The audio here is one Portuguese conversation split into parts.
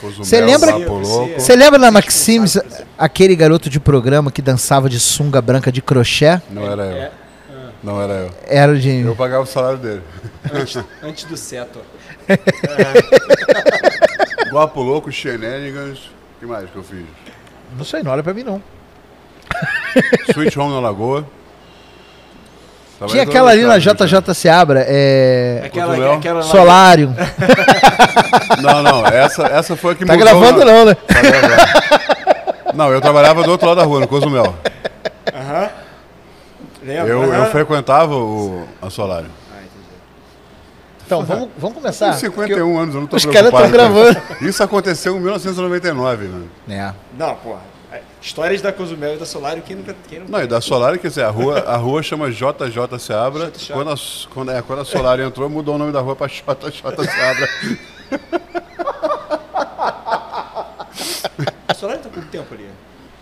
Cozumel, Você lembra-. Você lembra na Maxims aquele garoto de programa que dançava de sunga branca de crochê? Não era eu. É, Não era eu. Era o de. Eu pagava o salário dele. antes, antes do seto. Guapo Louco, Shenanigans. O que mais que eu fiz? Não sei, não olha pra mim não. Sweet Home na Lagoa. Tinha Trabalhei aquela ali na JJ Seabra, é. Aquela, Cozumel? aquela lá- Solário. Não, não, essa, essa foi a que Tá mudou. gravando na- não, né? Tá gravando. Não, eu trabalhava do outro lado da rua, no Cozumel. Aham. Lembra? Eu, eu frequentava o, a Solário. Então, vamos, vamos começar. Tenho 51 anos, eu não tô os caras preocupado. tão gravando. Isso aconteceu em 1999, mano. É. Não, porra. Histórias da Cozumel e da Solário, quem nunca. Quem nunca... Não, e da Solário, quer dizer, a rua, a rua chama JJ Seabra. Quando a, quando, é, quando a Solário entrou, mudou o nome da rua pra JJ Seabra. A Solário tá com tempo ali.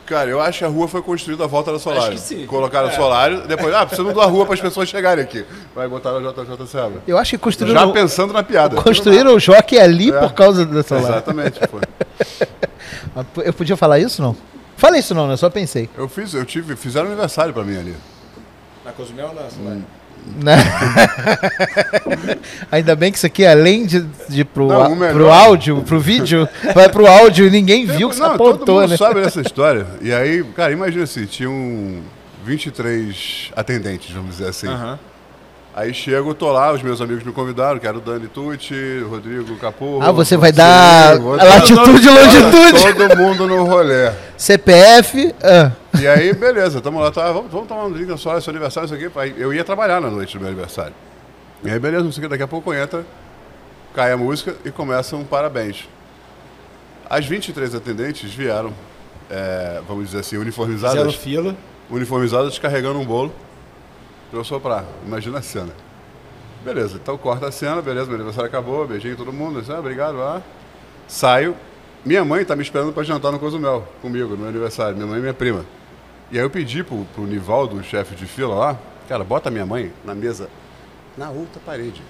Cara, eu acho que a rua foi construída à volta da Solário. Acho que sim. Colocaram É. Solário, depois, ah, precisa mudar a rua para as pessoas chegarem aqui. Vai botar a JJ Seabra. Eu acho que Já construíram, pensando na piada. construíram o Jockey ali É. por causa da Solário. Exatamente. Foi. Eu podia falar isso não? Falei isso não, né? Só pensei. Eu fiz, eu tive, fizeram aniversário pra mim ali. Na Cozumel ou na? Né? Ainda bem que isso aqui, além de, de ir pro, Não, melhor- pro áudio, pro vídeo, vai pro áudio e ninguém viu que você Não, todo apontou, mundo né? sabe dessa história. E aí, cara, imagina assim, tinham 23 atendentes, vamos dizer assim. Aham. Aí chego, tô lá, os meus amigos me convidaram, que era o Dani Tucci, o Rodrigo Capurro. Ah, você vai dar a latitude e longitude. Todo mundo no rolê. CPF. ah. E aí, beleza, tamo lá, tá, vamos, vamos tomar um drink na sua seu aniversário, isso aqui. Aí Eu ia trabalhar na noite do meu aniversário. E aí, beleza, não sei o que, daqui a pouco entra, cai a música e começa um parabéns. As 23 atendentes vieram, é, vamos dizer assim, Fizeram uniformizadas, fila. uniformizadas carregando um bolo pra eu soprar. Imagina a cena. Beleza, então corta a cena, beleza, meu aniversário acabou, beijinho todo mundo, assim, ah, obrigado, ah. Saio. Minha mãe tá me esperando pra jantar no Cozumel comigo, no meu aniversário, minha mãe e minha prima. E aí eu pedi pro, pro Nivaldo, o chefe de fila lá, cara, bota minha mãe na mesa na outra parede.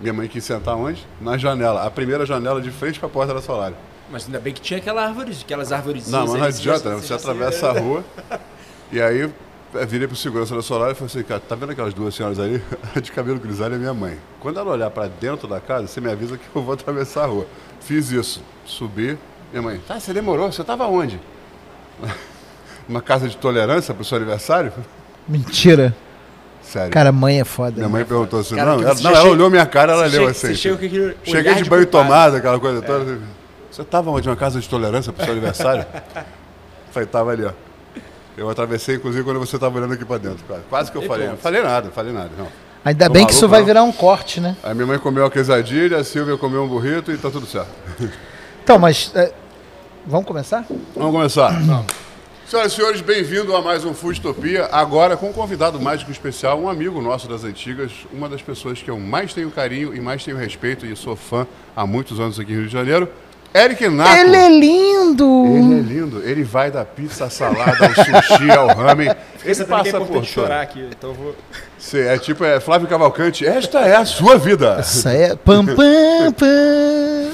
Minha mãe quis sentar onde? Na janela, a primeira janela de frente pra porta da Solário. Mas ainda bem que tinha aquela árvore, aquelas árvores. Não, mas não adianta, né? Você atravessa a rua e aí eu virei pro segurança da Solar e falei assim, cara, tá vendo aquelas duas senhoras ali? A de cabelo grisalho é minha mãe. Quando ela olhar pra dentro da casa, você me avisa que eu vou atravessar a rua. Fiz isso, subi, minha mãe, tá, você demorou, você tava onde? Uma casa de tolerância pro seu aniversário? Mentira. Sério. Cara, mãe é foda. minha né? mãe perguntou assim, Cara, não, ela, não, ela olhou minha cara, ela Você leu assim. Cheguei de banho culpado. tomado, aquela coisa toda. Você tava onde? Uma casa de tolerância pro seu aniversário? falei, tava ali, ó. Eu atravessei, inclusive, quando você tava olhando aqui pra dentro. Quase, quase que eu E falei. pronto. Falei nada, falei nada. Não. Ainda Tô bem que isso vai não? virar um corte, né? Aí minha mãe comeu a quesadilha, a Silvia comeu um burrito e tá tudo certo. Então, mas. é, vamos começar? Vamos começar. Senhoras e senhores, bem-vindo a mais um Foodtopia. Agora com um convidado mágico especial, um amigo nosso das antigas, uma das pessoas que eu mais tenho carinho e mais tenho respeito e sou fã há muitos anos aqui no Rio de Janeiro, Eric Naco. Ele é lindo! Ele é lindo. Ele vai da pizza, à salada, ao sushi, ao ramen. Ele que é passa por tudo. chorar aqui, então eu vou. Cê- É tipo é Flávio Cavalcante. Esta é a sua vida. Isso aí é. Pam, pam, pam.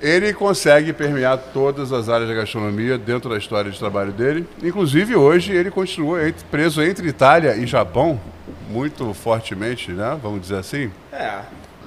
Ele consegue permear todas as áreas da gastronomia dentro da história de trabalho dele. Inclusive, hoje, ele continua entre- preso entre Itália e Japão, muito fortemente, né? Vamos dizer assim. É.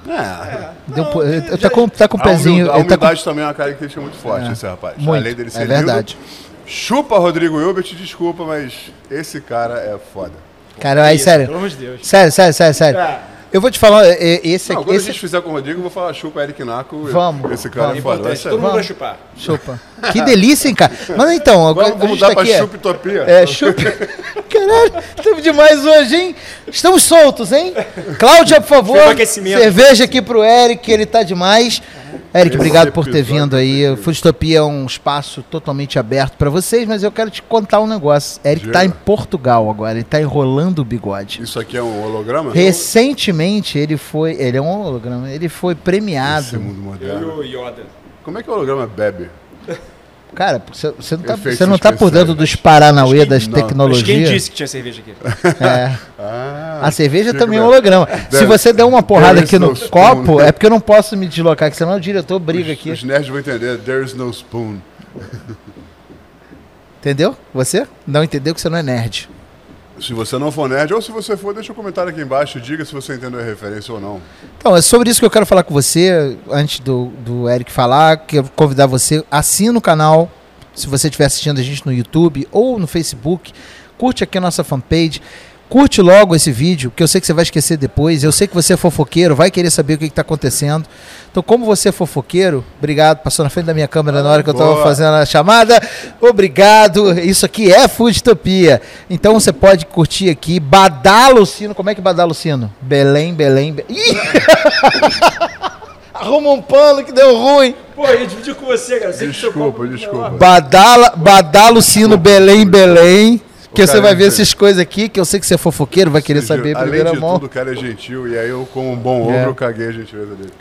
É. Deu um po- ele tá com, tá com o A, pezinho. humildade, a ele tá com- humildade também é uma característica muito forte, esse rapaz. Muito, Além dele ser é lindo, verdade. chupa Rodrigo Hilbert, desculpa, mas esse cara é foda. Cara, aí, sério. Pelo amor de Deus. Sério, sério, sério, sério. É. Eu vou te falar, é, é, esse Não, aqui. quando a Esse, gente fizer com o Rodrigo, eu vou falar chupa Eric Naco. Vamos, Esse cara vamos. é foda. Importante, ser- todo mundo vai Vamos. chupar. Chupa. Que delícia, hein, cara. Mas então, agora Vamos, gente tá pra aqui, é- chupitopia. É, chupa. Caralho, estamos demais hoje, hein? Estamos soltos, hein? Cláudia, por favor. Cerveja aqui pro Eric, ele tá demais. Eric, Esse obrigado por ter vindo aí. O Foodstopia é um espaço totalmente aberto para vocês, mas eu quero te contar um negócio. Eric Diga. tá em Portugal agora, ele tá enrolando o bigode. Isso aqui é um holograma? Recentemente ele foi, ele é um holograma, ele foi Esse premiado. mundo moderno. Eu e o Yoda. Como é que o holograma bebe? Cara, você, você não tá, você não tá por dentro dos Paranauê das. Mas quem tecnologias. disse que tinha cerveja aqui? É. Ah, A cerveja também é bem. holograma. Se There- você der uma porrada there is aqui no no spoon. copo, é porque eu não posso me deslocar, que senão o diretor briga aqui. os nerds vão entender. There's no spoon. Entendeu? Você? Não entendeu que você não é nerd. Se você não for nerd, ou se você for, deixa um comentário aqui embaixo. Diga se você entendeu a referência ou não. Então, é sobre isso que eu quero falar com você, antes do, do Eric falar, quero convidar você, assina o canal, se você estiver assistindo a gente no YouTube ou no Facebook, curte aqui a nossa fanpage, curte logo esse vídeo, que eu sei que você vai esquecer depois, eu sei que você é fofoqueiro, vai querer saber o que está acontecendo. Então, como você é fofoqueiro, obrigado, passou na frente da minha câmera na hora que eu estava fazendo a chamada, obrigado, isso aqui é Foodtopia. Então, você pode curtir aqui, badala o sino, como é que badala o sino? Belém, Belém, Be... Ih! Arruma um pano que deu ruim. Pô, eu ia dividir com você, cara. Desculpa, desculpa. Badala, badala o sino Belém, Belém. Que O você vai ver é essas coisas aqui, que eu sei que você é fofoqueiro, vai querer saber em Além primeira de mão. tudo, o cara é gentil. E aí eu, como um bom É. ogro, caguei a gentileza dele.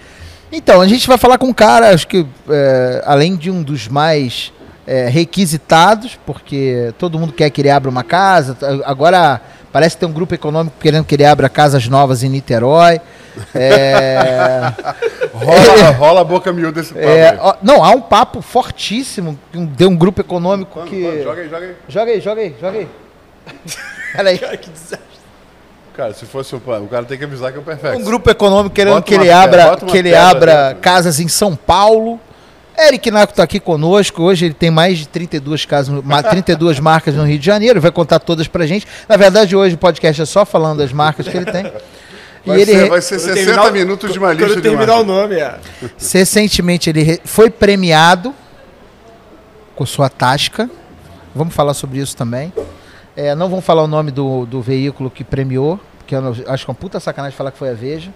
Então, a gente vai falar com um cara, acho que é, além de um dos mais é, requisitados, porque todo mundo quer que ele abra uma casa. Agora parece que tem um grupo econômico querendo que ele abra casas novas em Niterói. É, Rola, rola a boca miúda desse papo é, aí. não, há um papo fortíssimo um- de um grupo econômico Quando, que. quando? Joga aí, joga aí. Joga aí, joga aí, joga aí. Peraí. Cara, que desastre. Cara, se fosse o plano, o cara tem que avisar que é o perfeito. Um grupo econômico querendo Bota que ele pedra, abra, que ele pedra abra dentro. casas em São Paulo. Eric Naco está aqui conosco. Hoje ele tem mais de 32 casas, no- ma- 32 marcas no Rio de Janeiro. Ele vai contar todas pra gente. Na verdade, hoje o podcast é só falando das marcas que ele tem. E Vai, ele ser, re- vai ser Quando 60 terminar o- minutos de uma Quando lista eu de terminar o nome, é. recentemente ele foi premiado com sua Tasca. Vamos falar sobre isso também. É, não vamos falar o nome do, do veículo que premiou, porque eu não- acho que é uma puta sacanagem falar que foi a Veja,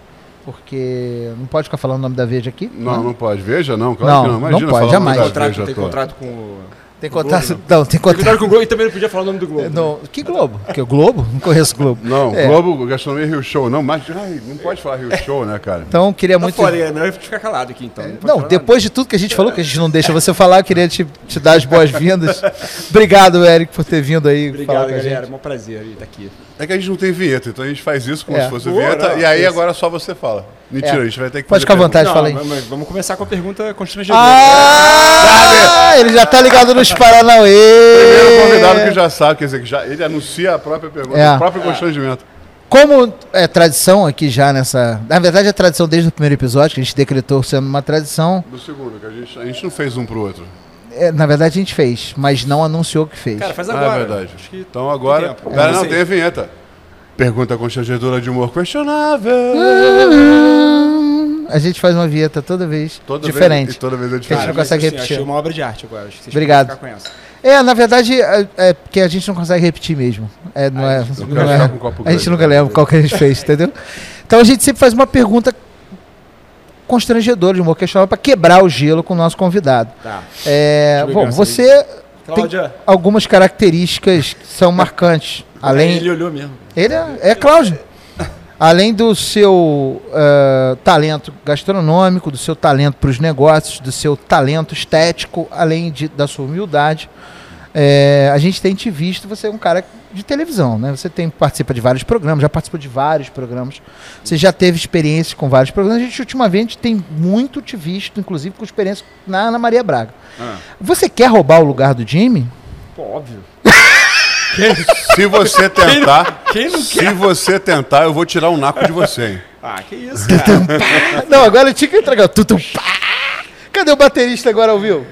porque não pode ficar falando o nome da Veja aqui. Não, né? não pode. Veja, não, claro Não, que não. não Imagina pode, falar o jamais. nome da Contrato, Veja tem contrato com o. Tem Globo, contato. não. Não, tem Tem contato. contrato com o Globo e também não podia falar o nome do Globo. né? Não, que Globo? Que o Globo? Não conheço o Globo. Não, É. Globo, Gastronomia Rio Show. Não, mas ai, não pode falar Rio Show, né, cara? Então, queria Tá muito. fora, é melhor ficar calado aqui então. Não, falar depois de tudo que a gente falou, que a gente não deixa você falar, eu queria te, te dar as boas-vindas. Obrigado, Eric, por ter vindo aí nada. falar Obrigado, galera. gente. É um prazer estar aqui. É que a gente não tem vinheta, então a gente faz isso como É. se fosse Boa, vinheta. não, e aí isso. agora só você fala. Mentira, É. a gente vai ter que Pode ficar à vontade, Não, fala aí. vamos começar com a pergunta constrangedora. Ah, ele já tá ligado nos Paranauê. Primeiro convidado que já sabe, quer dizer, que já, ele anuncia a própria pergunta, É. o próprio constrangimento. Como é tradição aqui já nessa. Na verdade, é tradição desde o primeiro episódio, que a gente decretou sendo uma tradição. Do segundo, que a gente, a gente não fez um pro outro. É, na verdade, a gente fez, mas não anunciou que fez. Cara, faz Ah, agora. é verdade. Acho que Então agora. Tem. Pera, É, não, tem a vinheta. Pergunta constrangedora de humor questionável. A gente faz uma vinheta toda vez Toda diferente. Vez, toda vez é Que a diferente. gente não consegue assim, repetir. Achei uma obra de arte agora. Acho que vocês Obrigado. com essa. É, na verdade, é, é porque a gente não consegue repetir mesmo. É, não Ah, é, eu quero não é- um copo a gente grande. nunca lembra qual que a gente fez, entendeu? Então a gente sempre faz uma pergunta constrangedora de humor questionável para quebrar o gelo com o nosso convidado. Tá. É, bom, você tem Cláudia. algumas características que são marcantes. Além, Ele olhou mesmo. ele é, é Cláudio. Além do seu eh, talento gastronômico, do seu talento para os negócios, do seu talento estético, além de, da sua humildade, eh, a gente tem te visto, você é um cara de televisão, né? Você tem, participa de vários programas, já participou de vários programas, você já teve experiência com vários programas. A gente ultimamente tem muito te visto, inclusive com experiência na Ana Maria Braga. Ah. Você quer roubar o lugar do Jimmy? Pô, óbvio. Se você tentar, Quem não se você tentar, eu vou tirar um naco de você, hein? Ah, que isso, cara. Não, agora eu tinha que entregar. Tutum! Cadê o baterista agora, ouviu?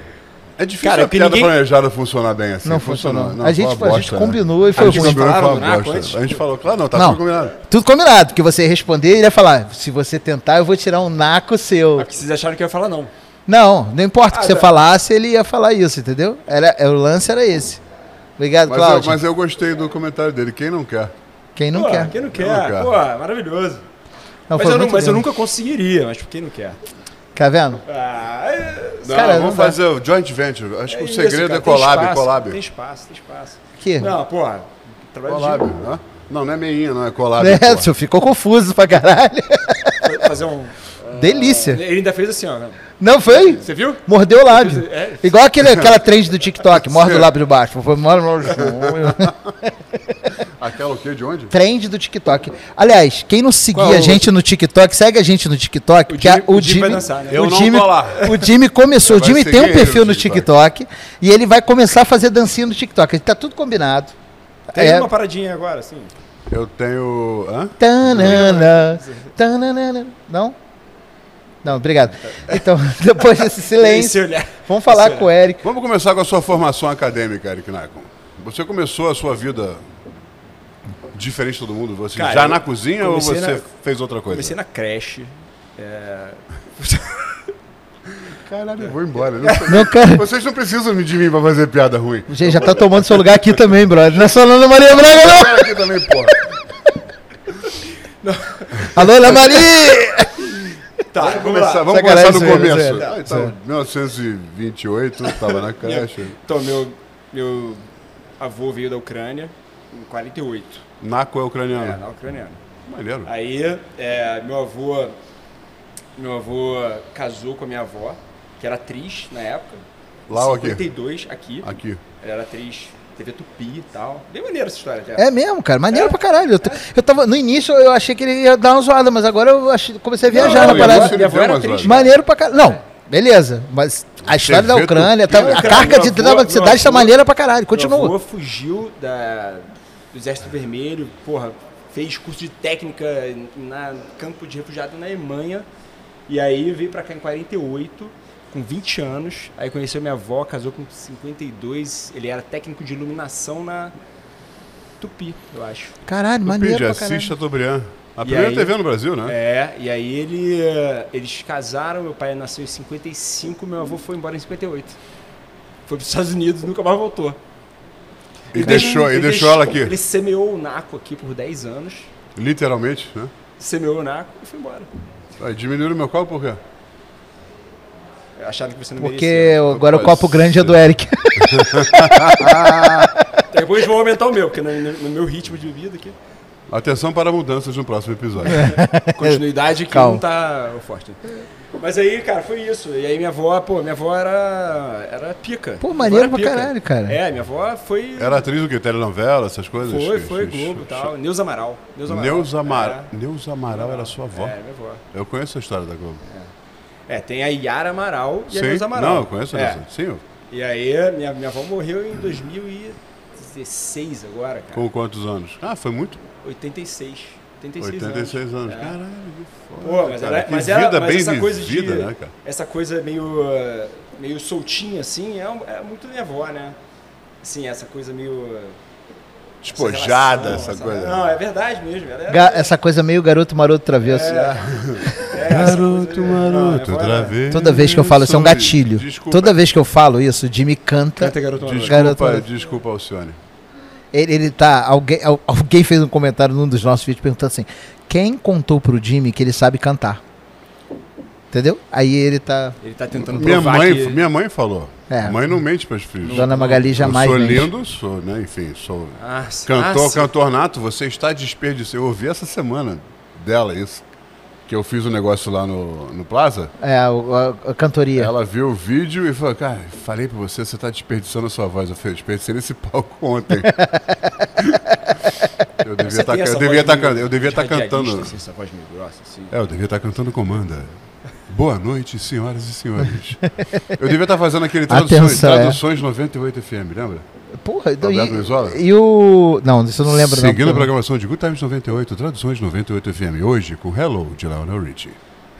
É difícil Cara, a piada ninguém- planejada funcionar bem assim. Não funcionou. Não, a, gente, foi uma a gente bosta, né? combinou e A foi gente ruim. combinou e foi Falaram uma do naco bosta. antes? A gente falou, claro, não, tá Não. tudo combinado. Tudo combinado, porque você ia responder e ele ia falar: se você tentar, eu vou tirar um naco seu. Ah, porque vocês acharam que eu ia falar não. Não, não importa o que Ah, você tá. falasse, ele ia falar isso, entendeu? Era, é, o lance era esse. Obrigado, Mas eu, Cláudio. mas eu gostei do comentário dele. Quem não quer? Quem não Pô, quer. Quem não quer? Não quer? Pô, maravilhoso. Não, mas eu, não- mas eu nunca conseguiria, mas quem não quer? Tá vendo? Ah, é... Não, Cara, não vamos fazer o joint venture. Acho que é o isso, segredo cara, é tem collab, espaço, collab. Tem espaço, tem espaço. Que? Não, porra. Collab. de... Não, não é meinha, não é collab. É, ficou confuso pra caralho. fazer um. Delícia. Ele ainda fez assim, ó. Não foi? Você viu? Mordeu o lábio. É. Igual aquele, aquela trend do TikTok, morde o lábio de baixo. Foi morde o lábio de baixo. Aquela o quê? De onde? Trend do TikTok. Aliás, quem não seguia Qual a gente no TikTok, segue a gente no TikTok. O que a- Jimmy- o o Jimmy Jimmy, vai dançar, né? Eu o não Jimmy, o Jimmy começou. O Jimmy tem um perfil no no TikTok e ele vai começar a fazer dancinha no TikTok. Tá tudo combinado. Tem É. uma paradinha agora, assim. Eu tenho. Hã? Tanana, tanana. Não? Não, obrigado. Então, depois desse silêncio, vamos falar com o Eric. Vamos começar com a sua formação acadêmica, Eric Nakon. Você começou a sua vida diferente de todo mundo? Você Cara, já na cozinha ou você na- fez outra coisa? Comecei na creche. É... Caralho, eu vou embora. Não- Não, cara. Vocês não precisam de mim pra fazer piada ruim. Gente, já tá tomando seu lugar aqui também, brother. Não é só Ana Maria Braga, não. Aqui também, porra. Alô, Ana Maria! Tá, Vamos começar, vamos começar do zoeira, começo. então, 1928, tava na creche. Então, meu, meu avô veio da Ucrânia em 48. Naco é É, ucraniano. na ucraniana. Maneiro. Aí, é, meu avô meu avô casou com a minha avó, que era atriz na época. Lá ou aqui? 52, aqui. Aqui. Ela era atriz TV Tupi e tal. Bem maneira essa história até. É mesmo, cara. Maneiro É. pra caralho. Eu, eu tava, no início eu achei que ele ia dar uma zoada, mas agora eu achei- comecei a viajar Não, na parada. era atriz. Maneiro pra caralho. Não, beleza. Mas a história da Ucrânia, Tupi, tá- a carga de Meu dramaticidade meu tá avô- maneira pra caralho. Meu Continua. avô fugiu da, do Exército Vermelho, porra, fez curso de técnica na campo de refugiado na Alemanha. E aí veio pra cá em 48, com 20 anos. Aí conheceu minha avó, casou com 52. Ele era técnico de iluminação na Tupi, eu acho. Caralho, Tupi maneiro de pra Assis. A E primeira aí- TV no Brasil, né? É, e aí ele, eh, eles casaram, meu pai nasceu em 55, meu avô foi embora em 58. Foi para os Estados Unidos, nunca mais voltou. E deixou, e Ele deixou ela aqui. Ele semeou o Naco aqui por 10 anos, Literalmente, né? semeou o Naco e foi embora. Aí diminuíram meu copo por quê? Acharam que você não Porque merecia. agora o copo grande é do Eric. Depois vão aumentar o meu, porque no, no- meu ritmo de vida aqui, Atenção para mudanças no próximo episódio. continuidade que Calma. não tá forte. Mas aí, cara, foi isso. E aí minha avó, pô, minha avó era, era pica. Pô, maneiro pra pica. caralho, cara. É, minha avó foi... Era atriz do que? Telenovela, essas coisas? Foi, foi, sh- Globo e tal. Neuza Amaral. Neuza Amaral. Neuza Amaral. Neuza Amaral era sua avó. É, minha avó. Eu conheço a história da Globo. É, tem a Yara Amaral e a Sim? Neuza Amaral. Não, eu conheço a é. Sim, E aí, minha, minha avó morreu em 2016 agora, cara. com quantos anos? Ah, foi muito? 86. 86, 86 anos. É. Caralho, que foda. Pô, mas cara. era, que mas vida era, mas bem essa coisa vivida, de, né, cara? essa coisa meio, meio soltinha, assim, é, é muito minha avó, né? Assim, essa coisa meio... Despojada, relação, essa coisa. Não, é verdade mesmo. Ela era, Ga- Essa coisa meio garoto maroto travesso. é, essa Garoto, maroto, era- vez. Toda vez que eu falo isso é um gatilho. Desculpa, Toda vez que eu falo isso, o Jimmy canta. Canta garoto maroto. desculpa, Garoto maroto. desculpa, Alcione. Ele, ele tá. Alguém, al- alguém fez um comentário num dos nossos vídeos perguntando assim: quem contou pro Jimmy que ele sabe cantar? Entendeu? Aí ele tá. Ele tá tentando Minha provar mãe, que... minha mãe falou. É. Mãe não mente para os filhos. Dona Magali jamais eu sou mente. lindo, sou, né? Enfim, sou Ah, cantor, ah, sim. cantor nato. Você está desperdiçando. Eu ouvi essa semana dela isso. Que eu fiz um negócio lá no, no Plaza. É, o- a, a cantoria. Ela viu o vídeo e falou, cara, falei pra você, você tá desperdiçando a sua voz. Eu falei, eu desperdicei nesse palco ontem. eu devia estar eu devia tá, eu devia de tá radialista, cantando. essa voz meio grossa, assim. É, eu devia estar cantando comanda. Boa noite, senhoras e senhores. Eu devia estar fazendo aquele traduções, Atenção, é. traduções 98 FM, lembra? Porra, então, Roberto Brizola? e, e o. Não, isso eu não lembro, Seguindo não. a programação de Good Times 98, traduções 98 FM, hoje com Hello, de Lionel Richie.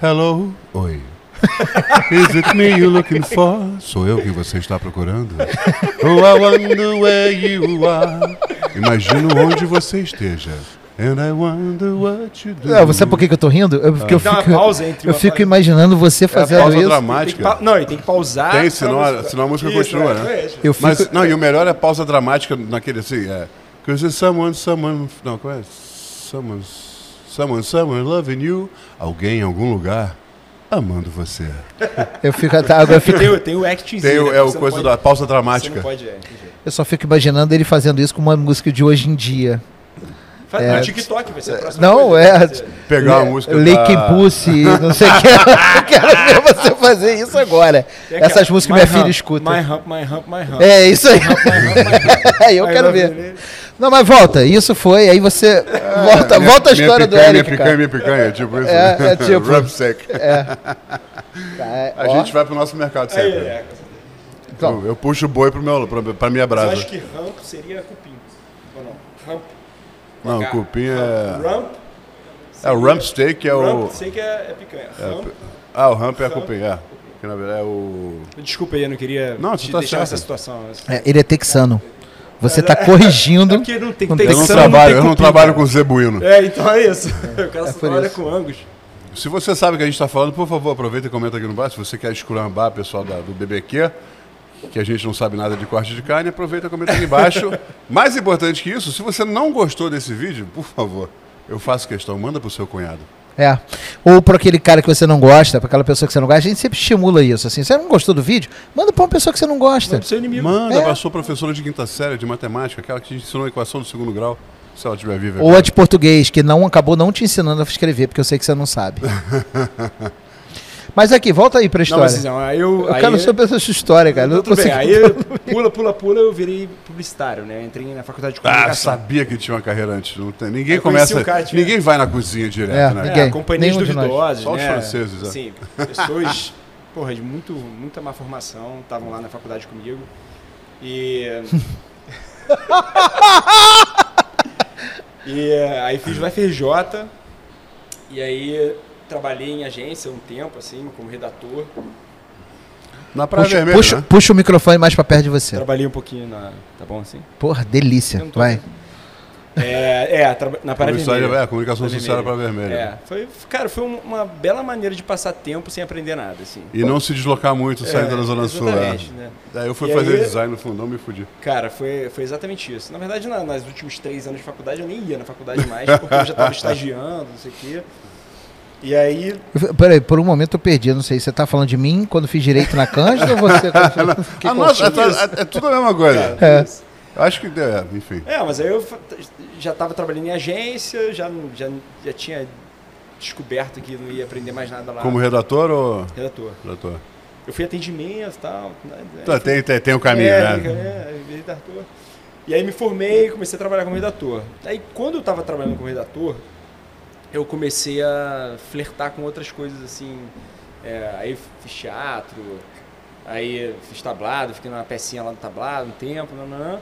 Hello, oi. Is it me you're looking for? Sou eu quem você está procurando? Oh, I wonder where you are. Imagino onde você esteja. And I wonder what you do. Não, você sabe por que, que eu tô rindo? Eu, porque eu fico, pausa entre eu fico imaginando você É a fazendo pausa isso. Dramática. pa- Não, ele tem que pausar. Tem, senão a- música- senão a música Isso, continua, é, né? é. Eu fico, Mas, não, e o melhor é a pausa dramática naquele assim, é... Cause someone, someone... Não, qual é? Someone, someone, someone loving you. Alguém em algum lugar amando você. eu fico até agora eu, fico- Tem, o- tem o acting. Tem o, é o coisa da pausa dramática. Você não pode, é, eu só fico imaginando ele fazendo isso com uma música de hoje em dia. É. no TikTok, vai ser a próxima Não, coisa é. fazer. Pegar uma música Lake da- Pussy, não sei o que. Eu quero ver você fazer isso agora. Aquela, Essas músicas que My minha filha Hump, escuta. My Hump, My Hump, My Hump. É, isso aí. Aí eu My quero Hump, ver. né? Não, mas volta, isso foi, aí você. Volta, Minha- volta a história do picanha, Eric, Minha picanha, minha picanha, tipo isso. É, é tipo- Rub sack. Tá, é, A ó. gente vai pro nosso mercado Aí, sempre. é. Então. Eu, eu puxo o boi pro meu, pra, pra minha Mas eu brasa. acho que Ramp seria cupim. Ou não? Ramp. Não, H. cupim é. Ramp. É o rump steak, é o. Ramp, sei que é, é picanha. Ramp. Ah, o rump é Rump. cupim, é. Que na verdade é o. Desculpa aí, eu não queria Não, te tá deixar certo. nessa situação. É, ele é texano. Você tá É corrigindo. porque não tem Não tem Eu não trabalho, tem eu não trabalho com zebuíno. É, então é isso. O cara É só trabalha isso. com Angus. Se você sabe o que a gente está falando, por favor, aproveita e comenta aqui no bar. Se você quer escurambar pessoal da, do BBQ, que a gente não sabe nada de corte de carne, aproveita e comenta aqui embaixo. Mais importante que isso, se você não gostou desse vídeo, por favor, eu faço questão, manda pro seu cunhado. É. Ou para aquele cara que você não gosta, para aquela pessoa que você não gosta, a gente sempre estimula isso. Assim, você não gostou do vídeo? Manda para uma pessoa que você não gosta. Manda pro seu inimigo. Manda É. pra sua professora de quinta série de matemática, aquela que te ensinou a equação do segundo grau, se ela estiver viva. é Ou a de português, que não acabou não te ensinando a escrever, porque eu sei que você não sabe. Mas aqui, volta aí pra Não, história. mas assim, ó, aí eu. eu aí, quero saber essa sua história, cara. Não Tudo bem, aí eu- pula, pula, pula, eu virei publicitário, né? Entrei na faculdade de Ah, comunicação. sabia que tinha uma carreira antes. Não tem, ninguém Eu começa. cara tinha- ninguém vai na cozinha direto, É, né? ninguém. É, companhias Nenhum duvidosas, Só os né? franceses, é. Sim, pessoas, porra, de muito, muita má formação, estavam lá na faculdade comigo. E... e aí fiz o FRJ, e aí trabalhei em agência um tempo, assim, como redator. Na Praia Puxa, Vermelha, puxa, né? puxa o microfone mais pra perto de você. Trabalhei um pouquinho na... Tá bom assim? Porra, delícia. Tô Vai. É, é traba- na Praia Vermelha. é, comunicação Praia social para Vermelha. vermelha. É, foi, cara, foi um- uma bela maneira de passar tempo sem aprender nada, assim. E não se deslocar muito saindo É, da Zona Sul. É. exatamente, né? Daí eu fui E fazer aí- design no fundão me fudi. Cara, foi, foi exatamente isso. Na verdade, na, nas últimos três anos de faculdade, eu nem ia na faculdade mais, porque eu já estava estagiando, não sei o quê. E aí, Peraí, por um momento eu perdi. eu Não sei, você tá falando de mim quando fiz direito na Cândida ou você. quando- que ah, nossa, é, é- é tudo a mesma coisa. É. isso. Acho que, é, enfim. É, mas aí eu já estava trabalhando em agência, já, já, já tinha descoberto que não ia aprender mais nada lá. Como redator ou redator. redator? Eu fui atendimento e tal. né, Tá, tem, tem, tem o caminho, é, né? É, redator. E aí me formei e comecei a trabalhar como redator. Aí quando eu estava trabalhando como redator, eu comecei a flertar com outras coisas assim. É, aí fiz teatro, aí fiz tablado, fiquei numa pecinha lá no tablado um tempo, nananã.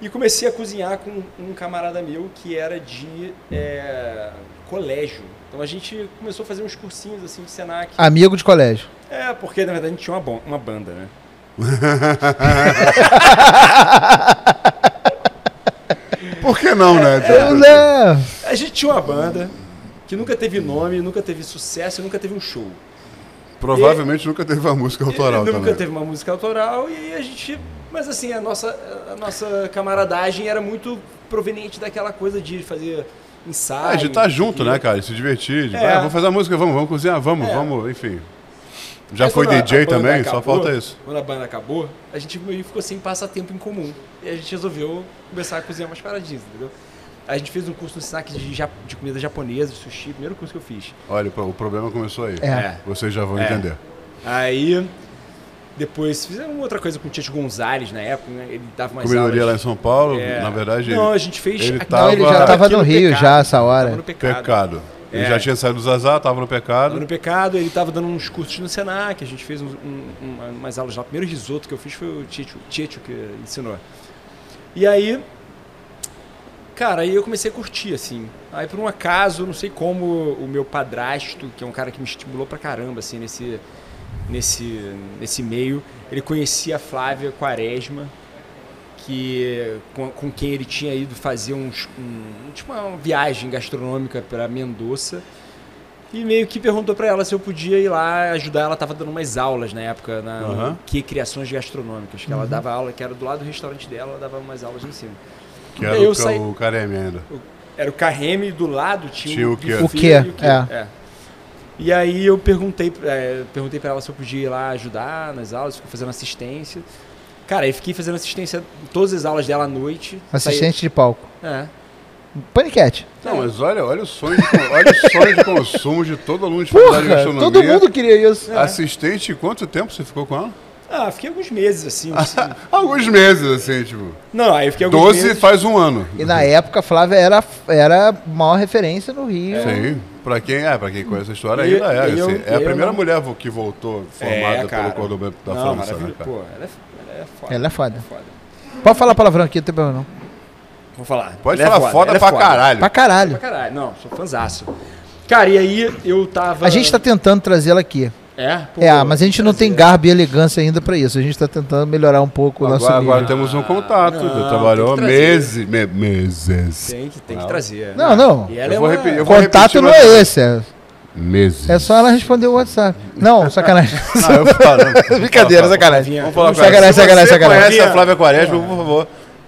E comecei a cozinhar com um camarada meu que era de é, colégio. Então a gente começou a fazer uns cursinhos assim de Senac. Amigo de colégio. É, porque na verdade a gente tinha uma, uma banda, né? Por que não, né? Não. A gente tinha uma banda que nunca teve nome, nunca teve sucesso e nunca teve um show. Provavelmente nunca teve uma música autoral E nunca também. teve uma música autoral e a gente. Mas assim, a nossa, a nossa camaradagem era muito proveniente daquela coisa de fazer ensaio. Ah, de estar sei junto, né, cara? Se divertir. De, É. ah, vamos fazer a música, vamos, vamos cozinhar, vamos, É. vamos, enfim. Já Aí foi DJ também, só acabou, falta isso. Quando a banda acabou, a gente meio ficou sem passatempo em comum. E a gente resolveu começar a cozinhar umas paradinhas, entendeu? A gente fez um curso no Senac de, ja- de comida japonesa, de sushi, primeiro curso que eu fiz. Olha, o problema começou aí. É. Vocês já vão É. entender. Aí, depois fizemos uma outra coisa com o Tietchan Gonzalez na época, né? Ele dava umas Comidoria lá em aulas. São Paulo, É. na verdade, Não, a gente fez. ele aqui- tava- Não, ele já Tava tava aqui no Rio Pecado, já essa hora. Tava no pecado. pecado. Ele É. já tinha saído do Zazá, tava no pecado. Tava no pecado, ele tava dando uns cursos no Senac, a gente fez um- um- uma- umas aulas lá. O primeiro risoto que eu fiz foi o Tietchan que ensinou. E aí, cara, aí eu comecei a curtir, assim. Aí por um acaso, não sei como, o meu padrasto, que é um cara que me estimulou pra caramba, assim, nesse, nesse, nesse meio, ele conhecia a Flávia Quaresma, que com, com quem ele tinha ido fazer uns, um, tipo uma viagem gastronômica para Mendoza. E meio que perguntou pra ela se eu podia ir lá ajudar. Ela tava dando umas aulas na época, na Aham. que criações gastronômicas, que ela dava aula, que era do lado do restaurante dela, ela dava umas aulas em cima. Que era Eu o, saí- o Careme ainda. Era o Carreme do lado tinha, Tinha o o quê? O e o quê. É. É. E aí eu perguntei, é, perguntei para ela se eu podia ir lá ajudar nas aulas, fiquei fazendo assistência. Cara, aí fiquei fazendo assistência em todas as aulas dela à noite. Assistente de palco. É. Paniquete. Não, mas olha, olha o sonho de, olha o sonho de consumo de todo aluno de faculdade de gastronomia. todo mundo queria isso. Assistente, quanto tempo você ficou com ela? Ah, fiquei alguns meses assim. assim. Alguns meses, assim, tipo. Não, aí eu fiquei alguns 12 meses. faz um ano. E na época a Flávia era, era a maior referência no Rio. Sim, pra quem, é, pra quem conhece a história, E- ainda é. e eu- assim, é a primeira não- mulher que voltou formada É, pelo Cordobamento da Não, França, né, cara? Pô, ela é, ela é foda. Ela é foda. foda. Pode falar palavrão aqui, não tem problema não. Vou falar. Pode Ela é falar foda, ela é pra caralho. Pra caralho. Pra caralho. Não, sou fãzaço. Cara, e aí eu tava. A gente tá tentando trazê-la aqui. É? Pô, É, mas a gente não tem garbo e elegância ainda pra isso. A gente tá tentando melhorar um pouco o nosso Agora, nível. agora temos um contato. não, trabalhou meses. me- meses. Tem que, tem que Não. trazer. Não, não. E ela Eu é vou repetir, eu O vou contato não é esse. É, Meses. é só ela responder o WhatsApp. Não, sacanagem. Não, eu falo. Brincadeira, sacanagem. Vamos falar com Sacanagem, sacanagem, sacanagem. conhece a Flávia Quaresma, por favor,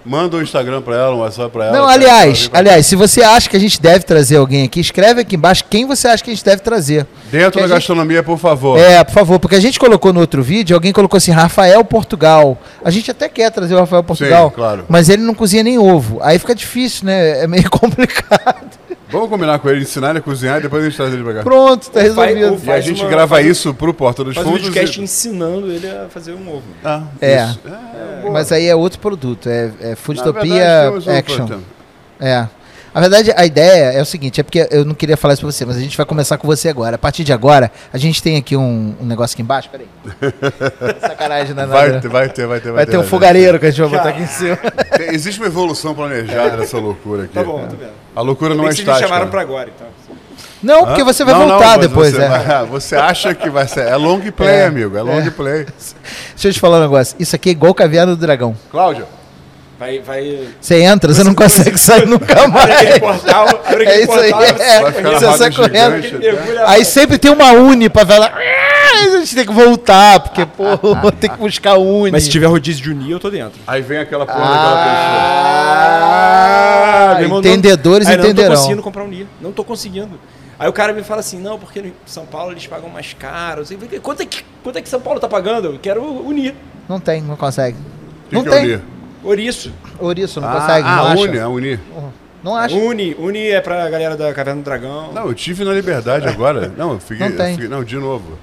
manda um Instagram pra ela, um WhatsApp pra ela. Não, aliás, aliás, se você acha que a gente deve trazer alguém aqui, escreve aqui embaixo quem você acha que a gente deve trazer. Dentro que a da gente- gastronomia, por favor. É, por favor, porque a gente colocou no outro vídeo, alguém colocou assim, Rafael Portugal. A gente até quer trazer o Rafael Portugal, claro. mas ele não cozinha nem ovo. Aí fica difícil, né? É meio complicado. Vamos combinar com ele, ensinar ele a cozinhar e depois a gente traz ele pra cá. Pronto, tá faz- resolvido. ou E a faz gente uma- grava faz- isso pro Porta dos Faz um Fundos. videocast e- ensinando ele a fazer um ovo. Ah, É. isso. boa. Mas aí é outro produto, é, é Foodtopia verdade, um Action. produto. É. Na verdade, a ideia é o seguinte, é porque eu não queria falar isso pra você, mas a gente vai começar com você agora. A partir de agora, a gente tem aqui um, um negócio aqui embaixo, peraí. Sacanagem, não é Vai nada. ter, vai ter, vai ter. Vai ter um fogareiro que a gente vai botar aqui em cima. Tem- Existe uma evolução planejada nessa loucura aqui. Tá bom, tô vendo. A loucura não é que vocês me estática. chamaram pra agora, então. Não, porque você vai Não, não, voltar mas depois, você, é. vai- você acha que vai ser. É long play, É, amigo. É long é. play. Deixa eu te falar um negócio. Isso aqui é igual caviar do dragão. Cláudia, Vai, vai... Você entra, você não consegue sair nunca Abre aquele mais. portal, abre É isso aí. portal. É. ficar na Você sai correndo. gigante. Aí sempre tem uma uni pra ver lá. Aí a gente tem que voltar, porque, pô, vou ter que buscar uni. Mas se tiver rodízio de unir, eu tô dentro. Aí vem aquela porra daquela Ah, meu irmão, entendedores Aí, Não tô entenderão. conseguindo comprar unir. Não tô conseguindo. Aí o cara me fala assim, não, porque em São Paulo eles pagam mais caro. Quanto é que, quanto é que São Paulo tá pagando? Eu quero unir. Não tem, não consegue. pessoa. Não Que que tem. li? Ouriço. Ouriço, não Ah, consegue, não a acha. Uni, a Uni. Não acha. Uni. Uni é pra galera da Caverna do Dragão. Não, eu tive na Liberdade agora. Não, eu fiquei. Não tem. eu fiquei- não, de novo.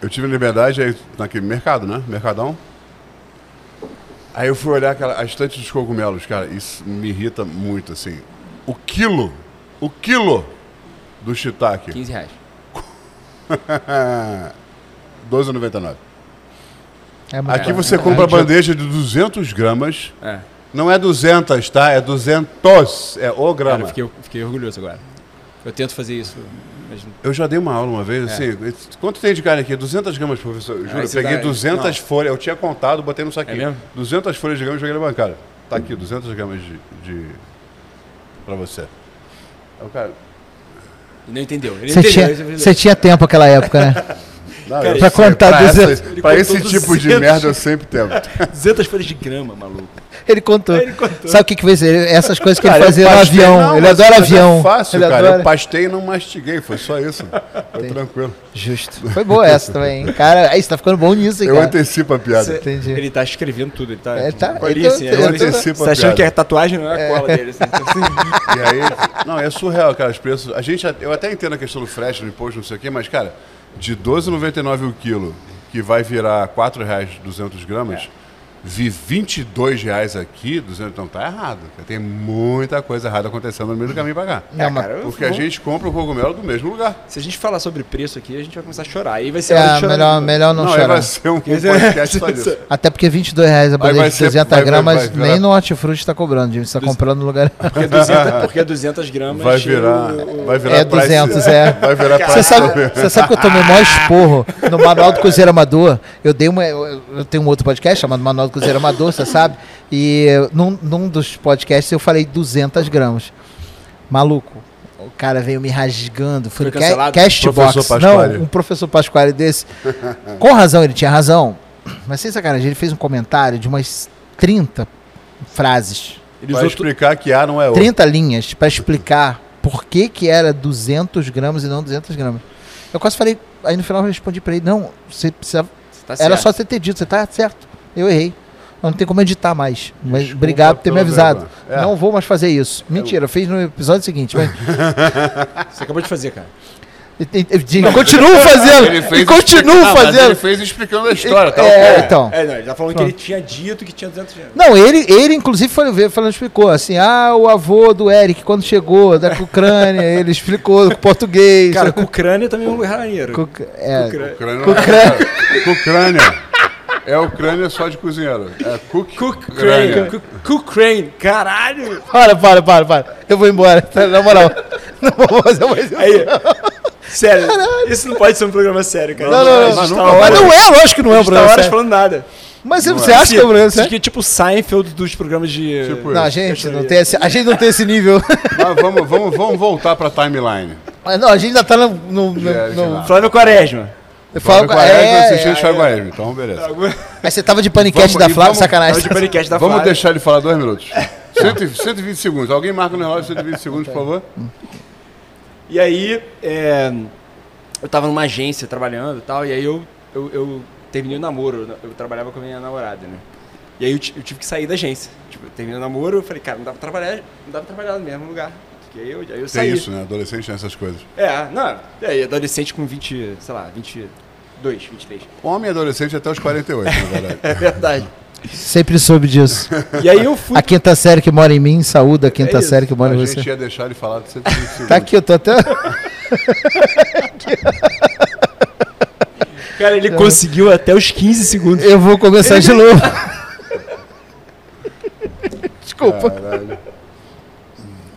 Eu tive na Liberdade aí, naquele mercado, né? Mercadão. Aí eu fui olhar aquela, a estante dos cogumelos, cara. Isso me irrita muito, assim. O quilo, o quilo do shiitake. 15 reais. 12,99. É Aqui caro. você É, compra a é, bandeja de 200 gramas. É. Não é 200, tá? É 200. É o Cara, grama. eu fiquei, fiquei orgulhoso agora. Eu tento fazer isso. Mas Eu já dei uma aula uma vez, É. assim, quanto tem de carne aqui? 200 gramas, professor. Eu juro, Aí eu peguei dá- 200 não. folhas, eu tinha contado, botei no saquinho. É mesmo? 200 folhas de grama e joguei na bancada. Tá aqui, 200 gramas de... de... pra você. Aí o cara... não entendeu. Ele Você entendeu. tinha, ele entendeu. você tinha tempo naquela época, né? Não, Cara, eu pra contar pra 200 essa- Ele Pra esse tipo de 200. merda eu sempre tento. 200 folhas de grama, maluco. Ele contou. Ele contou. Sabe o que que fez? Ele- Essas coisas que Cara, ele eu fazia no avião. não, ele adora avião. É fácil, ele cara. adora. Eu pastei e não mastiguei, foi só isso. Foi tranquilo. Justo. Foi boa essa também, hein? Cara, aí você tá ficando bom nisso, hein, Eu cara. antecipo a piada. Cê- Entendi. Ele tá escrevendo tudo. Ele tá. É, tá- a ele tá- assim, eu agora tô- Você antecipo a tá achando que a tatuagem não é a cola dele. Assim, assim. E aí, não, é surreal, cara, os preços. A gente, eu até entendo a questão do frete, do imposto, não sei o quê, mas, cara, de 12,99 o quilo, que vai virar 4 reais 200 gramas, vi 22 reais aqui, 200, então tá errado. Tem muita coisa errada acontecendo no meio do caminho pra cá. Não, É, mas- cara, Porque a vou- gente compra o cogumelo do mesmo lugar. Se a gente falar sobre preço aqui, a gente vai começar a chorar. Aí vai ser É, melhor, melhor não, aí chorar. vai ser um podcast só disso. Até porque 22 reais a bandeja de ser- 200 vai- vai- gramas, vai nem no Hortifruti tá cobrando, gente. Você tá comprando no lugar. Porque 200, porque 200 gramas. Vai virar, o- vai virar É price- 200, é. Vai virar Você sabe, você sabe que eu tomei o maior esporro no Manual do Cozinheiro Amador. Eu dei uma. Eu eu tenho um outro podcast chamado Manual do Cozinheiro Amador, você sabe? E num, num dos podcasts eu falei 200 gramas. Maluco. O cara veio me rasgando. Foi, Foi cancelado? Castbox. Professor Não, Pasquale. um professor Pasquale desse. Com razão, ele tinha razão. Mas sem sacanagem, ele fez um comentário de umas 30 frases. Ele Vai explicar que A não é O. 30 linhas para explicar por que que era 200 gramas e não 200 gramas. Eu quase falei, aí no final eu respondi para ele, não, você precisava, Tá era só você ter dito, você tá certo, eu errei. Não tem como editar mais. Mas Desculpa obrigado por ter me avisado. É. Não vou mais fazer isso. Mentira, fez no episódio seguinte. Mas... Você acabou de fazer, cara. E- e- e- continuo fazendo. Ele fez E continuo fazendo. Ele fez explicando a história, tá? É, ok. então. É, não, ele tá falando que ele tinha dito que tinha 200 anos. Não, ele, ele inclusive foi ver, falando, explicou assim, ah, o avô do Eric, quando chegou da Ucrânia, ele explicou com português. Cara, com Ucrânia também é um lugar maneiro. Cu- é, Ucrânia. Ucrânia. Ucrânia. É, Ucrânia. Ucrânia só de cozinheiro. É Cook. Ucrânia. Ucrânia. Caralho! Para, para, para, para. Eu vou embora, tá? na moral. Não vou fazer mais isso. Aí, sério, isso não pode ser um programa sério, cara. Não, não, não. Mas tá nunca Mas horas- não é, lógico que não é um tá problema horas sério. falando nada. Mas você, Não você é. acha que é um problema Isso sério? é tipo Seinfeld dos programas de... Tipo Não, a gente não tem esse, a gente não tem esse nível. Mas vamos, vamos, vamos voltar pra timeline. Mas não, a gente ainda tá no... no, no- É, no-. Flávio Quaresma. Eu falo, Flávio Quaresma é, assistindo é, Thiago então beleza. Aí você tava de paniquete Vamos- da Flávia, vamos- sacanagem. Tava de podcast da Vamos Flávia. deixar ele falar dois minutos. 100, 120 segundos. Alguém marca no relógio 120 segundos, por favor. E aí, é, eu tava numa agência trabalhando e tal, e aí eu, eu, eu terminei o namoro, eu trabalhava com a minha namorada, né? E aí eu, eu tive que sair da agência. Tipo, eu terminei o namoro, eu falei, cara, não dá pra trabalhar, não dá pra trabalhar no mesmo lugar. E aí eu, aí eu Tem saí. isso, né? Adolescente tem essas coisas. É, não, é, adolescente com 20, sei lá, 22, 23. Homem adolescente até os 48, na verdade. É verdade. Sempre soube disso. E aí eu fui. A quinta série que mora em mim, saúde a quinta É série que mora A em gente você. ia deixar ele falar de 120 segundos. Tá aqui, eu tô até. Cara, ele conseguiu até os 15 segundos. Eu vou começar de novo. Desculpa. Caralho.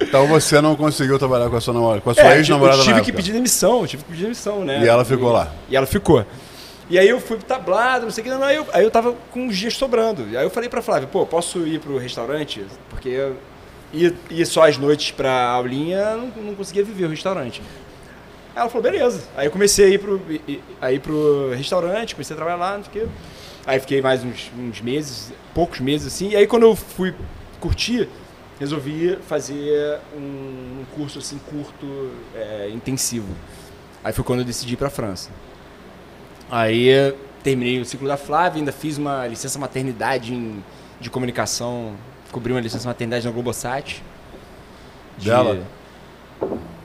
Então você não conseguiu trabalhar com a sua namorada, com a sua É, ex-namorada eu na tive que época. pedir demissão, eu tive que pedir demissão, né? E ela ficou lá. E ela ficou. E aí eu fui pro tablado, não sei o que, não, aí eu, aí eu tava com uns dias sobrando. Aí eu falei pra Flávia, pô, posso ir pro restaurante? Porque eu ia, ia só às noites pra aulinha, não, não conseguia viver o restaurante. Aí ela falou, beleza. Aí eu comecei a ir pro, a ir pro restaurante, comecei a trabalhar lá, não sei o que. Aí fiquei mais uns, uns meses, poucos meses assim. E aí quando eu fui curtir, resolvi fazer um, um curso assim curto, é, intensivo. Aí foi quando eu decidi ir pra França. Aí eh, terminei o ciclo da Flávia, ainda fiz uma licença maternidade em, de comunicação, cobri uma licença maternidade na Globosat. De- Dela?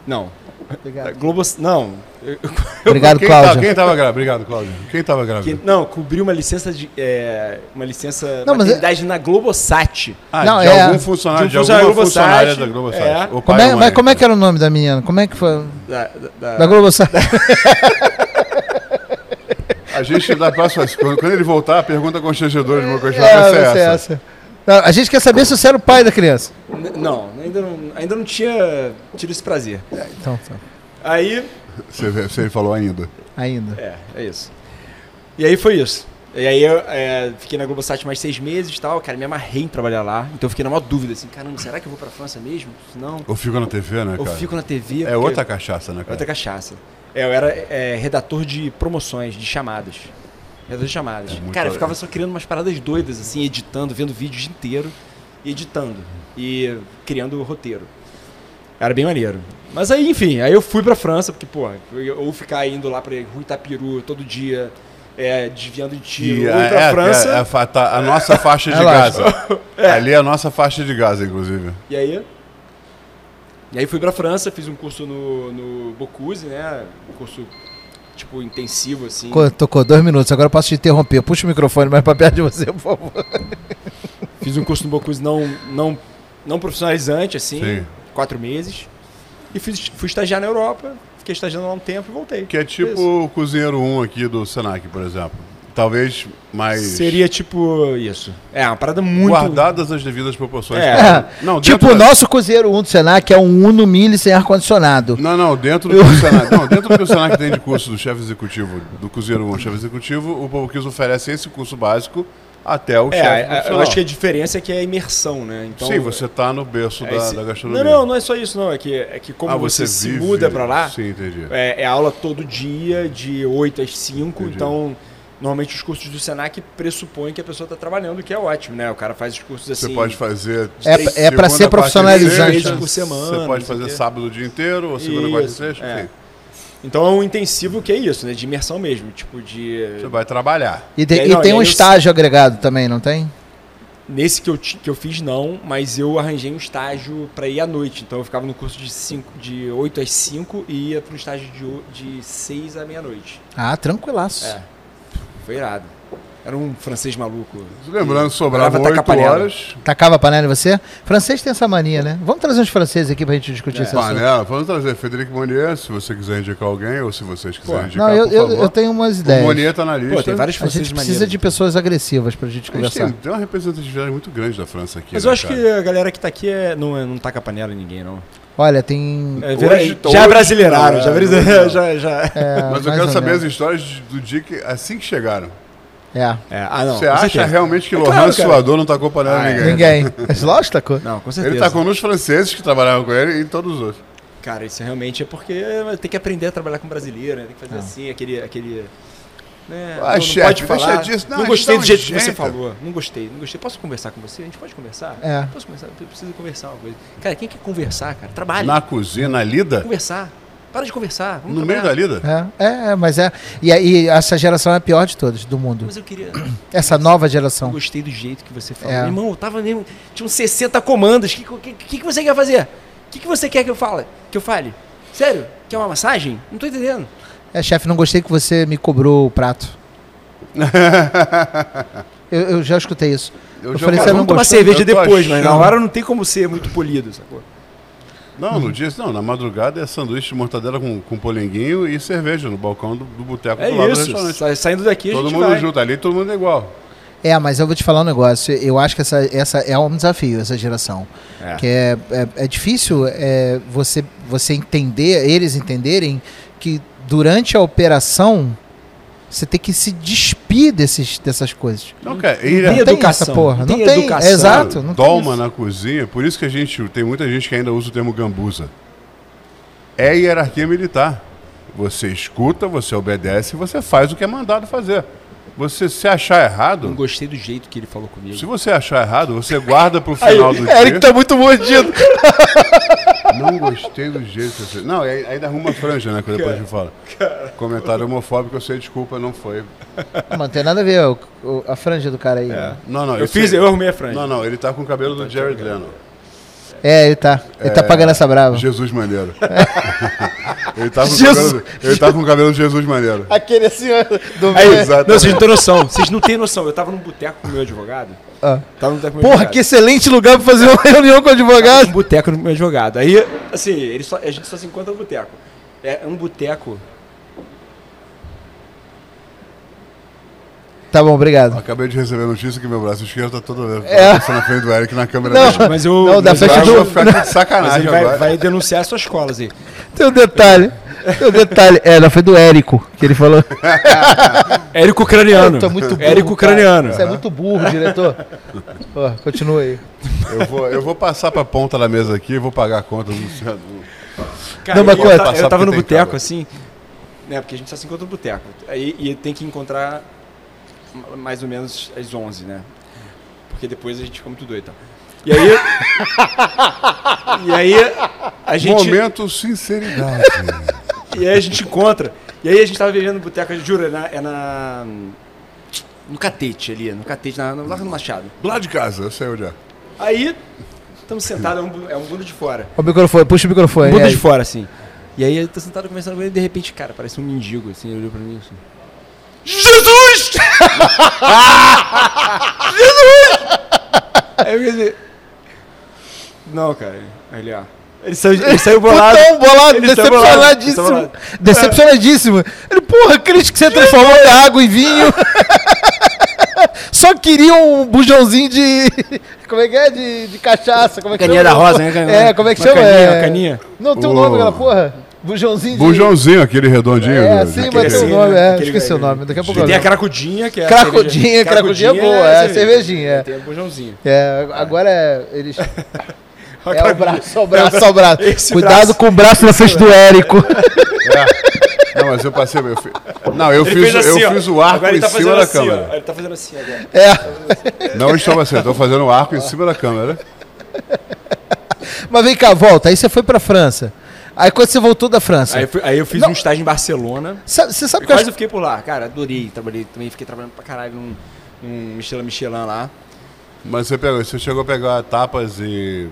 Não. Obrigado, Globo... Não. Eu- Obrigado Quem, tá, Cláudia. quem tava grávida? Obrigado, Cláudio. Quem tava grávida? que- não, cobri uma licença de. é, uma licença Não, mas é- na Globosat. Ah, Não, de é- algum funcionário, de de, um alguma funcionário funcionária da Globosat, Globosat. é. O pai Como ou é, mãe? mas como é que era o nome da menina? Como é que foi? Da, da- da- Da Globo Sat. A gente dá próxima. Quando, quando ele voltar, a pergunta constrangedora de uma coisa É, essa. essa. A gente quer saber se você era o pai da criança. N- Não, ainda não, ainda não tinha tido esse prazer. Então, tá. Aí. Você, você falou ainda. ainda. É, é isso. E aí foi isso. E aí eu é, fiquei na Globosat mais seis meses e tal, cara, me amarrei em trabalhar lá. Então eu fiquei na maior dúvida, assim, caramba, será que eu vou pra França mesmo? Se Não. Ou fica na TV, né, cara? fico na TV. É outra cachaça, né, cara? outra cachaça. É, eu era é, redator de promoções, de chamadas. De chamadas. É cara, eu ficava só criando umas paradas doidas, assim, editando, vendo vídeo o dia inteiro e editando. E criando roteiro. Era bem maneiro. Mas aí, enfim, aí eu fui pra França, porque, pô, ou ficar indo lá pra Rui Itapiru todo dia, é, desviando de tiro, Que ou ir é, pra é- França. é a, fa- tá- a nossa faixa de É. Gaza. Ali é a nossa faixa de Gaza, inclusive. E aí? E aí fui pra França, fiz um curso no, no Bocuse, né? Um curso, tipo, intensivo, assim. Co- Tocou dois minutos, agora eu posso te interromper. Puxa o microfone mais pra perto de você, por favor. Fiz um curso no Bocuse não, não, não profissionalizante, assim, Sim. quatro meses. E fiz, fui estagiar na Europa, fiquei estagiando lá um tempo e voltei. Que é tipo Isso. o Cozinheiro 1 aqui do Senac, por exemplo. Talvez mais... Seria tipo isso. É, uma parada muito. Guardadas as devidas proporções. É. claro. Não, tipo, o da- nosso cozinheiro 1 do Senac é um Uno Mille sem ar-condicionado. Não, não, dentro do o Senac, não, dentro do que o Senac tem de curso do chefe executivo, do cozinheiro 1 ao chefe executivo, o Povo Kids oferece esse curso básico até o É, chefe eu acho que a diferença é que é a imersão, né? Então, Sim, você tá no berço é da, esse- da gastronomia. Não, não, não é só isso, não. É que, é que como ah, você, você, se vive... muda pra lá, Sim, entendi. é, é aula todo dia, de 8 às 5, Entendi. então. Normalmente os cursos do Senac pressupõem que a pessoa está trabalhando, o que é ótimo, né? O cara faz os cursos assim. Você pode fazer. É- três- é segunda, ser profissionalizante. Vezes por semana, Você pode fazer sábado o dia inteiro, ou segunda, quarta e sexta, é. enfim. Então é um intensivo que é isso, né? De imersão mesmo. Tipo, de. Você vai trabalhar. E, tem- E aí, e não, tem e um aí eu- estágio agregado também, não tem? Nesse que eu, que eu fiz, não, mas eu arranjei um estágio para ir à noite. Então eu ficava no curso de, cinco, de 8 às 5 e ia para um estágio de, de 6 à meia-noite. Ah, tranquilaço. É. Foi irado. Era um francês maluco. Lembrando, 8 panela. horas. Tacava a panela em você? Francês tem essa mania, né? Vamos trazer uns franceses aqui pra gente discutir esse assunto. Panela, vamos trazer Frederico Monier, se você quiser indicar alguém, ou se vocês quiserem indicar, Não, eu, por eu, favor. eu tenho umas O ideias. Monier tá na lista. Pô, tem vários A franceses gente precisa maneiros. de pessoas agressivas pra gente A gente conversar. tem, tem uma representatividade muito grande da França aqui. Mas né, eu acho cara? que a galera que tá aqui é, não, é- não taca panela em ninguém, não. Olha, tem. É, vira- Hoje- já hoje brasileiraram, não, já, é, brasileiraram, não. já, já. é, Mas eu quero saber as histórias do dia que, assim que chegaram. É. É, ah, não. Você acha certeza. realmente que É Laurent claro. Suador não tacou panela Ah, é. ninguém? Ninguém. Mas lógico, tacou. Não, com certeza. Ele tacou nos franceses que trabalhavam com ele e em todos os outros. Cara, isso realmente é porque tem que aprender a trabalhar com brasileiro, né? Tem que fazer assim, aquele. aquele né? Ah, não, não chefe, pode deixa falar. disso. Não, Não, gostei do jeito que você falou. Não gostei, não gostei. Posso conversar com você? A gente pode conversar? É. Posso conversar? Eu preciso conversar uma coisa. Cara, quem quer conversar, cara? Trabalhe. Na cozinha, na lida, Conversar. Para de conversar. Vamos no meio da trabalhar. lida. É, é, é, mas é. E aí, essa geração é a pior de todas, do mundo. Mas eu queria. Essa nova Eu geração. gostei do jeito que você falou. É. Meu irmão, eu tava mesmo. Tinha uns 60 comandos. O que, que, que, que você quer fazer? O que, que você quer que eu fale? Que eu fale? Sério? Quer uma massagem? Não tô entendendo. É, chefe, não gostei que você me cobrou o prato. eu, eu já escutei isso. Eu já falei, falei, você não Vamos tomar cerveja Eu depois, mas na achando. hora não tem como ser muito polido, sacou? Não, no dia, não, na madrugada é sanduíche de mortadela com, com polenguinho e cerveja no balcão do, do boteco É do lado do isso. restaurante. Sa- Saindo daqui a Todo gente mundo vai. junto ali, todo mundo é igual. É, mas eu vou te falar um negócio. Eu acho que essa, essa é um desafio, essa geração. É. Que é, é, é difícil é, você, você entender, eles entenderem que durante a operação você tem que se despir desses, dessas coisas. Não, cara, ele Não tem educação, essa porra. Não tem tem. educação. Exato. Não isso. na cozinha, por isso que a gente tem muita gente que ainda usa o termo gambuza. É hierarquia militar. Você escuta, você obedece você faz o que é mandado fazer. Você se achar Não errado, gostei do jeito que ele falou comigo. se você achar errado, você guarda pro final do Eric dia. tá muito mordido. Não gostei do jeito que você. Não, aí- ainda arruma franja, né? Que depois a gente fala. Comentário homofóbico, eu sei, desculpa, não foi. Não, não tem nada a ver o- o- a franja do cara aí. né? Não, não, Eu fiz, eu arrumei a franja. Não, não, ele tá com o cabelo do Jared Leno. É, ele tá. Ele tá pagando essa brava. Jesus maneiro. ele, tá com o Jesus. cabelo, ele tá com o cabelo de Jesus maneiro. Aquele assim, do Aí, Exatamente. não, vocês não têm noção. Vocês não têm noção. Eu tava num boteco com o meu advogado. Ah. Tava num boteco com o meu Porra, advogado. que excelente lugar pra fazer uma reunião com o Tava advogado. num boteco no meu advogado. Aí, assim, ele só, a gente só se encontra no boteco. É um boteco. Tá bom, obrigado. Acabei de receber a notícia que meu braço esquerdo tá todo É. passando na frente do Eric na câmera Não. Mas eu. Não, da festa Eu eu- vou do- ficar de sacanagem ele vai, agora. vai denunciar suas colas aí. Tem um detalhe. Tem um detalhe. É, não foi do Érico que ele falou. Érico Ucraniano. É muito burro. Érico cara. Ucraniano. Você é muito burro, diretor. Ó, continua aí. Eu vou, eu vou passar pra ponta da mesa aqui e vou pagar a conta do Luciano. Cara, Não, mas eu, eu Passar tava no boteco assim, né? Porque a gente só se encontra no boteco. Aí e tem que encontrar mais ou menos às 11, né? Porque depois a gente fica muito doido. Então. E aí. e aí a gente. Momento sinceridade. E aí a gente encontra. E aí a gente tava no boteco, juro, é na, é na. No catete ali, no catete, na, no, lá no Machado. Do lado de casa, eu sei onde é. Aí, estamos sentados, é um, é um bunda de fora. O microfone, puxa o microfone. Um bunda é de aí. fora, assim. E aí eu tô sentado conversando com ele e de repente, cara, parece um mendigo, assim, ele olhou pra mim assim. Jesus! Jesus! Aí eu pensei. Não, cara. Aí ele, ó. Ele saiu, ele saiu bolado. Putão, bolado, Ele decepcionadíssimo. saiu bolado. Decepcionadíssimo. Ele, porra, Cris, que você transformou a água em vinho. Só queria um bujãozinho de. Como é que é? De, de cachaça. Como é que Caninha chama? da rosa, né? É, como é que Uma chama? Caninha, É... caninha. Não tem o O- nome aquela porra? Bujãozinho de. Bujãozinho, aquele redondinho. É, assim, daquele- mas tem o assim, nome. É, Aquele- esqueci o nome. Daqui a pouco Tem a cracudinha, que é a Cracudinha, cerveja. cracudinha é boa, é, cervejinha, é. Tem o bujãozinho. É, agora é. Eles. A É o braço, é o braço, é o braço. Esse Cuidado braço. com o braço na frente do Érico. Não, mas eu passei. Eu fi- Não, eu, Ele fiz, assim, eu ó. fiz o arco em tá cima da assim, câmera. ó. Ele tá fazendo assim agora. É. Não estou assim, estou fazendo o arco em cima da câmera. Mas vem cá, volta. Aí você foi pra França. Aí quando você voltou da França. Aí, eu fui- aí eu fiz Não. um estágio em Barcelona. Sabe- você sabe que eu quase acho... eu fiquei por lá. Cara, adorei. Trabalhei também, fiquei trabalhando pra caralho num, num Michelin Michelin lá. Mas você, pegou, você chegou a pegar tapas e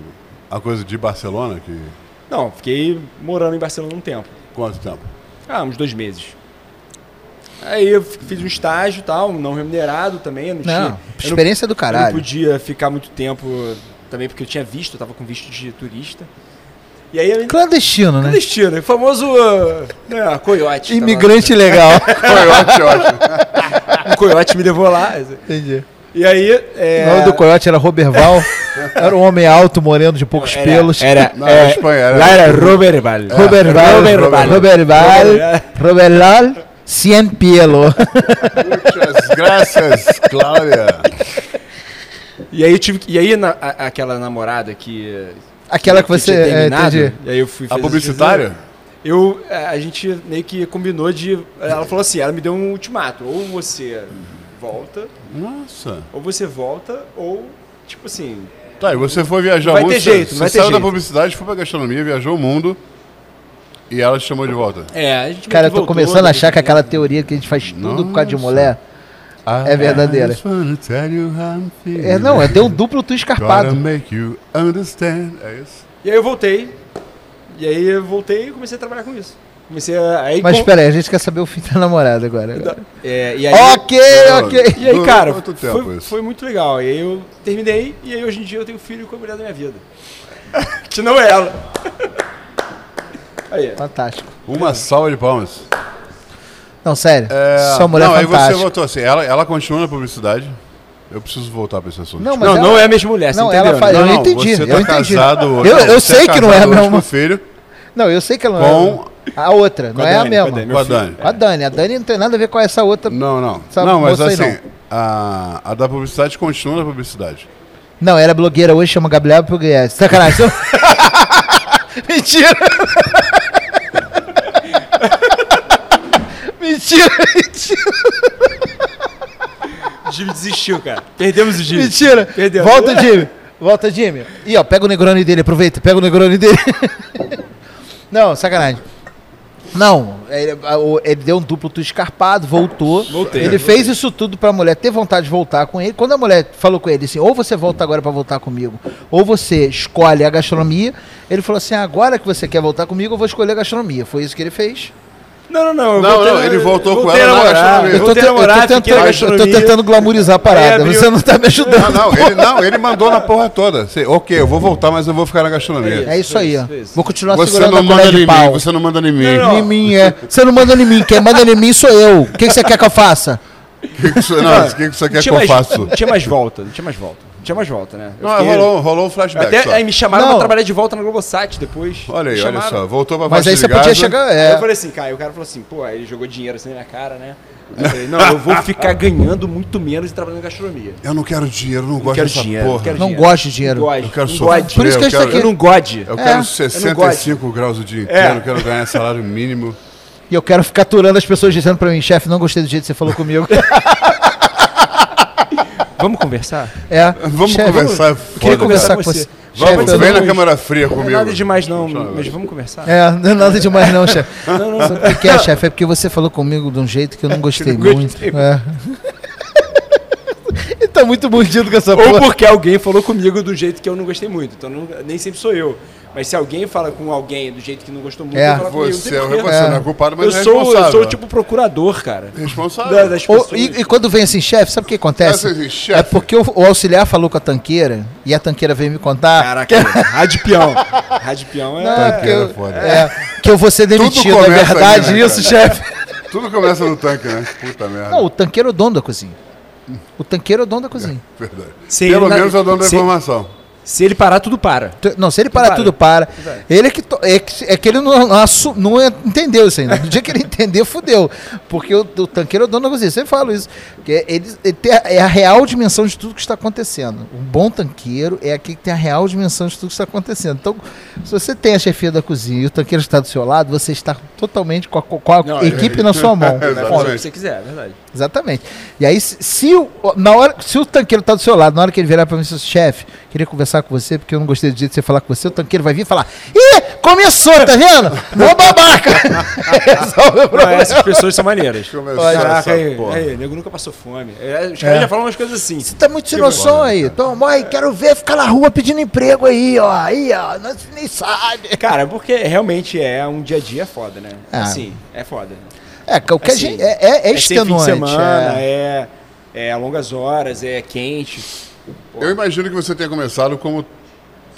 a coisa de Barcelona? Que... Não, fiquei morando em Barcelona um tempo. Quanto tempo? Ah, uns dois meses. Aí eu fiz um estágio e tal, não remunerado também. eu Não, tinha, Não, eu não- experiência do Eu não caralho. podia ficar muito tempo também porque eu tinha visto, eu tava com visto de turista. E aí Clandestino, né? clandestino, o famoso uh, né, coiote. Imigrante legal. Foi ótimo, Um coiote me levou lá. Entendi. E aí. É, O nome do coiote era Roberval. era um homem alto, moreno, de poucos era, pelos. Era, Não, é, era Espanha, era- lá era Roberval. Roberval. Roberval. Roberval. Roberval. Cien pielo. Muchas gracias, Cláudia. E aí tive E aí na- a- aquela namorada que. Aquela que você. tinha É, entendi. E aí eu fui A publicitária? Eu, é, a gente meio que combinou de. Ela falou assim, ela me deu um ultimato. Ou você volta, Nossa. ou você volta, ou, tipo assim. Tá, e você foi viajar Vai muito. ter você- jeito, você vai ter saiu da jeito. publicidade, foi pra gastronomia, viajou o mundo e ela te chamou de volta. É, a gente Cara, eu tô voltou, começando a achar depois que aquela teoria que a gente faz tudo por causa de Nossa. mulher. É verdadeira. I just wanna tell you how I'm feeling. É, não, é deu um duplo tu escarpado. make you understand. É isso? E aí eu voltei. E aí eu voltei e comecei a trabalhar com isso. Comecei a. Aí, Mas com- espera aí, a gente quer saber o fim da namorada agora. É, e aí, Ok, ok. e aí cara, foi, foi muito legal. E aí eu terminei, e aí hoje em dia eu tenho filho com a mulher da minha vida. que não é ela. Aí, Fantástico. Uma salva de palmas. Não, sério. É, Sua mulher não, é aí você fantástica. voltou assim. Ela, ela continua na publicidade. Eu preciso voltar pra esse assunto. Não, mas não, ela- não é a mesma mulher, Não, ela faz- né? eu não, entendi, Você eu tá entendi. casado. Eu- não, eu você sei é que não é a hoje mesma- filho Não, eu sei que ela com. A outra, não a é a mesma. com a Dani, Com a. Dani. A Dani. A Dani não tem nada a ver com essa outra. Não, não. Não, mas assim, A, a da publicidade continua na publicidade. Não, ela é blogueira hoje, chama Gabriela Pugliese. Sacanagem. mentira. Mentira, mentira, O Jimmy desistiu, cara. Perdemos o Jimmy. mentira. Perdemos. Volta, Jimmy. Volta, Jimmy. Ih, ó, pega o Negroni dele, aproveita, pega o Negroni dele. Não, sacanagem. Não, ele, ele deu um duplo tu escarpado, voltou. Voltei, ele voltei. fez isso tudo pra mulher ter vontade de voltar com ele. Quando a mulher falou com ele assim, ou você volta agora pra voltar comigo, ou você escolhe a gastronomia, ele falou assim, agora que você quer voltar comigo, eu vou escolher a gastronomia. Foi isso que ele fez. Não, não, não. eu Não, não, ele voltou com ela a na namorar. gastronomia. Eu Eu tô, te- namorar, eu tô tentando, eu tô gastronomia. tentando glamorizar a parada. Aí abriu- Você não tá me ajudando. Não, não, ele não, ele mandou na porra toda. Você, ok, eu vou voltar, mas eu vou ficar na gastronomia. É isso aí, ó. Isso, isso. Vou continuar Você segurando não a manda de mim, pau. você não manda em mim. Não, Em mim, é. Você não manda em mim. Quem manda em mim sou eu. O que, que você quer que eu faça? O que, que, você- não, o que, que você quer Não que eu faça? Não tinha mais volta, não tinha mais volta. Tinha mais volta, né? Eu Não, fiquei- rolou, rolou um flashback Até só. aí me chamaram Não. pra trabalhar de volta na Globosat depois. Olha aí, olha só. Voltou pra Mas aí você podia chegar. Aí É. eu falei assim, cara, o cara falou assim, pô, aí ele jogou dinheiro assim na minha cara, né? Aí eu falei, não, eu vou ficar ganhando muito menos e trabalhando em gastronomia. Eu não quero dinheiro, não Não gosto quero dessa dinheiro, porra. não quero Não dinheiro. gosto de dinheiro. Não gosto, Eu quero não sofrer. Por isso que eu quero- aqui. Eu não gode. Eu É, quero eu 65 graus o dia inteiro, É. eu quero ganhar salário mínimo. E eu quero ficar aturando as pessoas dizendo pra mim, chefe, não gostei do jeito que você falou comigo. Vamos conversar? É. Vamos chefe, conversar, Eu queria conversar com Com você. você. Chefe, Vamos, eu vem não- na câmera fria Não comigo. é nada demais não, Vamos mas vamos conversar. É, não é nada demais não, chefe. Sabe o que é, chefe? É porque você falou comigo de um jeito que eu não gostei não muito. É. Ele tá muito mordido com essa Ou porra. porque alguém falou comigo do jeito que eu não gostei muito. Então não- nem sempre sou eu. Mas se alguém fala com alguém do jeito que não gostou muito, É. fala comigo. Você, é, porquê. você não é culpado, mas eu é sou, eu sou tipo procurador, cara. Responsável. Da- das Ou- pessoas. e, e quando vem assim, chefe, sabe o que acontece? É assim. É porque o, o auxiliar falou com a tanqueira e a tanqueira veio me contar Caraca, rádio peão. Rádio peão é. Não, Tanqueira que, eu, é foda. é, que eu vou ser demitido. É verdade ali, né, isso, chefe? Tudo começa no tanque, né? Puta merda. Não, o tanqueiro é o dono da cozinha. O tanqueiro é o dono da cozinha. Verdade. Se Pelo menos é o dono da informação. Se ele parar, tudo para. Não, se ele parar Para. tudo, para. Ele é que, to- é que, é que ele não, não, assu- não é- entendeu isso ainda. No dia que ele entender, fudeu. Porque o, o tanqueiro é o dono da cozinha. Eu sempre falo isso. Que ele, ele tem a, é a real dimensão de tudo que está acontecendo. Um bom tanqueiro é aquele que tem a real dimensão de tudo que está acontecendo. Então, se você tem a chefia da cozinha e o tanqueiro está do seu lado, você está totalmente com a, com a Não, equipe na sua mão. Você quiser, é verdade. Exatamente. E aí, se, se o, na hora, se o tanqueiro tá do seu lado, na hora que ele virar pra mim e chefe, Queria conversar com você, porque eu não gostei do jeito de você falar com você. O tanqueiro vai vir e falar: Ih, começou, tá vendo? Mó babaca! Resolve o Não, problema. essas pessoas são maneiras. Caraca, aí, aí, nego nunca passou fome. É, Os caras já falam umas coisas assim. Você tá muito sem noção aí. Toma, aí, quero ver ficar na rua pedindo emprego aí, ó. Aí, ó. Nós nem sabe. Cara, porque realmente é um dia a dia foda, né? É. Assim, é foda. É, o que a Assim, gente. É, é, é sem fim de extenuante. semana, é. é, é longas horas, é quente. Eu imagino que você tenha começado como,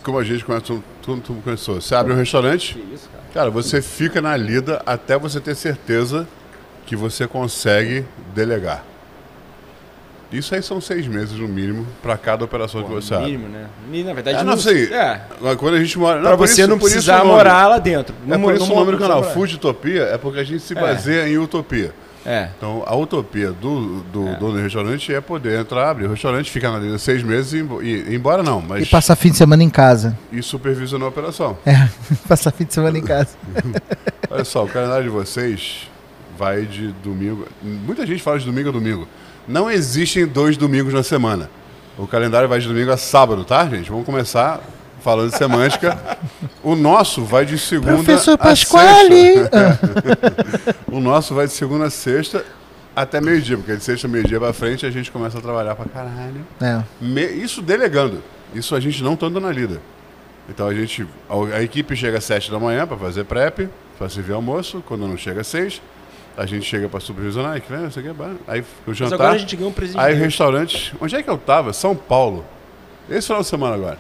como a gente conhece, todo mundo começou. Você abre um restaurante, Que isso, cara. cara, você fica na lida até você ter certeza que você consegue delegar. Isso aí são seis meses no mínimo para cada operação que Pô, você abre. mínimo, né? Na verdade, É, não sei. É, Quando a gente mora. por você isso- não precisar morar lá dentro. É por isso o nome do canal, Food. Utopia, é porque a gente se É. baseia em utopia. É. Então, a utopia do, do dono do restaurante é poder entrar, abrir o restaurante, ficar na linha seis meses e, e ir embora, não, mas E passar fim de semana em casa. e supervisionar a operação. É, passar fim de semana em casa. Olha só, o calendário de vocês vai de domingo. Muita gente fala de domingo a domingo. Não existem dois domingos na semana. O calendário vai de domingo a sábado, tá, gente? Vamos começar falando de semântica. O nosso vai de segunda Professor a Pasquale! sexta. O nosso vai de segunda a sexta até meio-dia, porque de sexta a meio-dia pra frente a gente começa a trabalhar pra caralho. É. Me- isso delegando. Isso a gente não estando na lida. Então a gente. A, a equipe chega às 7 da manhã para fazer prep, para servir almoço. Quando não chega às 6, a gente chega para supervisionar. É bom. aí o Mas jantar. agora a gente ganhou um presente. Aí restaurante. Onde é que eu tava? São Paulo. Esse final de semana agora.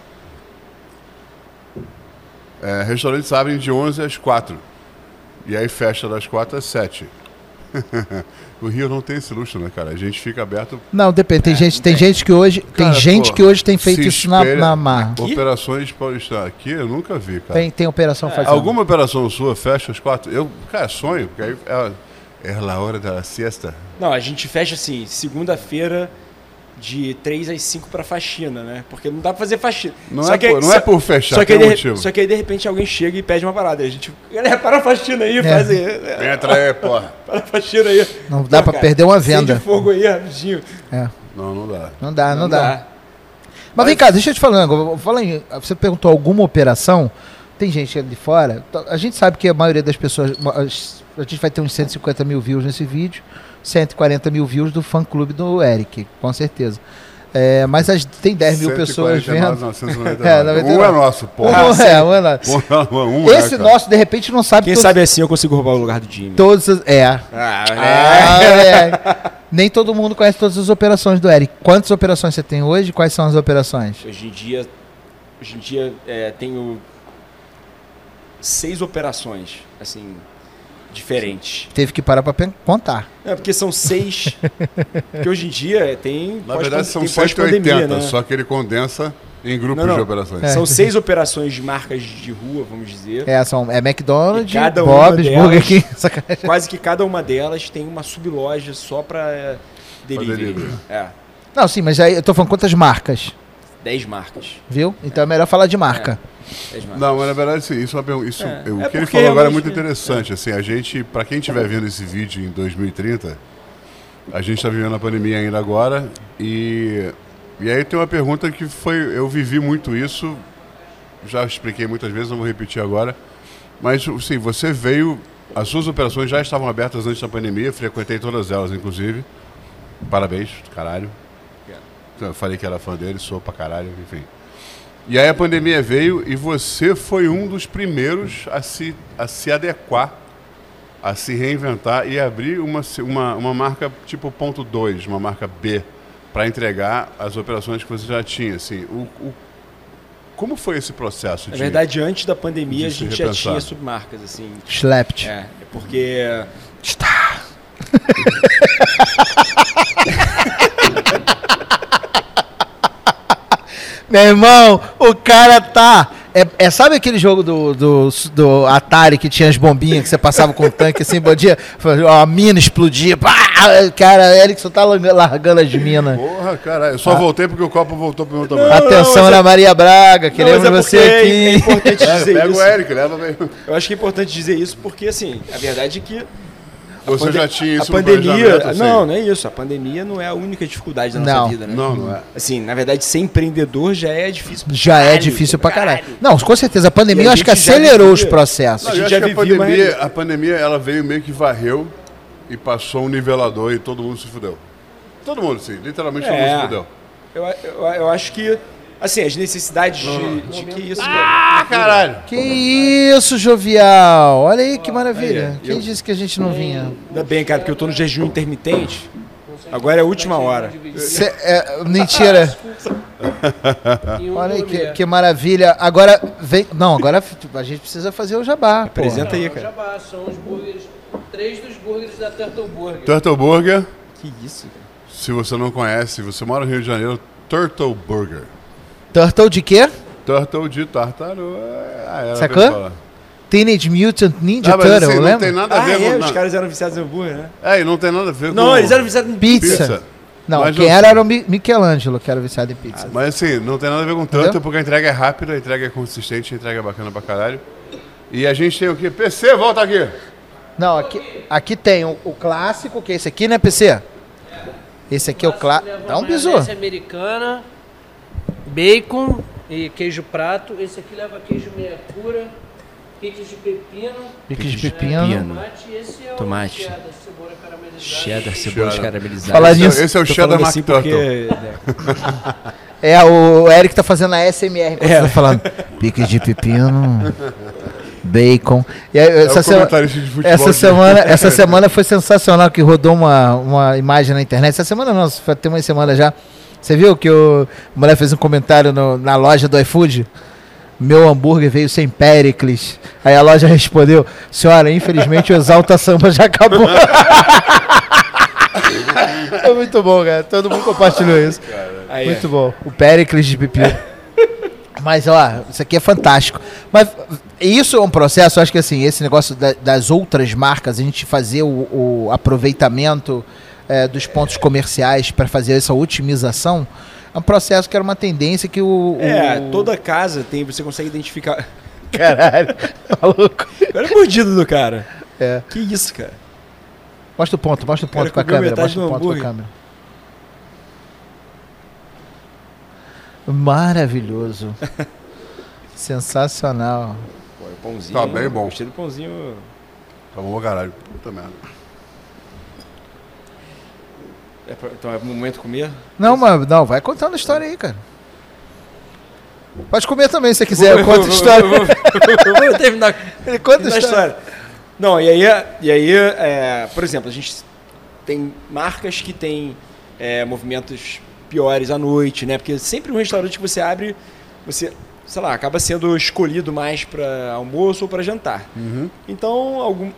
É, restaurantes abrem de 11 às 4. E aí fecha das 4 às 7. o Rio não tem esse luxo, né, cara? A gente fica aberto Não, depende. Tem, gente, tem tem. gente que hoje. Tem Cara, gente pô, que hoje tem feito isso na, na marra. Aqui? Operações paulistas aqui eu nunca vi, cara. Tem, tem operação fazendo. Alguma operação sua fecha às quatro? Eu, cara, sonho, porque aí é, é a hora da siesta. Não, a gente fecha assim, segunda-feira de 3 às 5 pra faxina, né? Porque não dá pra fazer faxina. Não, Só é, que- por, não só- é por fechar, Só que, tem aí, um de, motivo. só que aí de repente alguém chega e pede uma parada. A gente, galera, para a faxina aí, faz aí. é, Entra aí, porra. Para a faxina aí. Não dá Pô, pra perder uma acende venda. fogo aí, rapidinho. É. Não, não dá. Não dá, não, dá. Mas vem cá, deixa eu te falar. agora, Fala em, você perguntou alguma operação. Tem gente ali fora. A gente sabe que a maioria das pessoas. as- A gente vai ter uns 150 mil views nesse vídeo. 140 mil views do fã clube do Eric, com certeza. É, mas as- tem 10 mil pessoas 149, vendo. 999. É, 99. Um é nosso, Um, porra. é, um é nosso. Um, um é, Esse cara. nosso, de repente, não sabe Quem todos- sabe assim eu consigo roubar o lugar do Jimmy. todas as. É. Ah, Ah, é. Nem todo mundo conhece todas as operações do Eric. Quantas operações você tem hoje? Quais são as operações? Hoje em dia, hoje em dia é, tenho seis operações, assim, diferentes. Teve que parar pra pen- contar. É, porque são seis. porque hoje em dia tem. Na verdade são tem pós-pandemia, 180, né? só que ele condensa em grupos Não, não. de operações. É. São seis operações de marcas de rua, vamos dizer. É, são, é McDonald's, E Bob's, delas- Burger King. Sacanagem. Quase que cada uma delas tem uma subloja só para delivery. delivery. É, Não, sim, mas aí eu tô falando quantas marcas, dez marcas. viu? Então é melhor falar de marca. Marcas. Não, mas na verdade, sim, isso, é uma pergunta- isso É, o é que ele falou agora é muito interessante. Assim, a gente, para quem estiver vendo esse vídeo em 2030, a gente está vivendo a pandemia ainda agora e e aí tem uma pergunta que foi, eu vivi muito isso, já expliquei muitas vezes, não vou repetir agora, mas sim, você veio, as suas operações já estavam abertas antes da pandemia, frequentei todas elas, inclusive. Parabéns, caralho. Eu falei que era fã dele, sou pra caralho, enfim. E aí a pandemia veio e você foi um dos primeiros a se, a se adequar, a se reinventar e abrir uma, uma, uma marca tipo ponto 2, uma marca B, para entregar as operações que você já tinha. Assim, o, o- como foi esse processo? Na de- verdade, antes da pandemia, a gente já tinha submarcas, assim. Schlept. É, é porque. Está. Meu irmão, o cara tá. É, é- sabe aquele jogo do, do, do Atari que tinha as bombinhas que você passava com o tanque assim, bom dia, a mina explodia, pá, cara, Erickson tá largando, largando as minas. Porra, caralho. Eu Ah. só voltei porque o copo voltou pro meu tamanho. Não, Atenção, Ana é- Maria Braga, Não, queremos mas é você É, é aqui. importante É, dizer pega isso. o Eric, leva bem. Eu acho que é importante dizer isso porque, assim, a verdade é que Você já tinha isso a no pandemia, planejamento, assim? não, não é isso. A pandemia não é a única dificuldade da nossa Não. vida, né? Não, não é. Assim, na verdade, ser empreendedor já é difícil. pra Já é caralho, difícil pra caralho. Não, com certeza. A pandemia a eu acho que gente acelerou vivia- os processos. A Não, gente eu já que a pandemia, a pandemia ela veio meio que varreu e passou um nivelador e todo mundo se fudeu. Todo mundo, sim. Literalmente todo É. mundo se fudeu. Eu, eu, eu acho que, assim, as necessidades de, de que isso. Ah, caralho! Que isso, jovial. Olha aí que maravilha. Aí, Quem eu- disse que a gente não vinha? Ainda bem, cara, porque eu tô no jejum intermitente. Agora é a última hora. Cê- é, mentira. Olha aí que, que maravilha. Agora vem. Não, agora a gente precisa fazer o jabá. Apresenta aí, cara. Jabá, são os burgers, três dos burgers da Turtle Burger. Turtle Burger, Que isso, cara. se você não conhece, você mora no Rio de Janeiro, Turtle Burger. Turtle de quê? Turtle de tartaruga. Ah, Sacou? Teenage Mutant Ninja Ah, mas Turtle, assim, não lembra? tem nada a Ah, ver é, com... os não. caras eram viciados em hambúrguer, né? É, e não tem nada a ver Não, com... eles eram viciados em Pizza. Pizza. Não, Mas quem não- era era o Mi- Michelangelo, que era viciado em pizza. Mas assim, não tem nada a ver com Entendeu? Turtle, porque a entrega é rápida, a entrega é consistente, a entrega é bacana pra caralho. E a gente tem o quê? PC, volta aqui! Não, aqui, aqui tem o, o clássico, que é esse aqui, né, PC? Esse aqui é o clássico. Dá um bisu. maionese americana, bacon e queijo prato. Esse aqui leva queijo meia cura, picles de pepino, Picles de pepino. tomate. Esse é Tomate. o cheddar, cebola caramelizada. Cheddar, cebola caramelizada. Falar Esse, nisso, é- esse é o Tô Cheddar assim porque, É, o Eric tá fazendo a SMR É. tá falando. Picles de pepino, bacon. E aí, É essa, o sema- essa semana, essa semana foi sensacional que rodou uma, uma imagem na internet. Essa semana não, foi tem uma semana já. Você viu que o mulher fez um comentário no- na loja do iFood? Meu hambúrguer veio sem Pericles. Aí a loja respondeu: Senhora, infelizmente o Exalta Samba já acabou. Foi muito bom, cara. Todo mundo compartilhou isso. aí, Muito bom. O Pericles de pepino. Mas, ó, isso aqui é fantástico. Mas isso é um processo, acho que assim, esse negócio da- das outras marcas, a gente fazer o, o aproveitamento eh, dos pontos comerciais para fazer essa otimização, é um processo que era uma tendência que o. É, o- toda casa tem, você consegue identificar. Caralho, maluco. Olha a mordida do cara. É. Que isso, cara. Mostra o ponto, mostra o Cara, ponto com a câmera. Mostra o ponto com a hambúrguer. câmera. Maravilhoso. Sensacional. Pô, o pãozinho. Tá bem bom. Gostei do pãozinho. Tá bom pra caralho. Puta merda. É pra- então é o momento de comer? Não, mas não, vai contando a história aí, cara. Pode comer também se você quiser. Eu conto a história. Vamos terminar. Ele conta a história. Não, e aí, e aí é, por exemplo, a gente tem marcas que têm é, movimentos piores à noite, né? Porque sempre um restaurante que você abre, você, sei lá, acaba sendo escolhido mais para almoço ou para jantar. Uhum. Então, algum,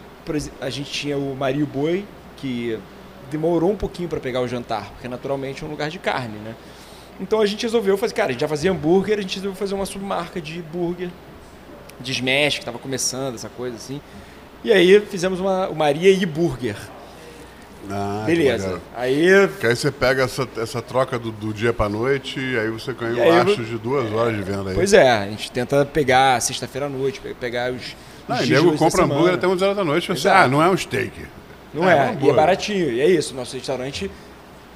a gente tinha o Mario Boi, que demorou um pouquinho para pegar o jantar, porque naturalmente é um lugar de carne, né? Então a gente resolveu fazer, cara, a gente já fazia hambúrguer, a gente resolveu fazer uma submarca de burger, de smash, que estava começando, essa coisa assim. E aí fizemos uma, o Maria e Burger. Ah, Beleza. Aí Que aí você pega essa, essa troca do, do dia pra noite e aí você ganha um aí laço eu- de duas horas de venda aí. Pois é, a gente tenta pegar sexta-feira à noite, pe- pegar os. os Ah, e nego compra hambúrguer até 11 horas da noite. Você, Exato. ah, não é um steak. Não É, é, um e é baratinho. E é isso, nosso restaurante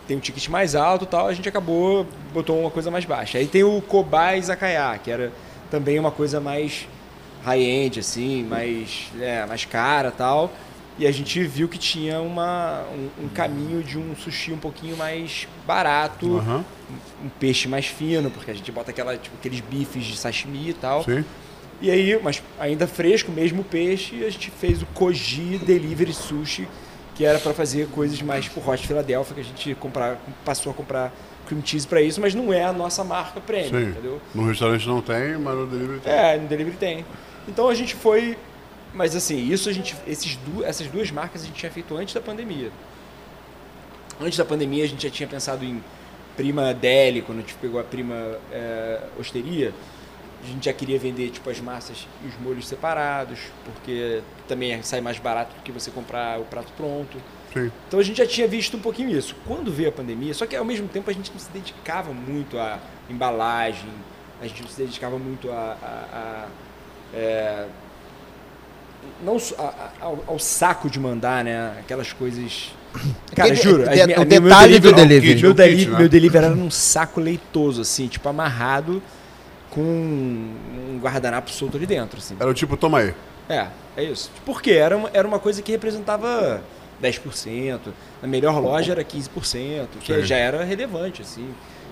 tem um ticket mais alto e tal, a gente acabou, botou uma coisa mais baixa. Aí tem o Kobai Izakaya, que era também uma coisa mais high-end, assim, mais, é, mais cara e tal. E a gente viu que tinha uma, um, um caminho de um sushi um pouquinho mais barato, Aham, um peixe mais fino, porque a gente bota aquela, tipo, aqueles bifes de sashimi e tal. sim. E aí, mas ainda fresco, mesmo peixe, a gente fez o Koji Delivery Sushi, que era para fazer coisas mais tipo Hot Philadelphia, que a gente comprar, passou a comprar cream cheese para isso, mas não é a nossa marca premium, Sim. entendeu? No restaurante não tem, mas no delivery tem. É, no delivery tem. Então a gente foi, mas assim, isso a gente, esses du essas duas marcas a gente tinha feito antes da pandemia. Antes da pandemia a gente já tinha pensado em Prima Deli, quando a gente pegou a Prima é, Osteria, a gente já queria vender tipo as massas e os molhos separados, porque também sai mais barato do que você comprar o prato pronto. Sim. Então a gente já tinha visto um pouquinho isso. Quando veio a pandemia, só que ao mesmo tempo a gente não se dedicava muito à embalagem, a gente não se dedicava muito a, a- a, é, não a- a- ao, ao saco de mandar, né? Aquelas coisas. Cara, Aquele- juro. de- as o a minha- meu detalhe do delivery. delivery. Meu, O kit, deli né? meu delivery era num saco leitoso, assim, tipo, amarrado com um guardanapo solto ali dentro, assim. Era o tipo, toma aí. É, é isso. Por quê? Era uma, era uma coisa que representava 10%. Na melhor loja era 15%, que Sim. já era relevante, assim.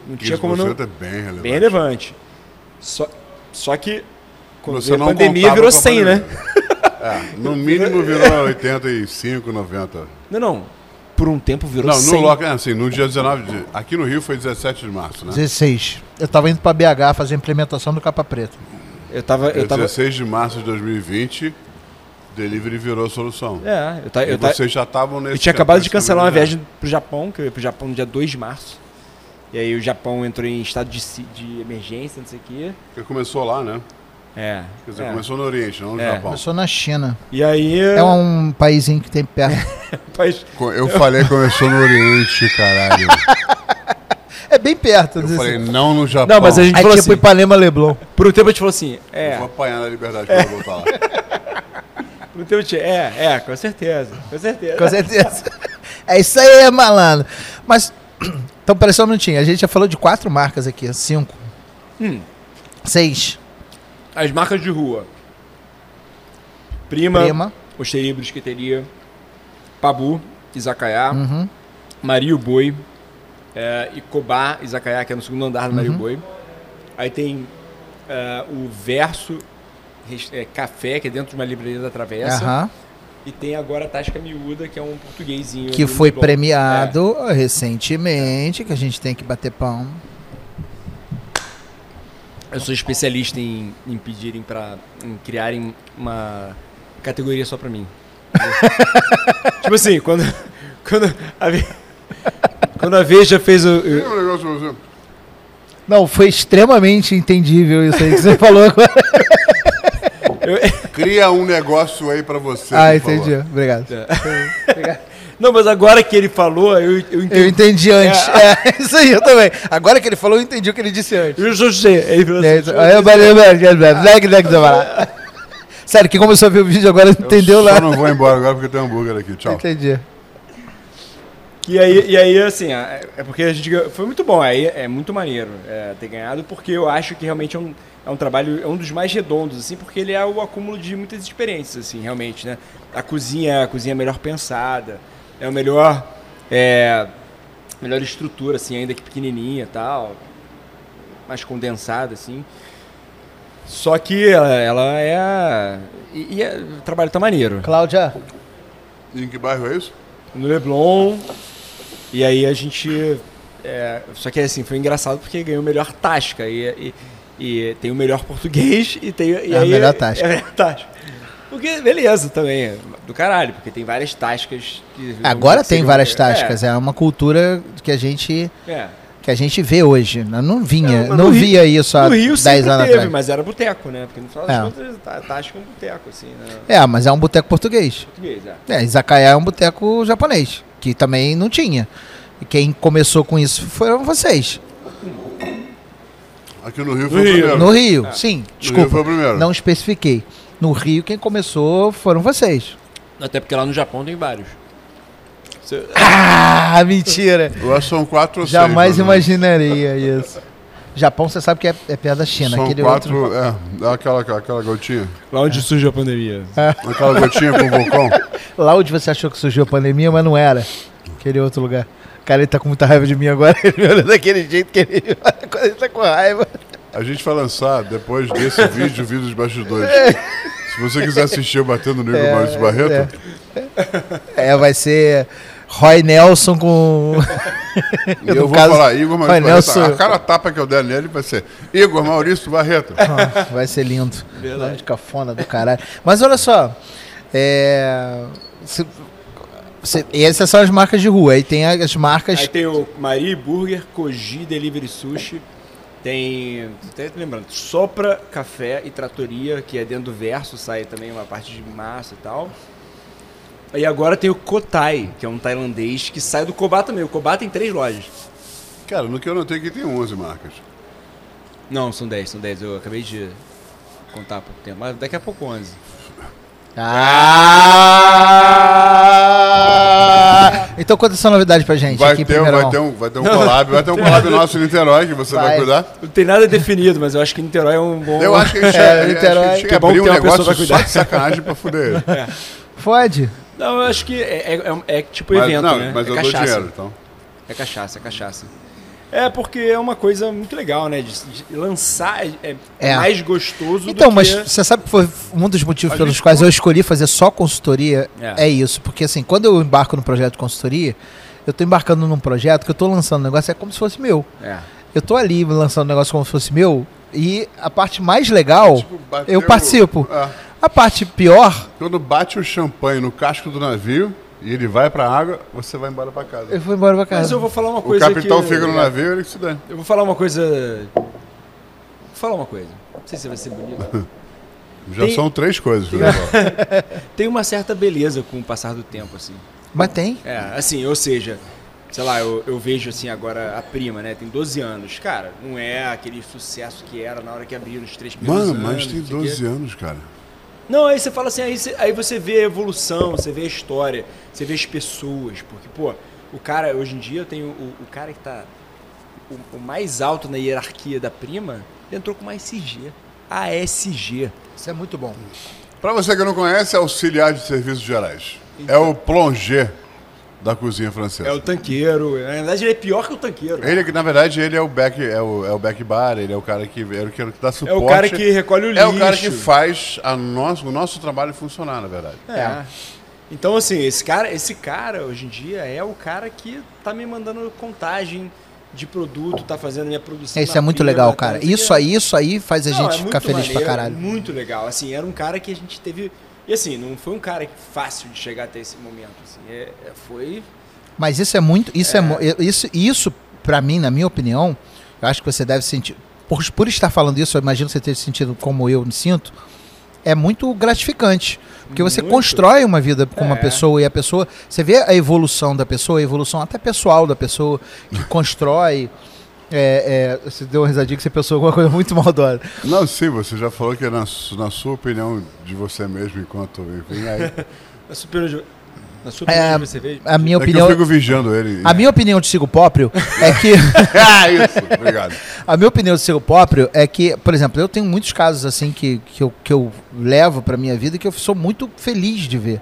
Não tinha 15% como não. é bem relevante. Bem relevante. Só, só que quando Você a não pandemia virou com a 100, né? É, no mínimo virou 85, 90. Não, não. Por um tempo virou Não, 100. no local, é assim, no dia 19 de... Aqui no Rio foi 17 de março, né? 16. Eu tava indo pra BH fazer a implementação do capa preta. Eu tava. Eu Dia tava 16 de março de 2020, delivery virou solução. é, eu, ta, E eu, ta, vocês já estavam nesse... eu tinha acabado de cancelar uma viagem. viagem pro Japão, que eu ia pro Japão no dia 2 de março. E aí o Japão entrou em estado de, de emergência, não sei o quê. Porque começou lá, né? É. Quer dizer, é. começou no Oriente, não no É. Japão. Sou na China. E aí. É um paísinho que tem perto. Co- Eu falei que começou no Oriente, caralho. É bem perto. Eu falei, não no Japão. Não, mas a gente Aí falou tipo assim. Ipanema Leblon. Por um tempo a gente falou assim. É. Eu vou apanhar na liberdade quando eu voltar lá. Por um tempo a gente. É, é, com certeza. Com certeza. Com certeza. É isso aí, malandro. Mas, então, peraí só um minutinho. A gente já falou de quatro marcas aqui. Cinco. Hum. Seis. As marcas de rua. Prima, Prima. Osteria Brusqueteria, Pabu, Izakaya, Uhum. Mario Boi, é, e Koba Izakaya, que é no segundo andar do Mario Uhum. Boi. Aí tem é, o Verso é, Café, que é dentro de uma livraria da Travessa. Aham. E tem agora a Tasca Miúda, que é um portuguesinho. Que foi Leblon. premiado recentemente, que a gente tem que bater pão. É. Eu sou especialista em, em pedirem para em criarem uma categoria só pra mim. tipo assim, quando quando a, quando a Veja fez o o- um negócio pra você. Não, foi extremamente entendível isso aí que você falou agora. Cria um negócio aí pra você. ah, entendi. Obrigado. Não, mas agora que ele falou, eu, eu entendi. Eu entendi antes. É, isso aí, eu também. Agora que ele falou, eu entendi o que ele disse antes. Eu José. Ele falou assim, É, eu Sério, quem começou a ver o vídeo agora entendeu eu lá. Só não vou embora agora porque tem hambúrguer aqui. Tchau. Entendi. E aí, e aí assim, é é porque a gente foi muito bom, aí é muito maneiro é, ter ganhado, porque eu acho que realmente é um, é um trabalho, é um dos mais redondos, assim, porque ele é o acúmulo de muitas experiências, assim, realmente, né? A cozinha é a cozinha melhor pensada, é o melhor, é, melhor estrutura, assim, ainda que pequenininha e tal, mais condensada, assim. Só que ela, ela é, e, e é- o trabalho tá maneiro. Cláudia, Em que bairro é isso? no Leblon. E aí a gente. é, só que assim, foi engraçado porque ganhou melhor Tasca. E, e, e tem o melhor português e tem. E É a aí, melhor Tasca. É a melhor Tasca. Porque, beleza, também. é Do caralho, porque tem várias tascas que. agora tem várias tascas. É uma cultura que a gente, É. é. que a gente vê hoje. Eu não vinha, É, mas não no via isso há No Rio 10 sempre anos teve, atrás. mas era boteco, né? Porque no final das É. contas, a tasca é um boteco, assim, né? É, mas é um boteco português. Português, é. É, Izakaya é um boteco japonês, que também não tinha. E quem começou com isso foram vocês. Aqui no Rio No foi o Rio. primeiro. No Rio, É. sim. No Rio Desculpa, foi o primeiro. não especifiquei. No Rio, quem começou foram vocês. Até porque lá no Japão tem vários. Você- Ah, mentira! Eu acho que são quatro ou Jamais seis. menos. imaginaria isso. Japão, você sabe que é, é perto da China. São aquele quatro, outro. é, dá aquela, aquela gotinha. Lá onde surgiu a pandemia. Aquela gotinha com vulcão. Lá onde você achou que surgiu a pandemia, mas não era. Aquele outro lugar. Cara, ele tá com muita raiva de mim agora. Ele me olha daquele jeito que ele olha quando ele tá com raiva. A gente vai lançar, depois desse vídeo, o vídeo dos bastidores. Se você quiser assistir eu batendo no Igor É, Maurício Barreto, É, vai ser Roy Nelson com. e eu vou caso, falar Igor Roy Maurício Nelson-. A cada tapa que eu der nele vai ser Igor Maurício Barreto. Ah, vai ser lindo. Nome de cafona do caralho. Mas olha só. É. se- se- e essas são as marcas de rua. Aí tem as marcas. Aí tem o Mari Burger, Koji Delivery Sushi. Tem, até lembrando, Sopra Café e Tratoria, que é dentro do verso, sai também uma parte de massa e tal. E agora tem o Kotai, que é um tailandês que sai do Koba também. O Koba tem três lojas. Cara, no que eu notei aqui tem 11 marcas. Não, são 10, são 10. Eu acabei de contar há pouco tempo, mas daqui a pouco 11. Ah! Então conta essa novidade pra gente Vai aqui ter, primeiro. vai, ter um, vai ter um collab, vai ter um collab nosso em Niterói que você vai, Vai. cuidar. Não tem nada definido, mas eu acho que Niterói é um bom. Eu acho que a gente, É, a gente Niterói. tinha Que que bom abrir que um tem uma pessoa negócio só cuidar. de sacanagem pra fuder ele. Fode. Não, eu acho que é, é- é tipo Mas, evento, não, né? mas é eu cachaça. dou dinheiro, então. É cachaça, é cachaça. É porque é uma coisa muito legal, né? De, de lançar é, é É. mais gostoso Então, do mas que... você sabe que foi um dos motivos A pelos quais eu escolhi fazer só consultoria? É. É. isso. Porque assim, quando eu embarco no projeto de consultoria, eu tô embarcando num projeto que eu tô lançando um negócio, é como se fosse meu. É. Eu tô ali lançando um negócio como se fosse meu, e a parte mais legal, Tipo, bateu- eu participo. É. A parte pior, Quando bate o champanhe no casco do navio e ele vai pra água, você vai embora pra casa. eu vou embora pra casa. Mas eu vou falar uma O coisa capitão que... fica no navio, ele que se dá. Eu vou falar uma coisa... Vou falar uma coisa. Não sei se vai ser bonito. Já Tem- são três coisas. né, Val? Tem uma certa beleza com o passar do tempo, assim. Mas tem. É, assim, ou seja, sei lá, eu, eu vejo assim agora a prima, né? Tem 12 anos. Cara, não é aquele sucesso que era na hora que abriram os três primeiros Mano, anos. mas tem não sei o quê. 12 anos, cara. Não, aí você fala assim, aí você, aí você vê a evolução, você vê a história, você vê as pessoas, porque, pô, o cara, hoje em dia eu tenho o, o cara que tá o, o mais alto na hierarquia da prima, ele entrou com uma SG. ASG. Isso é muito bom. Pra você que não conhece, é auxiliar de serviços gerais. É o plongé da cozinha francesa. É o tanqueiro. Na verdade, ele é pior que o tanqueiro. Ele, que, na verdade, ele é o back, é o, é o back bar, ele é o cara que, é o que dá é suporte. o cara que recolhe o lixo. É o cara que faz a nosso, o nosso trabalho funcionar, na verdade. É. Então, assim, esse cara, esse cara, hoje em dia, é o cara que tá me mandando contagem de produto, tá fazendo minha produção. Isso é muito prima, legal, tá, cara. Isso aí, isso aí faz a Não, gente é ficar feliz pra maneiro, caralho. Muito legal. Assim, era um cara que a gente teve. E assim, não foi um cara fácil de chegar até esse momento. Assim, é- é- foi. Mas isso é muito. Isso é, mo- isso, isso para mim, na minha opinião, eu acho que você deve sentir. Por, por estar falando isso, eu imagino que você ter sentido como eu me sinto. É muito gratificante. Porque você Muito. constrói uma vida com uma É. pessoa e a pessoa. Você vê a evolução da pessoa, a evolução até pessoal da pessoa, que constrói. É, é, você deu uma risadinha que você pensou alguma coisa muito maldosa. Não, sim, você já falou que é na, na sua opinião de você mesmo, enquanto, enfim, aí, Na sua opinião, de- na sua É, opinião de você vê. A minha é que opinião. eu fico vigiando ele. A minha opinião de Sigo Próprio é que. ah, isso, obrigado. A minha opinião de ser o próprio é que, por exemplo, eu tenho muitos casos assim que, que, eu, que eu levo pra minha vida que eu sou muito feliz de ver.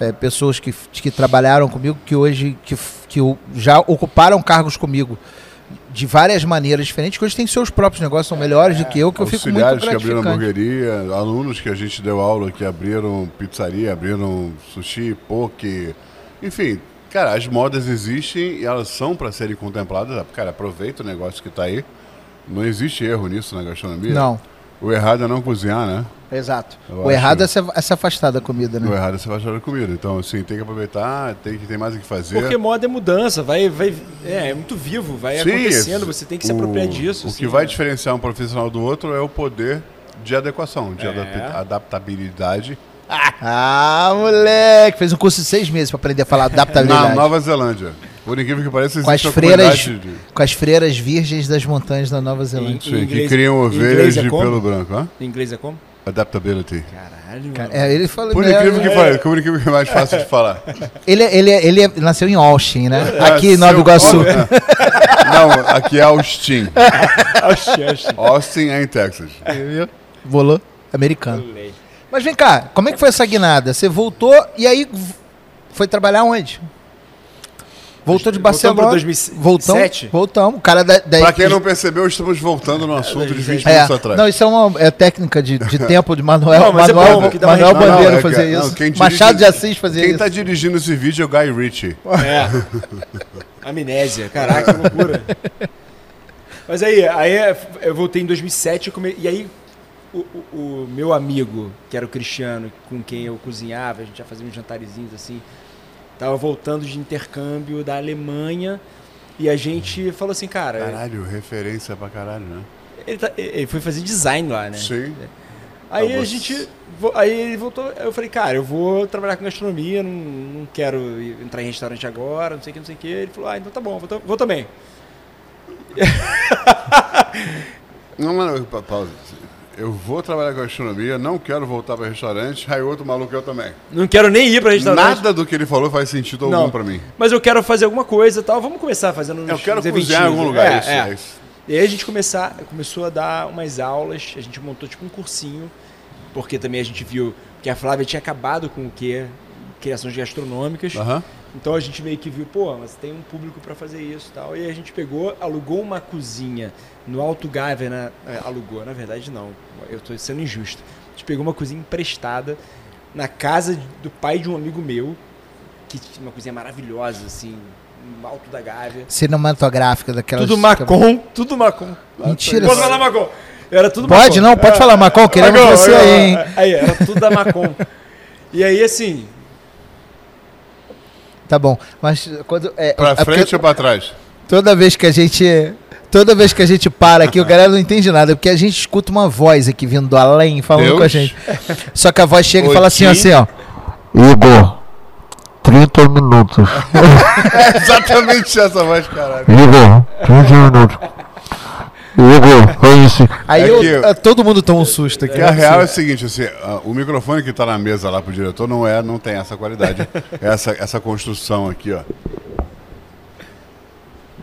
É, pessoas que, que trabalharam comigo, que hoje que, que já ocuparam cargos comigo de várias maneiras diferentes, que hoje têm seus próprios negócios, são melhores do que eu, que eu fico muito Auxiliares que abriram gratificante. hamburgueria, alunos que a gente deu aula que abriram pizzaria, abriram sushi, poke, enfim. Cara, as modas existem e elas são para serem contempladas. Cara, aproveita o negócio que tá aí. Não existe erro nisso na gastronomia. Não, O errado é não cozinhar, né? exato. Eu o errado é se, é se afastar da comida, O né? errado é você achar a comida. Então, assim, tem que aproveitar, tem que ter mais o que fazer. Porque moda é mudança, vai, vai, é, é muito vivo, vai Sim, acontecendo, você tem que se o- apropriar disso. O assim, que vai né? diferenciar um profissional do outro é o poder de adequação, de É. adap- adaptabilidade. Ah, moleque! Fez um curso de seis meses pra aprender a falar Na adaptabilidade. Nova Zelândia. Por incrível que pareça, Com as freiras, de- com as freiras virgens das montanhas da Nova Zelândia. Sim, que inglês- criam ovelhas é de como? pelo branco. Hã? Em inglês é como? Adaptability. Caralho, Cara, mano. é, ele fala, Por é, incrível que é, pareça, por incrível que é mais fácil de falar. Ele, ele, ele é- nasceu em Austin, né? É, Aqui em Nova Iguaçu. Não, aqui é Austin. Austin é em Texas. Volou americano. Mas vem cá, como é que foi essa guinada? Você voltou e aí foi trabalhar onde? Voltou de Voltamos Barcelona. pra 2007? Voltamos. Voltamos. O cara da, da Pra quem não percebeu, estamos voltando no assunto de 20 é, minutos atrás. não, isso é uma é técnica de, de tempo de Manuel, Não, mas é Manuel, bom, dá uma Manuel. Bandeira Não, é fazer não, isso. quem dirige- Machado de Assis fazer Quem isso. tá dirigindo esse vídeo é o Guy Ritchie. É. Amnésia, caraca, que loucura. Mas aí, aí eu voltei em 2007 e come- e aí o, o- o meu amigo, que era o Cristiano, com quem eu cozinhava, a gente já fazia uns jantarezinhos assim, tava voltando de intercâmbio da Alemanha e a gente falou assim, cara, Caralho, referência pra caralho, né? ele, tá- ele foi fazer design lá, né? Sim. Aí Ah, a gente. Aí ele voltou. Eu falei, cara, eu vou trabalhar com gastronomia, não, não quero entrar em restaurante agora, não sei o que, não sei o que. Ele falou, ah, então tá bom, vou, vou também. Não, pa- pausa. Eu vou trabalhar com gastronomia, não quero voltar para restaurante. Aí outro maluco eu também. Não quero nem ir pra restaurante. Nada do que ele falou faz sentido algum Não. para mim. Mas eu quero fazer alguma coisa e tal. Vamos começar fazendo uns Eu quero uns cozinhar em algum lugar. É, isso, é. é isso. E aí a gente começar, começou a dar umas aulas, a gente montou tipo um cursinho, porque também a gente viu que a Flávia tinha acabado com o que? Criações gastronômicas. Aham. Então a gente meio que viu, pô, mas tem um público para fazer isso e tal. E a gente pegou, alugou uma cozinha no Alto Gávea, na, é, alugou, na verdade não, eu tô sendo injusto. A gente pegou uma cozinha emprestada na casa do pai de um amigo meu, que tinha uma cozinha maravilhosa, assim, no Alto da Gávea. Cinematográfica daquelas. Tudo Macon, tudo Macon. Mentira. Posso falar Macon? Era tudo Pode, Macon. não, pode É. falar, Macon, queremos Macon, você é, aí, hein? Aí, era tudo da Macon. e aí, assim, Tá bom. Mas quando. É, Pra é porque frente ou pra trás? toda vez que a gente. Toda vez que a gente para aqui, o galera não entende nada, porque a gente escuta uma voz aqui vindo do além falando Deus? com a gente. Só que a voz chega e Oi, fala assim, assim, ó. Igor, 30 minutos. É exatamente essa voz, caralho. Igor, 30 minutos. Igor, é isso. Aí É eu- que- eh, todo mundo toma um susto aqui. A real é o seguinte, assim, o microfone que tá na mesa lá pro diretor não é, não tem essa qualidade, essa, essa construção aqui, ó.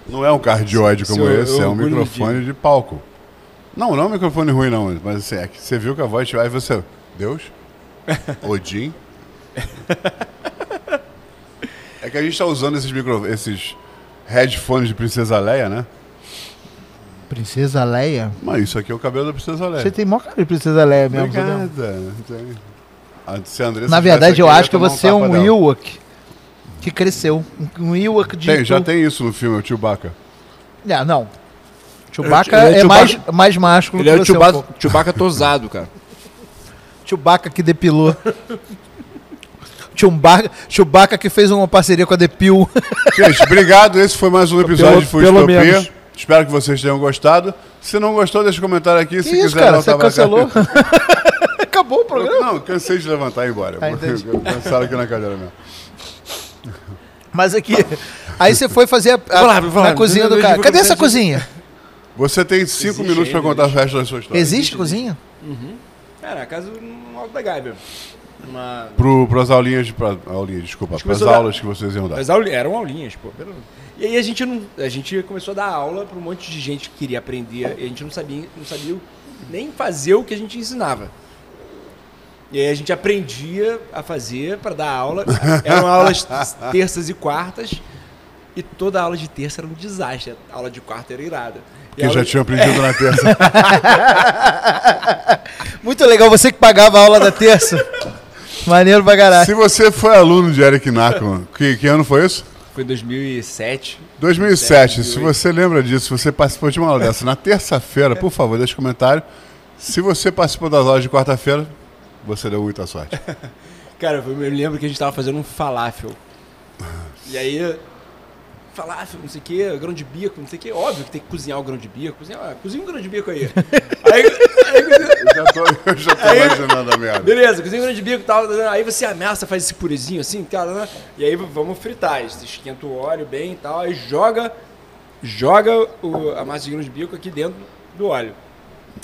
Não é um cardioide como Seu- esse, é um microfone de palco. Não, não é um microfone ruim não, mas assim, é que você viu que a voz, aí você, Deus, Odin. É que a gente tá usando esses micro, esses headphones de Princesa Leia, né? Princesa Leia? Mas isso aqui é o cabelo da Princesa Leia. Você tem maior cara de Princesa Leia mesmo. Obrigada. Ah, se a Andressa Na verdade, eu acho que você é um dela. Ewok que cresceu. Um Ewok de. Tem, já tem isso no filme, o Chewbacca. Ah, não. Chewbacca é é, Chewbacca- mais, mais másculo ele que o você um Chewbacca. Chewbacca tosado, cara. Chewbacca que depilou. Chewbacca, Chewbacca que fez uma parceria com a Depil. Gente, obrigado. Esse foi mais um episódio Pelo- de menos. Espero que vocês tenham gostado. Se não gostou, deixa um comentário aqui. Que Se isso, quiser cara? Você cancelou? Acabou o programa. Não, cansei de levantar e ir embora. Ah. Cansaram aqui na cadeira mesmo. Mas aqui. Aí você foi fazer a, a- lá, na cozinha do Eu- eu- cara. eu- Cadê eu- essa eu- cozinha? Você tem cinco Existe minutos para contar o resto da sua história. Existe cozinha? É, na casa no Alto da Gávea. Uma... Pro, pras aulinhas, de, pra, aulinhas, desculpa, Acho que pras começou a dar- aulas que vocês iam dar. Auli- eram aulinhas, pô. pelo- E aí a gente, não, a gente começou a dar aula para um monte de gente que queria aprender e a gente não sabia, não sabia nem fazer o que a gente ensinava. E aí a gente aprendia a fazer para dar aula. Eram aulas terças e quartas. E toda aula de terça era um desastre. A aula de quarta era irada. Que já tinha aprendido na terça. Muito legal, você que pagava a aula da terça. Maneiro pra caralho. Se você foi aluno de Eric Nackman, que, que ano foi isso? Foi em 2007. 2007. Se você lembra disso, se você participou de uma aula dessa na terça-feira, por favor, deixe um comentário. Se você participou das aulas de quarta-feira, você deu muita sorte. Cara, eu me lembro que a gente tava fazendo um falafel. E aí, falafel, não sei o que, grão de bico, não sei o que. Óbvio que tem que cozinhar o grão de bico. Cozinha, ah, cozinha um grão de bico aí. aí, aí Eu já tô, eu já tô Aí- imaginando a merda. beleza, cozinha um grão de bico e tal. Aí você amassa, faz esse purezinho assim, cara, né? E aí vamos fritar. Você esquenta o óleo bem e tal. Aí joga, joga o, a massa de grão de bico aqui dentro do óleo.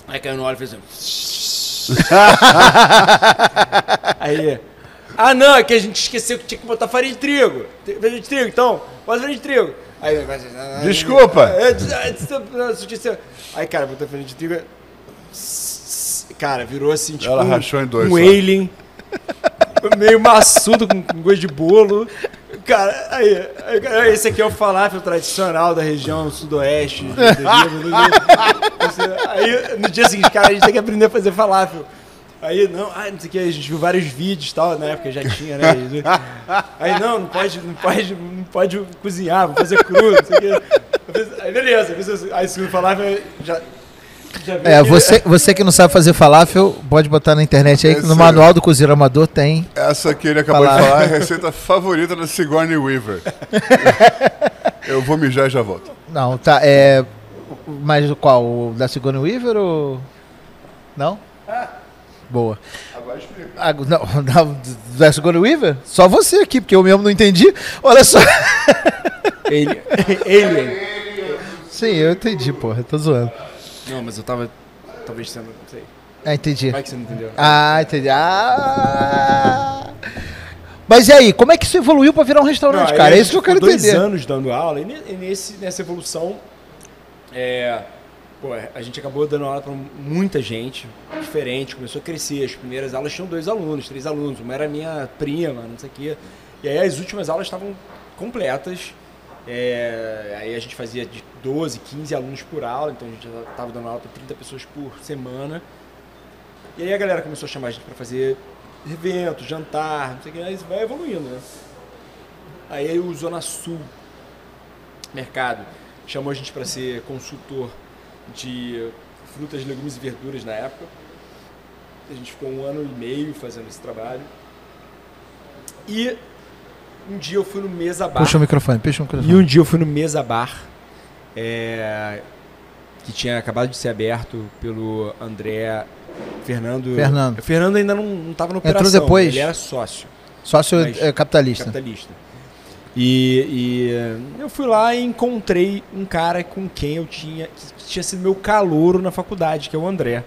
Aí caiu no óleo e fez assim. Aí. Ah, não, é que a gente esqueceu que tinha que botar farinha de trigo. Farinha de trigo, então, bota farinha de trigo. Aí, Desculpa. É, é. Aí, cara, botou farinha de trigo. Cara, virou assim, tipo. Ela um- rachou em dois Um só. alien. Meio maçudo, com, com gosto de bolo. Cara, aí, esse aqui é o falafel tradicional da região sudoeste. aí, no dia seguinte, cara, a gente tem que aprender a fazer falafel. Aí, não, ai, não sei o que, a gente viu vários vídeos e tal, na época já tinha, né? Aí, não, não pode, não pode, não pode cozinhar, vou fazer cru, não sei o que. Aí, beleza, aí segundo falafel, já... já É, que- você, você que não sabe fazer falafel, pode botar na internet aí, que no manual do cozinheiro amador tem. Essa que ele acabou Falar. de falar é a receita favorita da Sigourney Weaver. Eu vou mijar e já volto. Não, tá, é... Mas qual? O da Sigourney Weaver ou... Não? Boa. Agora explica. Ah, não, da, da Sigourney Weaver? Só você aqui, porque eu mesmo não entendi. Olha só. Alien. Alien. Sim, eu entendi, porra, tô zoando. Não, mas eu tava. Talvez sendo. Não sei. Ah, entendi. Vai que você não entendeu. Ah, entendi. Ah. Mas e aí, como é que isso evoluiu pra virar um restaurante, Não, cara? É isso que eu quero dois entender. anos dando aula e, e nesse, nessa evolução, é, pô, a gente acabou dando aula para muita gente diferente, começou a crescer. As primeiras aulas tinham dois alunos, três alunos, uma era minha prima, não sei o quê. E aí as últimas aulas estavam completas. É, aí a gente fazia de 12, 15 alunos por aula, então a gente estava dando aula para 30 pessoas por semana. E aí a galera começou a chamar a gente para fazer evento, jantar, não sei o que, aí vai evoluindo, né? Aí o Zona Sul Mercado chamou a gente para ser consultor de frutas, legumes e verduras na época. A gente ficou um ano e meio fazendo esse trabalho. E um dia eu fui no Mesa Bar. Puxa o microfone, puxa o E microfone. um dia eu fui no Mesa Bar, é, que tinha acabado de ser aberto pelo André Fernando. Fernando. O Fernando ainda não, não tava na Entrou operação. depois? Ele era sócio, Sócio é, capitalista. capitalista. E, e, eh, eu fui lá e encontrei um cara com quem eu tinha. que tinha sido meu calouro na faculdade, que é o André.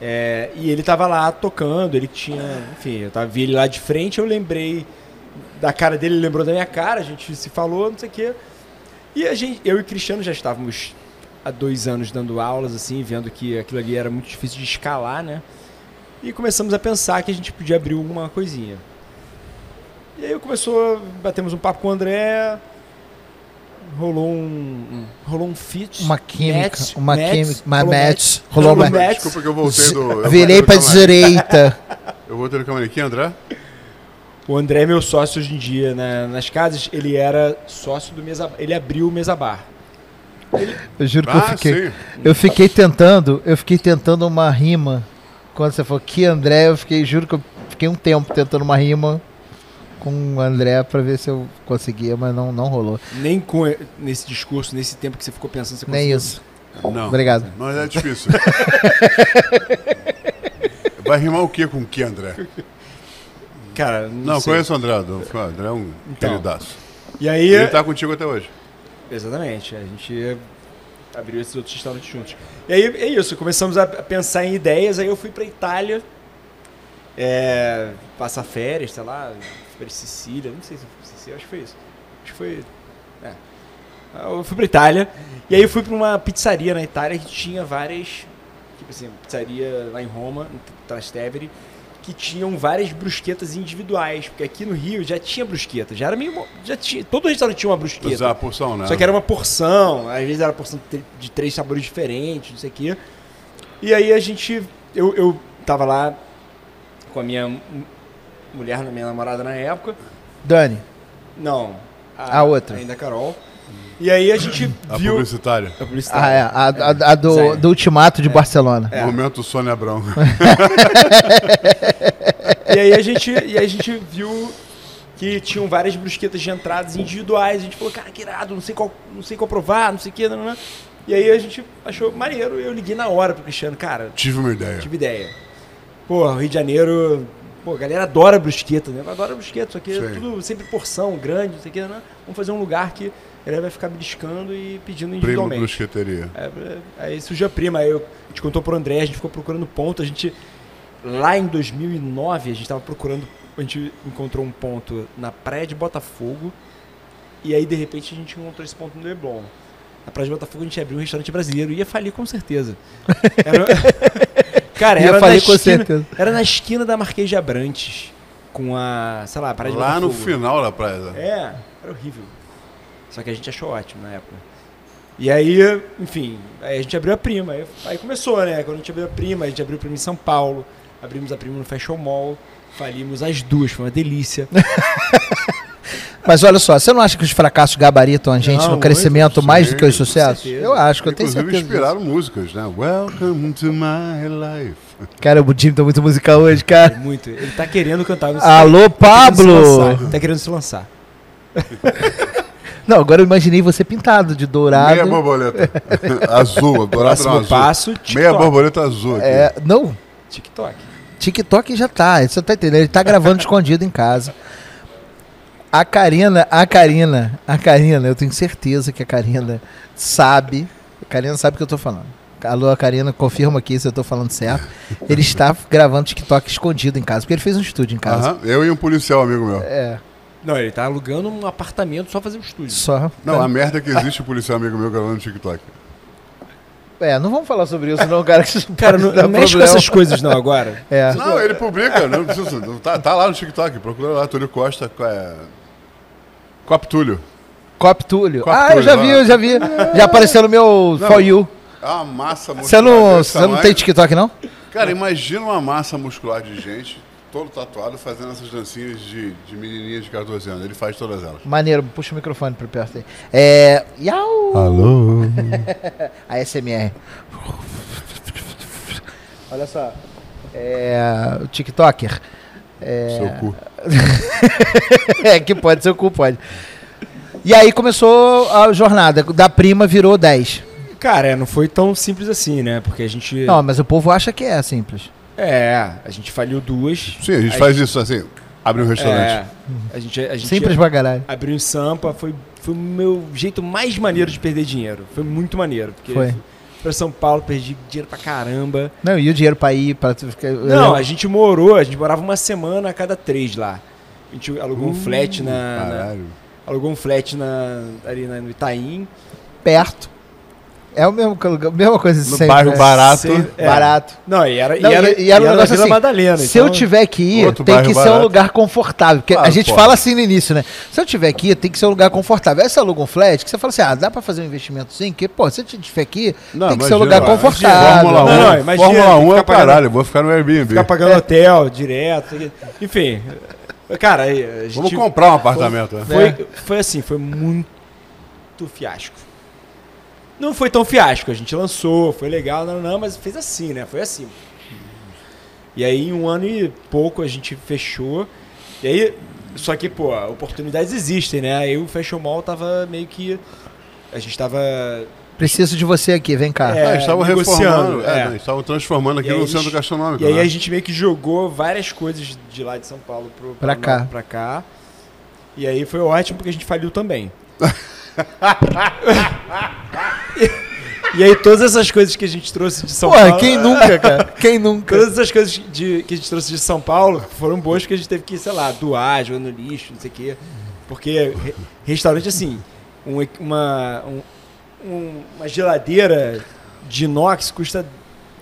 É, e ele tava lá tocando, ele tinha. Enfim, eu tava, vi ele lá de frente, eu lembrei da cara dele, ele lembrou da minha cara, a gente se falou, não sei o quê. E a gente, eu e Cristiano já estávamos há dois anos dando aulas, assim, vendo que aquilo ali era muito difícil de escalar, né? E começamos a pensar que a gente podia abrir uma coisinha. E aí começou, batemos um papo com o André, rolou um, um- rolou um fit. Uma química, match, uma match, química, uma rolou match, rolou rolou match. match. Desculpa que eu voltei do. eu Virei camarim. direita. Eu voltei do camarim aqui, André? O André é meu sócio hoje em dia na- nas casas, ele era sócio do Mesa ele abriu o Mesa Bar. Eu juro que eu Ah, fiquei. sim. Eu fiquei tentando, eu fiquei tentando uma rima. Quando você falou que André, eu fiquei, juro que eu fiquei um tempo tentando uma rima com o André pra ver se eu conseguia, mas não, não rolou. Nem com nesse discurso, nesse tempo que você ficou pensando, você Nem conseguiu. isso. Não. Obrigado. Mas é difícil. Vai rimar o que com o que, André? Cara, não, Não, sei. conheço o André. O André é um Então. queridaço. E aí, Ele tá contigo até hoje. Exatamente, a gente abriu esses outros restaurantes juntos. E aí é isso, começamos a pensar em ideias, aí eu fui pra Itália, é, passar férias, sei lá, pra Sicília, não sei se foi Sicília, acho que foi isso. Acho que foi. É. Eu fui pra Itália, e aí eu fui pra uma pizzaria na Itália que tinha várias. Tipo assim, pizzaria lá em Roma, em Trastevere, que tinham várias brusquetas individuais, porque aqui no Rio já tinha brusqueta, já era meio. Já tinha, todo restaurante tinha uma brusqueta. Usar a porção, né? Só que era uma porção, às vezes era porção de tr- de três sabores diferentes, não sei o quê. E aí a gente. Eu, eu tava lá com a minha mulher, minha namorada na época. Dani, Não. A outra. Ainda a Carol. E aí a gente A viu. publicitária. A publicidade. ah, é, a, a- a do, do ultimato de Barcelona. É. Momento Sônia Abrão. E aí a gente, e aí a gente viu que tinham várias brusquetas de entradas individuais. A gente falou, cara, que irado, não sei qual, não sei qual provar, não sei o que, não, não, não. E aí a gente achou maneiro. Eu liguei na hora pro Cristiano, cara, Tive uma ideia. tive ideia. Pô, Rio de Janeiro, pô, a galera adora brusqueta, né? Adora brusqueta, só que é tudo sempre porção grande, não sei o que, né? Vamos fazer um lugar que a galera vai ficar beliscando e pedindo Primo individualmente. brusqueteria. É, é, aí surgiu a prima, aí eu, a gente contou pro André, a gente ficou procurando ponto, a gente lá em 2009 a gente tava procurando, a gente encontrou um ponto na praia de Botafogo e aí de repente a gente encontrou esse ponto no Leblon. Na praia de Botafogo a gente abriu um restaurante brasileiro, ia falir com certeza. Era, cara, era falir na com esquina, certeza. era na esquina da Marquês de Abrantes, com a, sei lá, a praia de Lá no final da praia. É, era horrível. Só que a gente achou ótimo na época. E aí, enfim, aí a gente abriu a prima. Aí, aí começou, né? Quando a gente abriu a prima, a gente abriu a prima em São Paulo, abrimos a prima no Fashion Mall, falimos as duas, foi uma delícia. Mas olha só, você não acha que os fracassos gabaritam a gente Não, no muito, crescimento mais do que os sucessos? Eu acho que eu tenho certeza. disso. inspiraram músicas, né? Welcome to my life. Cara, o Jimmy tá muito musical hoje, cara. Muito. Ele tá querendo cantar no Alô, tá querendo Pablo! lançar, Tá querendo se lançar. Não, agora eu imaginei você pintado de Meia dourado. borboleta. azul, dourado não Próximo azul. passo, Meia borboleta azul aqui. É, não, TikTok. TikTok já tá, você tá entendendo? Ele tá gravando escondido em casa. A Karina, a Karina, a Karina, eu tenho certeza que a Karina sabe. A Karina sabe o que eu tô falando. Alô, Karina, confirma aqui se eu tô falando certo. Ele está gravando TikTok escondido em casa, porque ele fez um estúdio em casa. Aham, Eu e um policial amigo meu. É, Não, ele tá alugando um apartamento só fazer um estúdio. só. Não, a merda é que existe um policial amigo meu gravando no TikTok. É, não vamos falar sobre isso, não, cara. que isso Cara, pode não, dar não mexe com problema. essas coisas não agora. É. Não, ele publica, não precisa. Tá, tá lá no TikTok, procura lá, Túlio Costa. É... Cop Túlio. Cop Túlio. Cop ah, eu já vi, eu já vi. Já apareceu no meu Não. For You. É uma massa muscular. Você não, você não tem TikTok, não? Cara, imagina uma massa muscular de gente, todo tatuado, fazendo essas dancinhas de, de menininha de 14 anos. Ele faz todas elas. Maneiro, puxa o microfone pra perto aí. É. Yau! Alô? A SMR. Olha só. É. O TikToker. É. Seu cu. é, que pode ser o cu, pode. E aí começou a jornada. Da prima virou 10. Cara, é, não foi tão simples assim, né? Porque a gente. Não, mas o povo acha que é simples. É, a gente falhou duas. Sim, a gente faz isso assim, abre um restaurante. É, a gente, a gente Simples pra caralho. abriu em Sampa, foi, foi o meu jeito mais maneiro de perder dinheiro. Foi muito maneiro. Porque Foi. Pra São Paulo, perdi dinheiro pra caramba. Não, e o dinheiro pra ir, pra tu ficar. Não, a gente morou, a gente morava uma semana a cada três lá. A gente alugou um Uh, flat na, na- Caralho. Alugou um flat na, ali na- no Itaim. perto. É o mesmo, lugar- mesma coisa No sempre, bairro né? barato. Sem- é. Barato. Não, e era, Não, e era, e- e era um na negócio Vila assim, Madalena. Se então- eu tiver que ir, tem que ser um barato. lugar confortável. Porque a Claro, gente pô. fala assim no início, né? Se eu tiver que ir, tem que ser um lugar confortável. Aí você aluga um flat, que você fala assim, ah, dá pra fazer um investimento sim? Que, pô, se eu tiver que ir, Não, tem que ser um imagina, lugar confortável. Fórmula 1, Não, não, imagina, Fórmula 1 é pagando- caralho, eu vou ficar no Airbnb. Ficar pagando hotel direto. Enfim. Cara, a gente. Vamos comprar um apartamento. né? Foi, foi assim, foi muito fiasco. Não foi tão fiasco, a gente lançou, foi legal, não, não, mas fez assim, né? Foi assim. E aí, em um ano e pouco, a gente fechou. E aí, só que, pô, oportunidades existem, né? Aí o Fashion Mall tava meio que. A gente tava. Preciso de você aqui, vem cá. É, Ah, eles estavam reformando, é. é, não, eles estavam transformando aqui no eles- centro gastronômico. E aí né? a gente meio que jogou várias coisas de lá de São Paulo pro, Pra cá. Pra cá. E aí foi ótimo porque a gente faliu também. e, aí todas essas coisas que a gente trouxe de São Porra, Paulo. quem nunca, cara? Quem nunca? Todas essas coisas de, que a gente trouxe de São Paulo foram boas porque a gente teve que, sei lá, doar, jogar no lixo, não sei o quê. Porque re- restaurante, assim, um uma, um- um- uma geladeira de inox custa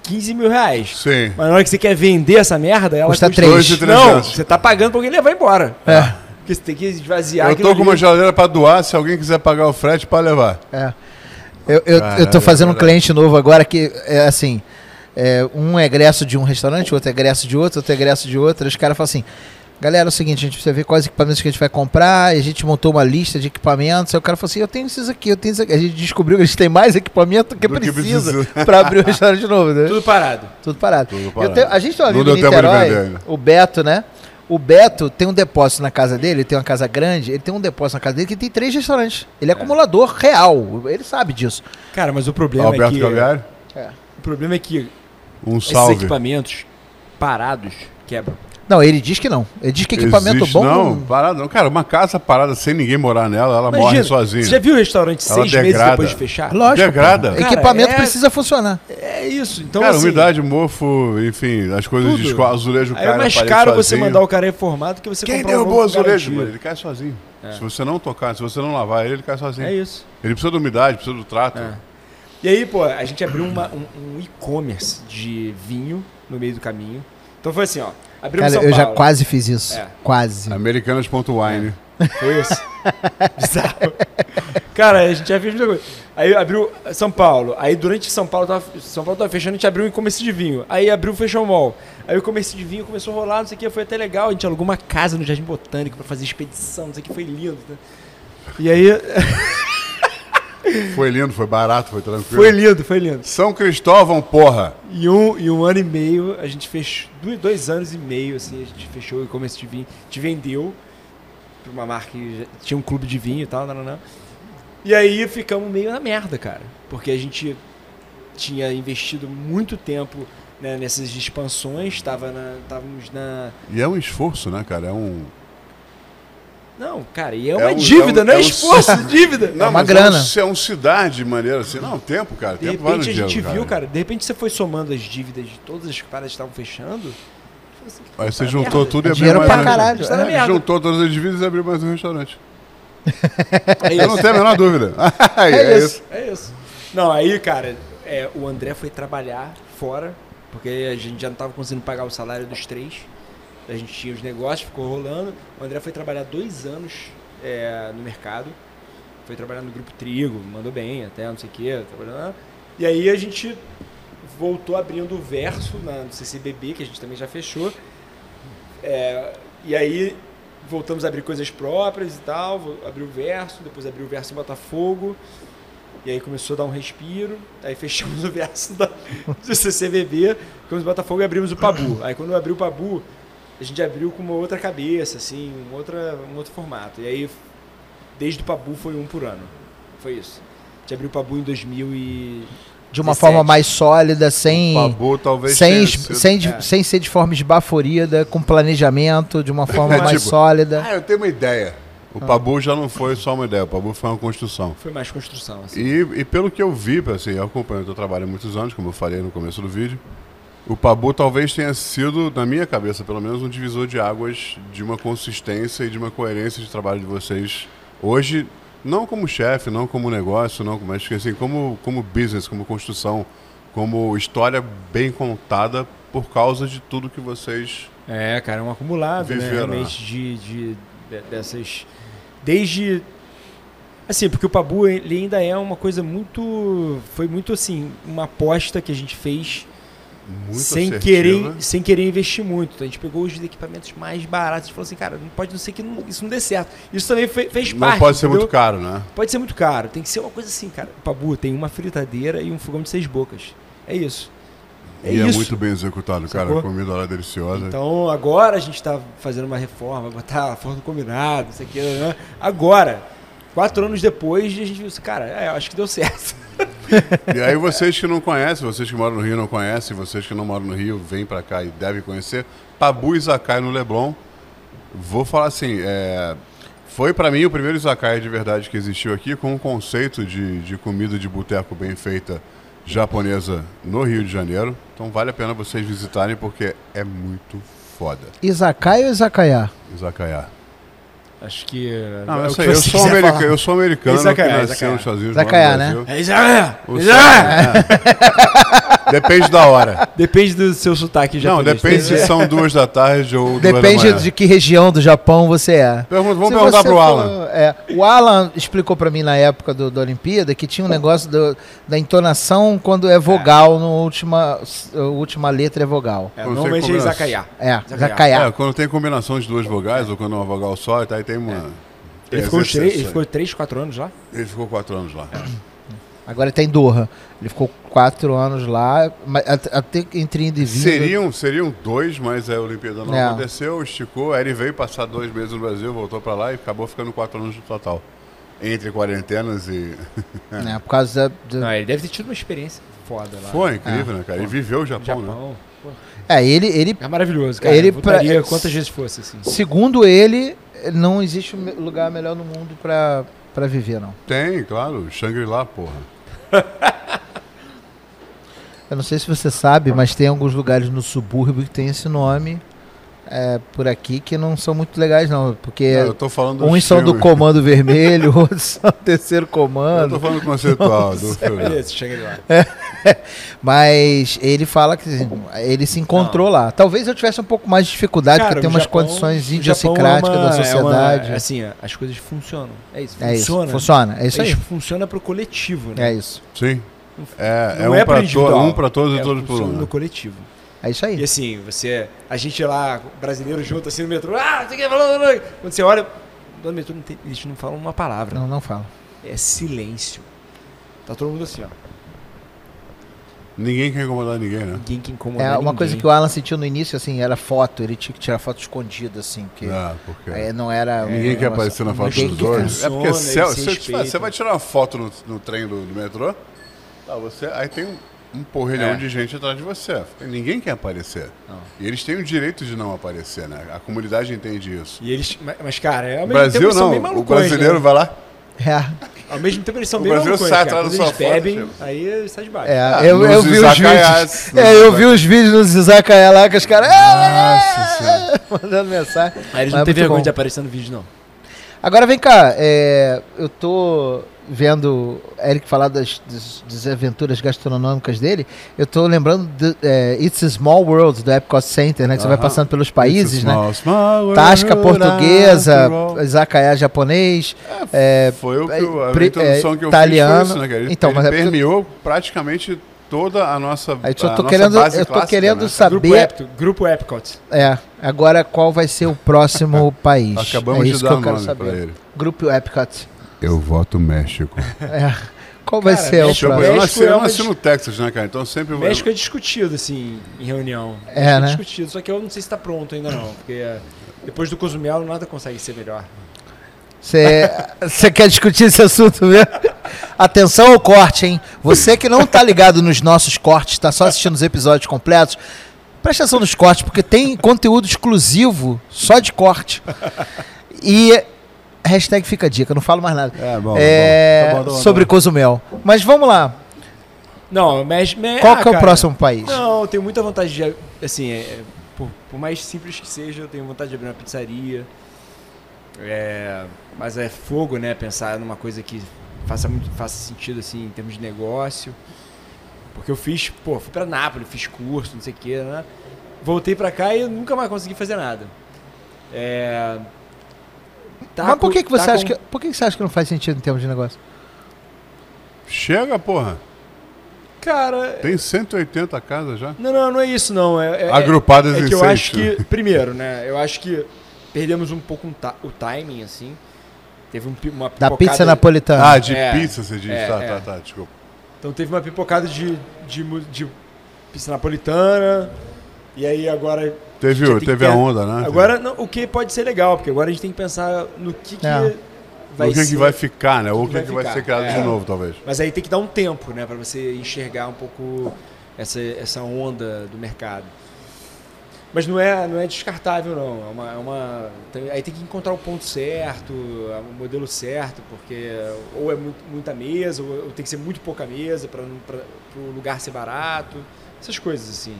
15 mil reais. Sim. Mas na hora que você quer vender essa merda, ela Custa custa... três. Dois e Não, trezentos. você tá pagando pra alguém levar embora. É, Porque você tem que esvaziar Eu tô com uma geladeira pra doar, se alguém quiser pagar o frete, pode levar. é. Eu, eu, eu tô Caralho, fazendo um cliente novo agora que é assim. é, um é egresso de um restaurante, outro é egresso de outro, outro é egresso de outro. Os caras falam assim. Galera, é o seguinte, a gente precisa ver quais equipamentos que a gente vai comprar, e a gente montou uma lista de equipamentos. Aí o cara falou assim: Eu tenho esses aqui, eu tenho esses aqui. A gente descobriu que a gente tem mais equipamento do que Do que precisa precisa. pra abrir o restaurante novo, né? Tudo parado. Tudo parado. Tudo Eu parado. tenho- a gente tem um amigo em Niterói, o Beto, né? O Beto tem um depósito na casa dele, ele tem uma casa grande, ele tem um depósito na casa dele que tem três restaurantes. Ele é, acumulador real, ele sabe disso. Cara, mas o problema é Alberto que... Calviari, O problema é que um esses salve. equipamentos parados quebram. Não, ele diz que não. Ele diz que equipamento Existe- bom. Não, parado não. Cara, uma casa parada sem ninguém morar nela, ela morre Imagina, sozinha. Você já viu o restaurante Ela seis meses degrada. depois de fechar? Lógico. Degrada. Cara, equipamento é- precisa funcionar. É isso. Então, cara, assim, umidade, mofo, enfim, as coisas Tudo. de escola, azulejo Aí cai é mais caro você sozinho. mandar o cara reformado que você Quem comprar um derrubou o azulejo? Mano? Ele cai sozinho. É. Se você não tocar, se você não lavar ele, ele cai sozinho. É isso. Ele precisa de umidade, precisa do trato. É. E aí, pô, a gente abriu uma- um, um e-commerce de vinho no meio do caminho. Então foi assim, ó. Abrimos Cara, São eu já quase fiz isso. É. Quase. Americanas.wine. Foi isso. Bizarro. Cara, a gente já fez muita coisa. Aí abriu São Paulo. Aí durante São Paulo tava, São Paulo tava fechando, a gente abriu um e-commerce de vinho. Aí abriu o Fashion Mall. Aí o e-commerce de vinho começou a rolar, não sei o que, foi até legal. A gente alugou uma casa no Jardim Botânico pra fazer expedição, não sei o que, foi lindo. Né? E aí, Foi lindo, foi barato, foi tranquilo. foi lindo, foi lindo. São Cristóvão, porra. E um, e um ano e meio, a gente fechou. Dois, anos e meio, assim, a gente fechou o e-commerce de vinho. Gente vendeu pra uma marca que tinha um clube de vinho e tal, não, não, não. E aí ficamos meio na merda, cara. Porque a gente tinha investido muito tempo né, nessas expansões, tava na, estávamos na. E é um esforço, né, cara? É um. Não, cara, e é É uma um- dívida, é um- não é é um- esforço, é dívida. Não, uma mas grana. É um, é um cidade de maneira assim. Não, tempo, cara. De tempo repente a gente dinheiro, viu, cara, de repente você foi somando as dívidas de todas as paradas que estavam fechando. assim, Aí você tá juntou merda. tudo e É abriu mais pra um caralho. Está na É, juntou todas as dívidas e abriu mais um restaurante. É Eu não isso. tenho a menor dúvida. é, É isso. isso. É isso. Não, aí, cara, é, o André foi trabalhar fora, porque a gente já não tava conseguindo pagar o salário dos três. A gente tinha os negócios, ficou rolando. O André foi trabalhar dois anos é, no mercado. Foi trabalhar no Grupo Trigo, mandou bem até, não sei o quê. E aí a gente voltou abrindo o verso na, no CCBB, que a gente também já fechou. É, e aí voltamos a abrir coisas próprias e tal, abriu o verso, depois abriu o verso em Botafogo. E aí começou a dar um respiro, aí fechamos o verso da, do CCBB, ficamos em Botafogo e abrimos o Pabu. Aí quando abriu o Pabu, a gente abriu com uma outra cabeça, assim, um, outra, um outro formato. E aí, desde o Pabu foi um por ano. Foi isso. A gente abriu o Pabu em 2000 e... De uma 17. forma mais sólida, sem. Pabu talvez Sem, sido- sem, de- É. sem ser de forma esbaforida, com planejamento, de uma forma É, mais tipo, sólida. Ah, eu tenho uma ideia. O Pabu já não foi só uma ideia, o Pabu foi uma construção. Foi mais construção, assim. E, e pelo que eu vi, assim, eu acompanho o teu trabalho há muitos anos, como eu falei no começo do vídeo, o Pabu talvez tenha sido, na minha cabeça pelo menos, um divisor de águas de uma consistência e de uma coerência de trabalho de vocês hoje, não como chefe, não como negócio, não, mas que, assim, como, como business, como construção, como história bem contada por causa de tudo que vocês É, cara, é um acumulado, né? Viveram, Realmente de, de, de- dessas. Desde. Assim, porque o Pabu ele ainda é uma coisa muito. Foi muito assim, uma aposta que a gente fez muito sem assertiva. querer, sem querer investir muito. Então, a gente pegou os equipamentos mais baratos e falou assim, cara, não pode não ser que não- isso não dê certo. Isso também fe- fez Não parte. pode ser entendeu? muito caro, né? Pode ser muito caro. Tem que ser uma coisa assim, cara. O Pabu tem uma fritadeira e um fogão de seis bocas. É isso. É e é isso. muito bem executado, cara. A comida lá é deliciosa. Então agora a gente está fazendo uma reforma, botar forno combinado, isso aqui, né? Agora, quatro anos depois, a gente viu assim, cara, é, acho que deu certo. E aí vocês que não conhecem, vocês que moram no Rio não conhecem, vocês que não moram no Rio, vêm pra cá e devem conhecer. Pabu Izakaya no Leblon. Vou falar assim, é, foi pra mim o primeiro izakaya de verdade que existiu aqui com um conceito de, de comida de boteco bem feita japonesa no Rio de Janeiro. Então vale a pena vocês visitarem porque é muito foda. Izakaya ou Izakaya? Izakaya. Acho que. Não, é eu, sei, que eu, sou americano, eu sou americano Izakaya, que nasceu nos Estados Unidos. Né? É isso aí, O isso aí. Depende da hora. Depende do seu sotaque Não, japonês. depende se são duas da tarde ou duas da Depende manhã. de que região do Japão você é. Pergunta, vamos Se perguntar você pro for- Alan. é, o Alan explicou pra mim na época do, da Olimpíada que tinha um negócio do- da entonação quando é vogal, no última, a última letra é vogal. É, Não sei normalmente é como é. izakaya. É. É, quando tem combinação de duas vogais ou quando é uma vogal só, tá, aí tem uma. tem Ele ficou, uns três, ele exceções. ficou três, quatro anos lá? Ele ficou quatro anos lá. Agora ele tá em Doha. Ele ficou quatro anos lá, até entre indo e vindo. Seriam, seriam dois, mas a Olimpíada não É. aconteceu, esticou. Aí ele veio passar dois meses no Brasil, voltou pra lá e acabou ficando quatro anos no total. Entre quarentenas e. né, por causa da, do- Não, ele deve ter tido uma experiência foda lá. Foi incrível, né, cara? Ele viveu o Japão, né? Japão. Pô, É, ele, ele, É maravilhoso, cara. Ele pra- quantas vezes fosse, assim. segundo ele, não existe um lugar melhor no mundo pra, pra viver, não. Tem, claro. Shangri-La, porra. Eu não sei se você sabe, mas tem alguns lugares no subúrbio que tem esse nome é, por aqui que não são muito legais, não. Porque Não, eu tô falando dos uns são do comando vermelho, outros são do terceiro Eu comando. tô falando conceitual do filme. Beleza, chega lá. Mas ele fala que assim, ele se encontrou lá. Talvez eu tivesse um pouco mais de dificuldade, Cara, porque tem umas Japão- condições o idiosincráticas é uma- da é uma- sociedade. É, assim, as coisas funcionam. É isso. isso. Funciona. Funciona. É isso aí. Funciona pro coletivo, né? É isso. Sim. É, é Não um, é pra pro to- um pra todos e É, todos por funciona um. no né? coletivo. É isso E aí. assim, você. A gente lá, brasileiro junto assim no metrô, ah, não sei o que, falou, falou. Quando você olha, no metrô não tem, eles não falam uma palavra. Não, não fala. É silêncio. Tá todo mundo assim, ó. Ninguém quer incomodar ninguém, né? Ninguém que incomoda É uma ninguém. coisa que o Alan sentiu no início, assim, era foto. Ele tinha que tirar foto escondida, assim, porque Ah, porque aí não era. ninguém um quer negócio- aparecer na foto ninguém dos quer. dois. É porque se, se se falar, você vai tirar uma foto no, no trem do, do metrô, tá, você, aí tem um um porrelhão É. de gente atrás de você. Ninguém quer aparecer. Não. E eles têm o direito de não aparecer, né? A comunidade entende isso. E eles. Mas, cara, ao O mesmo Brasil tempo eles são não. O brasileiro né? vai lá. É. Ao mesmo tempo eles são O bem Brasil malucões. sai cara. atrás Quando da eles sua foto, bebem, tipo. aí saem de baixo. É, Ah, eu, eu vi os vídeos. É, eu vi os vídeos nos izakaya lá que os caras. Nossa Senhora. mandando mensagem. Aí eles Mas não têm muito vergonha bom. de aparecer no vídeo, não. Agora vem cá, é, eu tô vendo Eric falar das, das, das aventuras gastronômicas dele. Eu tô lembrando do é, It's a Small World do Epcot Center, né? Que você vai passando pelos países, né? Small, small Tasca portuguesa, izakaya japonês. é, Foi o que eu, a pre- introdução que eu italiano. fiz foi isso, né, Então, ele mas é porque- permeou praticamente toda a nossa Aí eu a tô nossa querendo, base eu tô clássica, querendo né? saber. Grupo, Epcot, Grupo Epcot. É, agora qual vai ser o próximo país? Acabamos é de isso dar que eu quero saber. Grupo Epcot. Eu voto México. É. Qual vai Cara, ser o México- Eu, próximo? eu México nasci, é eu nasci no Texas, né, cara? Então sempre vou- México é discutido, assim, em reunião. É, México né? discutido, só que eu não sei se tá pronto ainda não. Porque é, depois do Cozumelo nada consegue ser melhor. Você quer discutir esse assunto mesmo? Atenção ao corte, hein? Você que não tá ligado nos nossos cortes, tá só assistindo os episódios completos, presta atenção nos cortes, porque tem conteúdo exclusivo só de corte. E hashtag fica a dica, não falo mais nada. É, bom, É, bom. Tá bom, tá bom, sobre tá bom. Cozumel. Mas vamos lá. Não, México... Qual ah, que é o cara, próximo país? Não, eu tenho muita vontade de... Assim, é, é, por, por mais simples que seja, eu tenho vontade de abrir uma pizzaria. É, mas é fogo, né? Pensar numa coisa que faça, muito, faça sentido, assim, em termos de negócio. Porque eu fiz, pô, fui pra Nápoles, fiz curso, não sei o que, né? Voltei pra cá e eu nunca mais consegui fazer nada. É... tá Mas por que, que você tá acha com- que. Por que, que você acha que não faz sentido em termos de negócio? Chega, porra. Cara, Tem 180 casas já. não, não, não é isso não. É, é- Agrupadas É em que eu seis. acho que, primeiro, né? Eu acho que perdemos um pouco um o timing, assim. Teve um, uma Da pipocada- pizza napolitana. Ah, de É, pizza você diz. é, tá, é. tá, tá, desculpa. Então teve uma pipocada de, de, de pizza napolitana. E aí agora. Teve, teve que a onda, né? Agora, não, o que pode ser legal, porque agora a gente tem que pensar no que, que É. vai o que, ser. que vai ficar, né? Ou o que, vai que vai ser criado é. de novo, talvez. Mas aí tem que dar um tempo, né? Pra você enxergar um pouco essa, essa onda do mercado. Mas não é, não é descartável, não. É uma, é uma- tem- aí tem que encontrar o ponto certo, o modelo certo, porque ou é muito- muita mesa, ou, ou tem que ser muito pouca mesa para o lugar ser barato. Essas coisas, assim.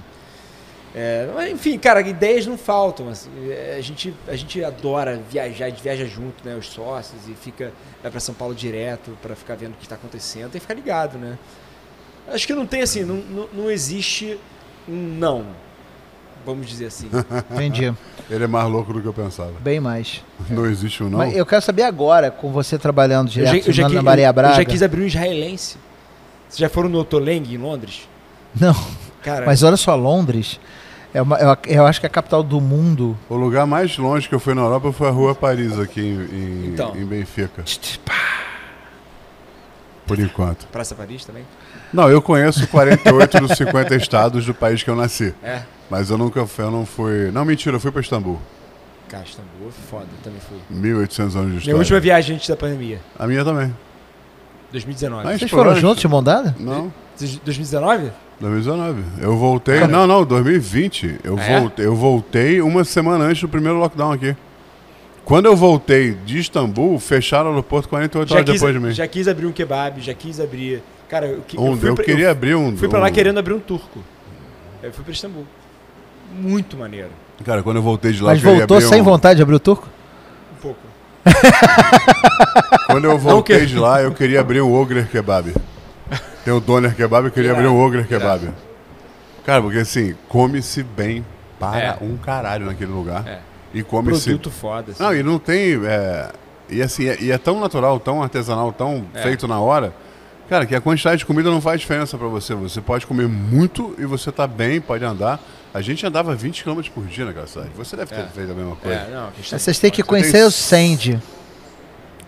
É, mas, enfim, cara, ideias não faltam. assim. A, gente, a gente adora viajar, a gente viaja junto, né? Os sócios, e fica, vai para São Paulo direto para ficar vendo o que está acontecendo. Que ficar ligado, né? Acho que não tem assim, não, não, não existe um não. Vamos dizer assim. Entendi. Ele é mais louco do que eu pensava. Bem mais. Não existe um não. Mas eu quero saber agora, com você trabalhando Eu já, direto eu já na, Maria Braga. eu já quis abrir um israelense. Vocês já foram no Otoleng, em Londres? Não, Cara, mas olha só, Londres, é uma- eu, eu acho que é a capital do mundo. O lugar mais longe que eu fui na Europa foi a Rua Paris, aqui em, em, Então. em Benfica. Por enquanto. Praça Paris também? Não, eu conheço 48 dos 50 estados do país que eu nasci. É. Mas eu nunca fui, eu não fui. Não, mentira, eu fui para Istambul. Cara, Istambul, foda, eu também fui. 1800 anos de Minha história. última viagem antes da pandemia, A minha também. 2019. Mas- Vocês foram juntos de mão dada? Não, Vocês- 2019? 2019. Eu voltei. Cara. Não, não, 2020. Eu, É? voltei, eu voltei uma semana antes do primeiro lockdown aqui. Quando eu voltei de Istambul, fecharam o aeroporto 48 Já horas quis, depois de mim. já quis abrir um kebab, já quis abrir. Cara, eu, que- Um- eu fui eu pra, queria abrir um. eu fui pra lá um- querendo abrir um turco. Eu fui pra Istambul. Muito maneiro. Cara, quando eu voltei de lá, Mas eu queria voltou abrir sem um... vontade de abrir o turco? Um pouco. Quando eu voltei de lá, eu queria abrir um Ogrer Kebab. Tem o Doner Kebab, eu queria Irado, abrir Ogrer irado. Kebab. Cara, porque assim, come-se bem para É. um caralho naquele lugar. É. E come-se... Produto foda. assim. Não, e não tem... é, E assim, é, e é tão natural, tão artesanal, tão É. feito na hora... Cara, que a quantidade de comida não faz diferença pra você. Você pode comer muito e você tá bem, pode andar. A gente andava 20 km por dia naquela cidade. Você deve ter É. feito a mesma coisa. É, não, questão Vocês têm que conhecer tem- o Sandy.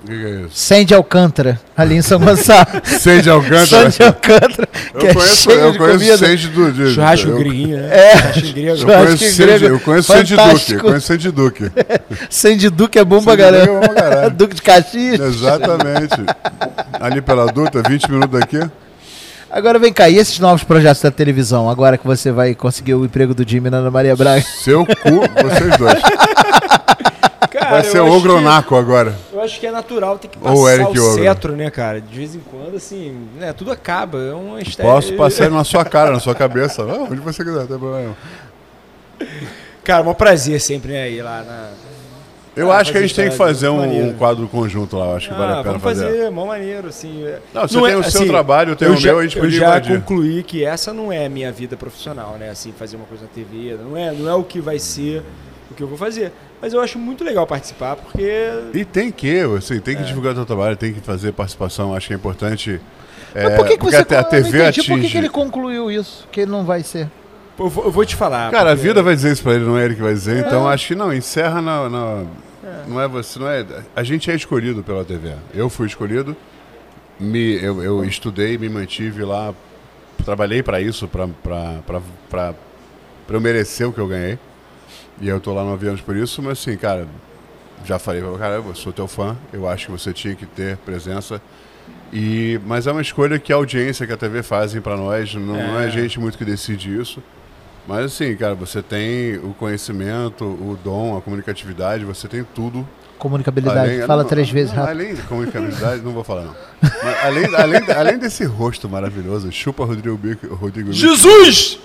O que, que é isso? Sandy Alcântara, ali em São Gonçalo. Sede Alcântara. Sandy Alcântara, que Eu é conheço, cheio eu de conheço comida. Sede do... de- Churrasco eu- greguinho, né? É. Churrasco grego. Eu conheço, Sandy, eu conheço Sandy Duque. Eu conheço Sandy Duque. Sandy Duque é bom pra Sandy galera. Duque é. Duque de Caxias. Exatamente. Ali pela Dutra, 20 minutos daqui. Agora vem cá, e esses novos projetos da televisão, agora que você vai conseguir o emprego do Jimmy na Ana Maria Braga? Seu cu, vocês dois. Vai eu ser o acho Ogro que- agora. Eu acho que é natural ter que Ou passar Eric o Ogro. cetro, né, cara? De vez em quando, assim, né, tudo acaba. É uma estética. Posso passar na sua cara, na sua cabeça. Ah, onde você quiser, não tem problema. Cara, é um prazer sempre, né, ir lá na... Eu Ah, acho que a gente tem que fazer um, um quadro conjunto lá. eu Acho que vale a Ah, pena vamos fazer. fazer, mó maneiro, assim. é- Não, você Não tem é- o seu assim, trabalho, eu tenho o já, meu, a gente eu já invadir. concluí que essa não é a minha vida profissional, né? Assim, fazer uma coisa na TV, não é, não é o que vai ser o que eu vou fazer. Mas eu acho muito legal participar, porque E tem que, assim, tem que É. divulgar o seu trabalho, tem que fazer participação. Acho que é importante. Mas é, por que, que você a, a não TV entendi atinge. por que, que ele concluiu isso? Que ele não vai ser. Eu vou, eu vou te falar. Cara, a porque- vida vai dizer isso pra ele, não é ele que vai dizer. Então acho que não, encerra na. na- Não é você, não é. A gente é escolhido pela TV. Eu fui escolhido, me, eu, eu estudei, me mantive lá, trabalhei pra isso, pra eu merecer o que eu ganhei. E eu tô lá nove anos por isso, mas assim, cara, já falei pra cara, eu sou teu fã, eu acho que você tinha que ter presença. E, mas é uma escolha que a audiência que a TV fazem pra nós, não é. não é gente muito que decide isso. Mas assim, cara, você tem o conhecimento, o dom, a comunicatividade, você tem tudo. Comunicabilidade. Além- Fala não, três não, vezes não, rápido. Além de comunicabilidade, não vou falar não. Mas além, além, além desse rosto maravilhoso, chupa Rodrigo Bico. Rodrigo Bico. Jesus!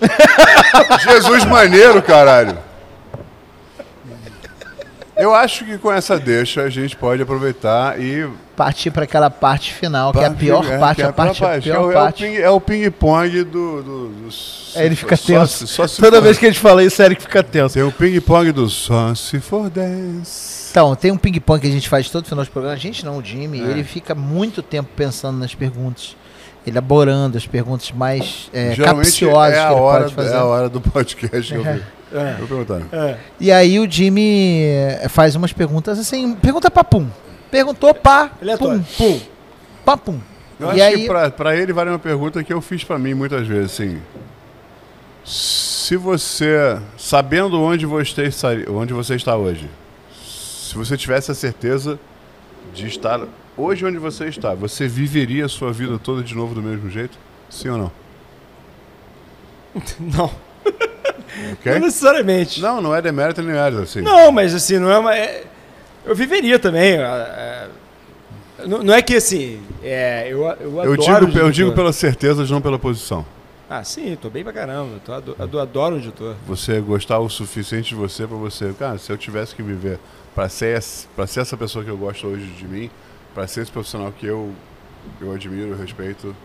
Jesus maneiro, caralho. Eu acho que com essa deixa a gente pode aproveitar e. Partir para aquela parte final, que é a pior É, parte, é a parte, a parte. pior é, o- é parte. o ping- é o ping-pong do. do, do Aí ele fica só tenso. só se Toda for- vez que a gente fala isso, Eric fica tenso. Tem o ping-pong do só se for dance. Então, tem um ping-pong que a gente faz todo final de programa. A gente não, o Jimmy, É. ele fica muito tempo pensando nas perguntas, elaborando as perguntas mais é, capciosas é a, que ele hora, pode fazer. é a hora do podcast que eu vi. É, Tô perguntando. é. E aí o Jimmy é, faz umas perguntas assim, pergunta papum. Perguntou pá, Aleatório. pum, pá, pum. Eu e acho aí, que pra, pra ele vale uma pergunta que eu fiz pra mim muitas vezes, assim. Se você, sabendo onde você, está, onde você está hoje, se você tivesse a certeza de estar hoje onde você está, você viveria a sua vida toda de novo do mesmo jeito? Sim ou não? Não, Ok? não necessariamente. Não, não é demérito nem mérito, assim. Não, mas assim, não é uma. é- eu viveria também. é, é, não, não é que assim. É, eu, eu adoro. eu digo, eu digo pela certeza, não pela posição. Ah, sim, tô bem pra caramba. Tô, adoro onde eu tô. Você gostar o suficiente de você pra você. Cara, se eu tivesse que viver pra ser, pra ser essa pessoa que eu gosto hoje de mim, pra ser esse profissional que eu, eu admiro, eu respeito.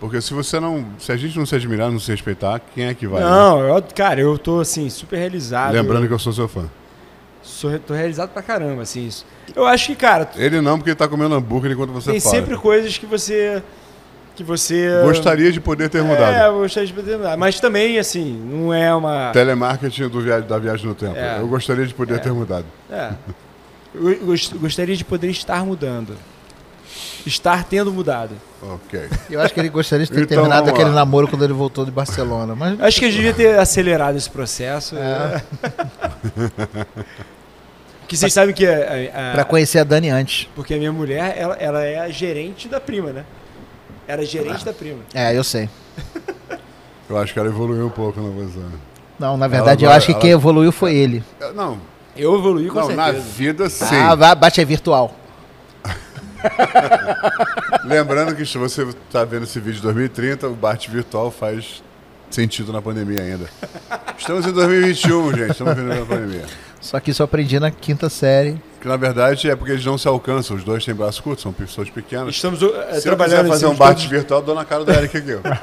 Porque se você não. Se a gente não se admirar, não se respeitar, quem é que vai? né? Não, eu, cara, eu tô assim, super realizado. Lembrando que eu sou seu fã. Sou, tô realizado pra caramba, assim. Isso. Eu acho que, cara, Ele não, porque ele tá comendo hambúrguer enquanto você tem fala. sempre coisas que você. Que você. Gostaria de poder ter É, mudado. eu gostaria de poder mudar. Mas também, assim, não é uma. Telemarketing do via... da viagem no tempo. É. Eu gostaria de poder É. ter mudado. É. Eu gos- gostaria de poder estar mudando. Estar tendo mudado. Ok. eu acho que ele gostaria de ter Então, terminado aquele namoro quando ele voltou de Barcelona. Mas Acho que eu devia ter acelerado esse processo. É. Que vocês sabem que a, a- pra conhecer a Dani antes. porque a minha mulher, ela, ela é a gerente da prima, né? Era gerente da prima. É, eu sei. Eu acho que ela evoluiu um pouco na posição. Não, na verdade, eu vai- acho que ela- quem evoluiu foi ele. Não, Eu evoluí com não na certeza. vida sim. Ah, bate é virtual. Lembrando que se você está vendo esse vídeo de 2030, o Bart virtual faz sentido na pandemia ainda. Estamos em 2021, gente. Estamos vivendo na pandemia. Só que isso eu aprendi na quinta série. Que na verdade é porque eles não se alcançam. Os dois têm braços curtos, são pessoas pequenas. Estamos uh, Se eu quiser trabalhando fazer um de Bart virtual, dou na cara do Eric aqui. ó. todos-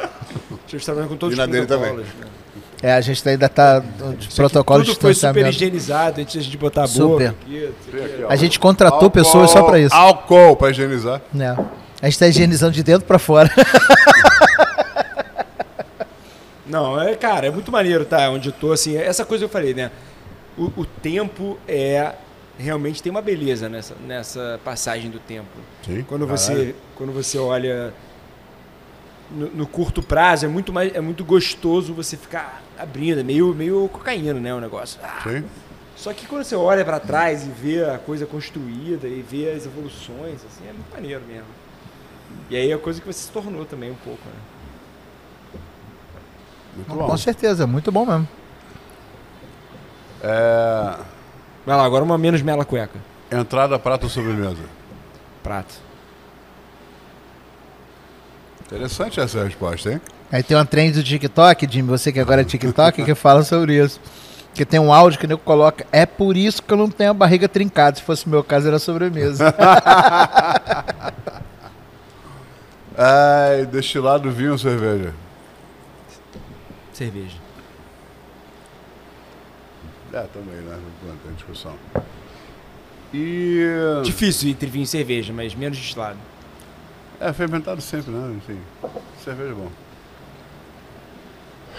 Estamos trabalhando com todos E na os dele também. né? É, a gente ainda tá de que protocolo de Tudo foi super distanciamento. higienizado antes de botar a Super. boca. Aqui, aqui. A gente contratou pessoas só pra isso. Álcool para higienizar. né? A gente tá higienizando de dentro pra fora. Não, é, cara, é muito maneiro, tá? Onde eu tô, assim, essa coisa que eu falei, né? O, o tempo é. Realmente tem uma beleza nessa, nessa passagem do tempo. Sim. Quando Caralho. você, quando você olha no, no curto prazo, é muito, mais, é muito gostoso você ficar abrindo, é meio, meio cocaína, né? O negócio. Ah, Sim. Só que quando você olha pra trás e vê a coisa construída e vê as evoluções, assim, é muito maneiro mesmo. E aí é coisa que você se tornou também um pouco, né? Muito Com bom. certeza, muito bom mesmo. É, Vai lá, agora uma menos mela cueca. entrada, prato ou sobremesa? Prato. Interessante essa resposta, hein? Aí tem uma trend do TikTok, Jimmy, você que agora é TikTok, que fala sobre isso. Que tem um áudio que o nego coloca. É por isso que eu não tenho a barriga trincada. Se fosse o meu caso, era sobremesa. Ai, destilado, vinho ou cerveja? Cerveja. É, também, né? Não tem discussão. E. Difícil entre vinho e cerveja, mas menos destilado. É, fermentado sempre, né? Enfim. Cerveja é bom.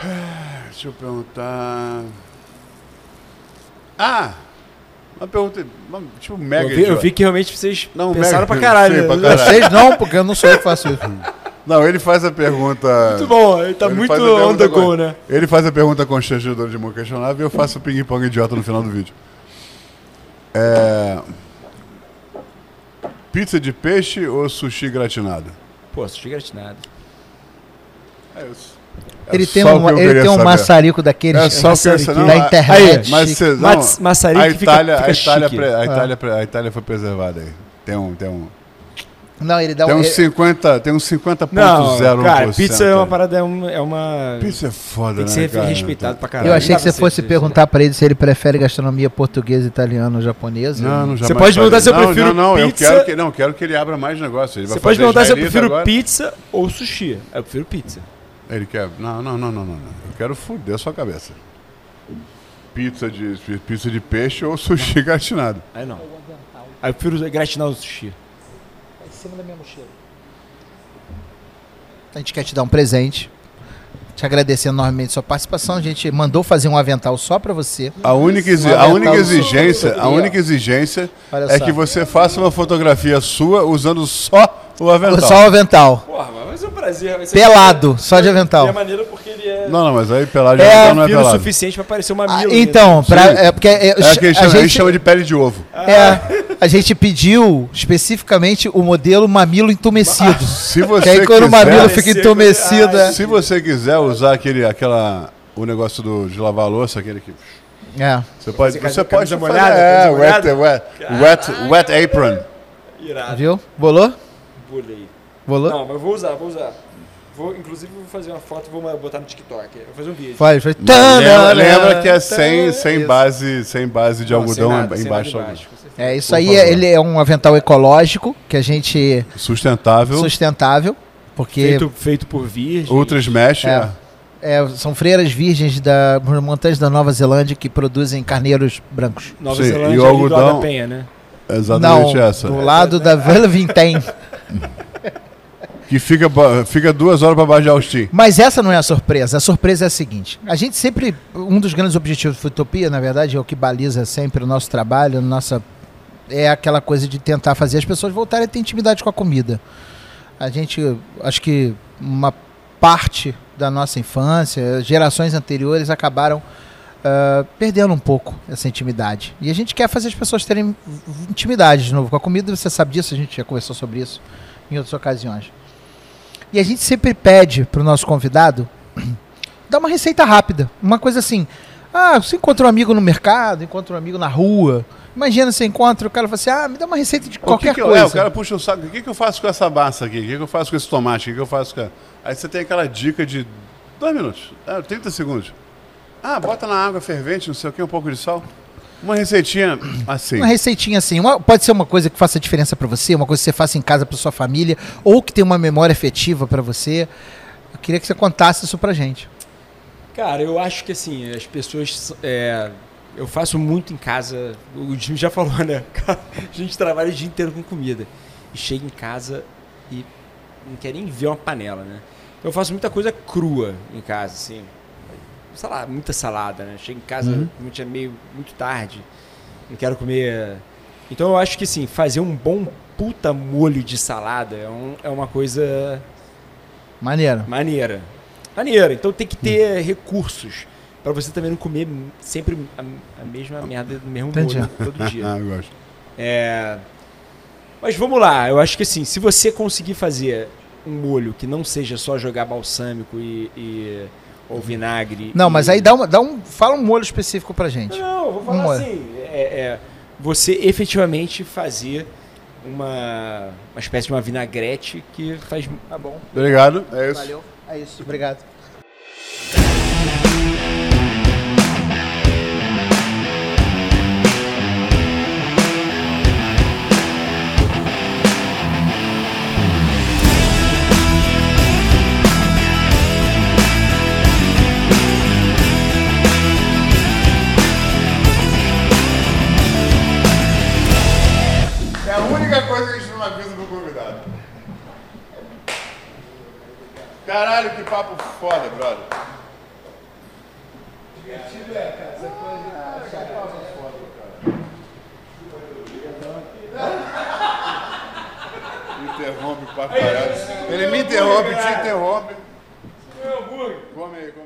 Deixa eu perguntar. Ah! Uma pergunta. Uma, tipo, mega. Eu vi, eu vi que realmente vocês Não, pensaram mega- pra caralho. sim, pra né? caralho. Vocês não, porque eu não sou eu que faço isso. Não, ele faz a pergunta. Muito bom, ele tá Ele muito on pergunta the go, agora. né? Ele faz a pergunta constrangedora de mão questionável e eu faço o ping-pong idiota no final do vídeo. É. Pizza de peixe ou sushi gratinado? Pô, sushi gratinado. É isso. Ele É tem só o um, que ele tem um maçarico daqueles É só o que eu maçarico não, da internet. Mas cê, não, Mas- maçarico a fica- Itália, fica a Itália, pre- a Ah. Itália, pre- a Itália foi preservada aí. Tem um, tem um, Não, ele dá tem um. uns ele- 50, tem uns 50.01%. Não, cara, pizza é uma parada, é uma... É uma... Pizza é foda, Tem que né, ser cara? respeitado pra caralho. eu achei Não que você fosse ser- perguntar pra ele se ele prefere gastronomia portuguesa, italiana ou japonesa. Não, não Você pode perguntar se eu não, prefiro Não, não, eu pizza- quero que, não, quero que ele abra mais negócio. Ele Você pode perguntar se eu prefiro agora. pizza ou sushi. Eu prefiro pizza. Ele quer. Não, não, não, não, não. não. Eu quero foder a sua cabeça. Pizza de, pizza de peixe ou sushi gratinado. Aí não. Aí eu prefiro gratinar o sushi. Cima da minha mochila. A gente quer te dar um presente. Te agradecer enormemente sua participação. A gente mandou fazer um avental só pra você. A única, exi- Um a única exigência, a única exigência é que você faça uma fotografia sua usando só o avental. Só o avental. Porra, mas ser um prazer. Pelado, só de avental. É maneiro porque ele é... Não, não, mas aí pelado É, já não é fino o pelado. suficiente pra parecer uma Ah, mila. então, pra, é porque é, É que a gente, a gente chama de pele de ovo. é, a gente pediu especificamente o modelo mamilo entumecido. Se que você aí quando o quiser, mamilo fica entumecido, é. se você quiser usar aquele, aquela, o negócio do, de lavar a louça, aquele que é. você pode, Fazer você pode fazer, molhada, é, wet, wet, wet, wet apron. Irado. Viu? Bolou? Pulei. Não, mas eu vou usar, vou usar. Vou, inclusive, vou fazer uma foto e vou botar no TikTok. Vou fazer um vídeo. Faz, faz. Lembra, lembra que é sem, sem Isso. base, sem base de Não, algodão sem nada, sem embaixo. certeza. É, isso Por aí, é, ele é um avental ecológico que a gente Sustentável. sustentável, porque Feito, feito por virgem. Ultra Smash. É. é. é, são freiras virgens da montanhas da Nova Zelândia que produzem carneiros brancos. Nova Sim, Zelândia e o do algodão- lado da Penha, né? Exatamente Não, essa. do lado da Velvintém. Que fica, fica duas horas para baixo de Austin. Mas essa não é a surpresa. A surpresa é a seguinte: a gente sempre. Um dos grandes objetivos do Futopia, na verdade, é o que baliza sempre o nosso trabalho, nossa. É aquela coisa de tentar fazer as pessoas voltarem a ter intimidade com a comida. A gente. Acho que uma parte da nossa infância, gerações anteriores acabaram ah, perdendo um pouco essa intimidade. E a gente quer fazer as pessoas terem intimidade de novo com a comida. Você sabe disso, a gente já conversou sobre isso em outras ocasiões. E a gente sempre pede para o nosso convidado dar uma receita rápida. Uma coisa assim. Ah, você encontra um amigo no mercado, encontra um amigo na rua. Imagina você encontra o cara e fala assim: ah, me dá uma receita de O qualquer que que eu- coisa. é, o cara puxa o saco. O que, que eu faço com essa massa aqui? O que, que eu faço com esse tomate? O que, que eu faço com. Aí você tem aquela dica de dois minutos, é, 30 segundos. Ah, bota na água fervente, não sei o que, um pouco de sal. Uma receitinha assim. Uma receitinha assim, uma- pode ser uma coisa que faça diferença para você, uma coisa que você faça em casa para sua família, ou que tenha uma memória afetiva para você. Eu queria que você contasse isso pra gente. Cara, eu acho que assim, as pessoas. é, eu faço muito em casa. O Jimmy já falou, né? A gente trabalha o dia inteiro com comida. E chega em casa e não quer nem ver uma panela, né? Então eu faço muita coisa crua em casa, assim. Sei lá, muita salada, né? Chego em casa Uhum. muito, é meio muito tarde. Não quero comer. Então eu acho que assim, fazer um bom puta molho de salada é, um- é uma coisa Maneiro. Maneira. Maneira. Então tem que ter recursos pra você também não comer sempre a, a mesma merda do mesmo Entendi. molho todo dia. Ah, eu gosto. É... Mas vamos lá. Eu acho que assim, se você conseguir fazer um molho que não seja só jogar balsâmico e, e ou vinagre. Não, e- mas aí dá, uma, dá um. Fala um molho específico pra gente. Não, vou Um falar molho. assim. É, é você efetivamente fazer uma, uma espécie de uma vinagrete que faz. Tá bom. Obrigado. É isso. Valeu. É isso. Obrigado. Caralho, que papo foda, brother. Interrompe pra caralho. Ele me interrompe, te interrompe. Come aí, come aí.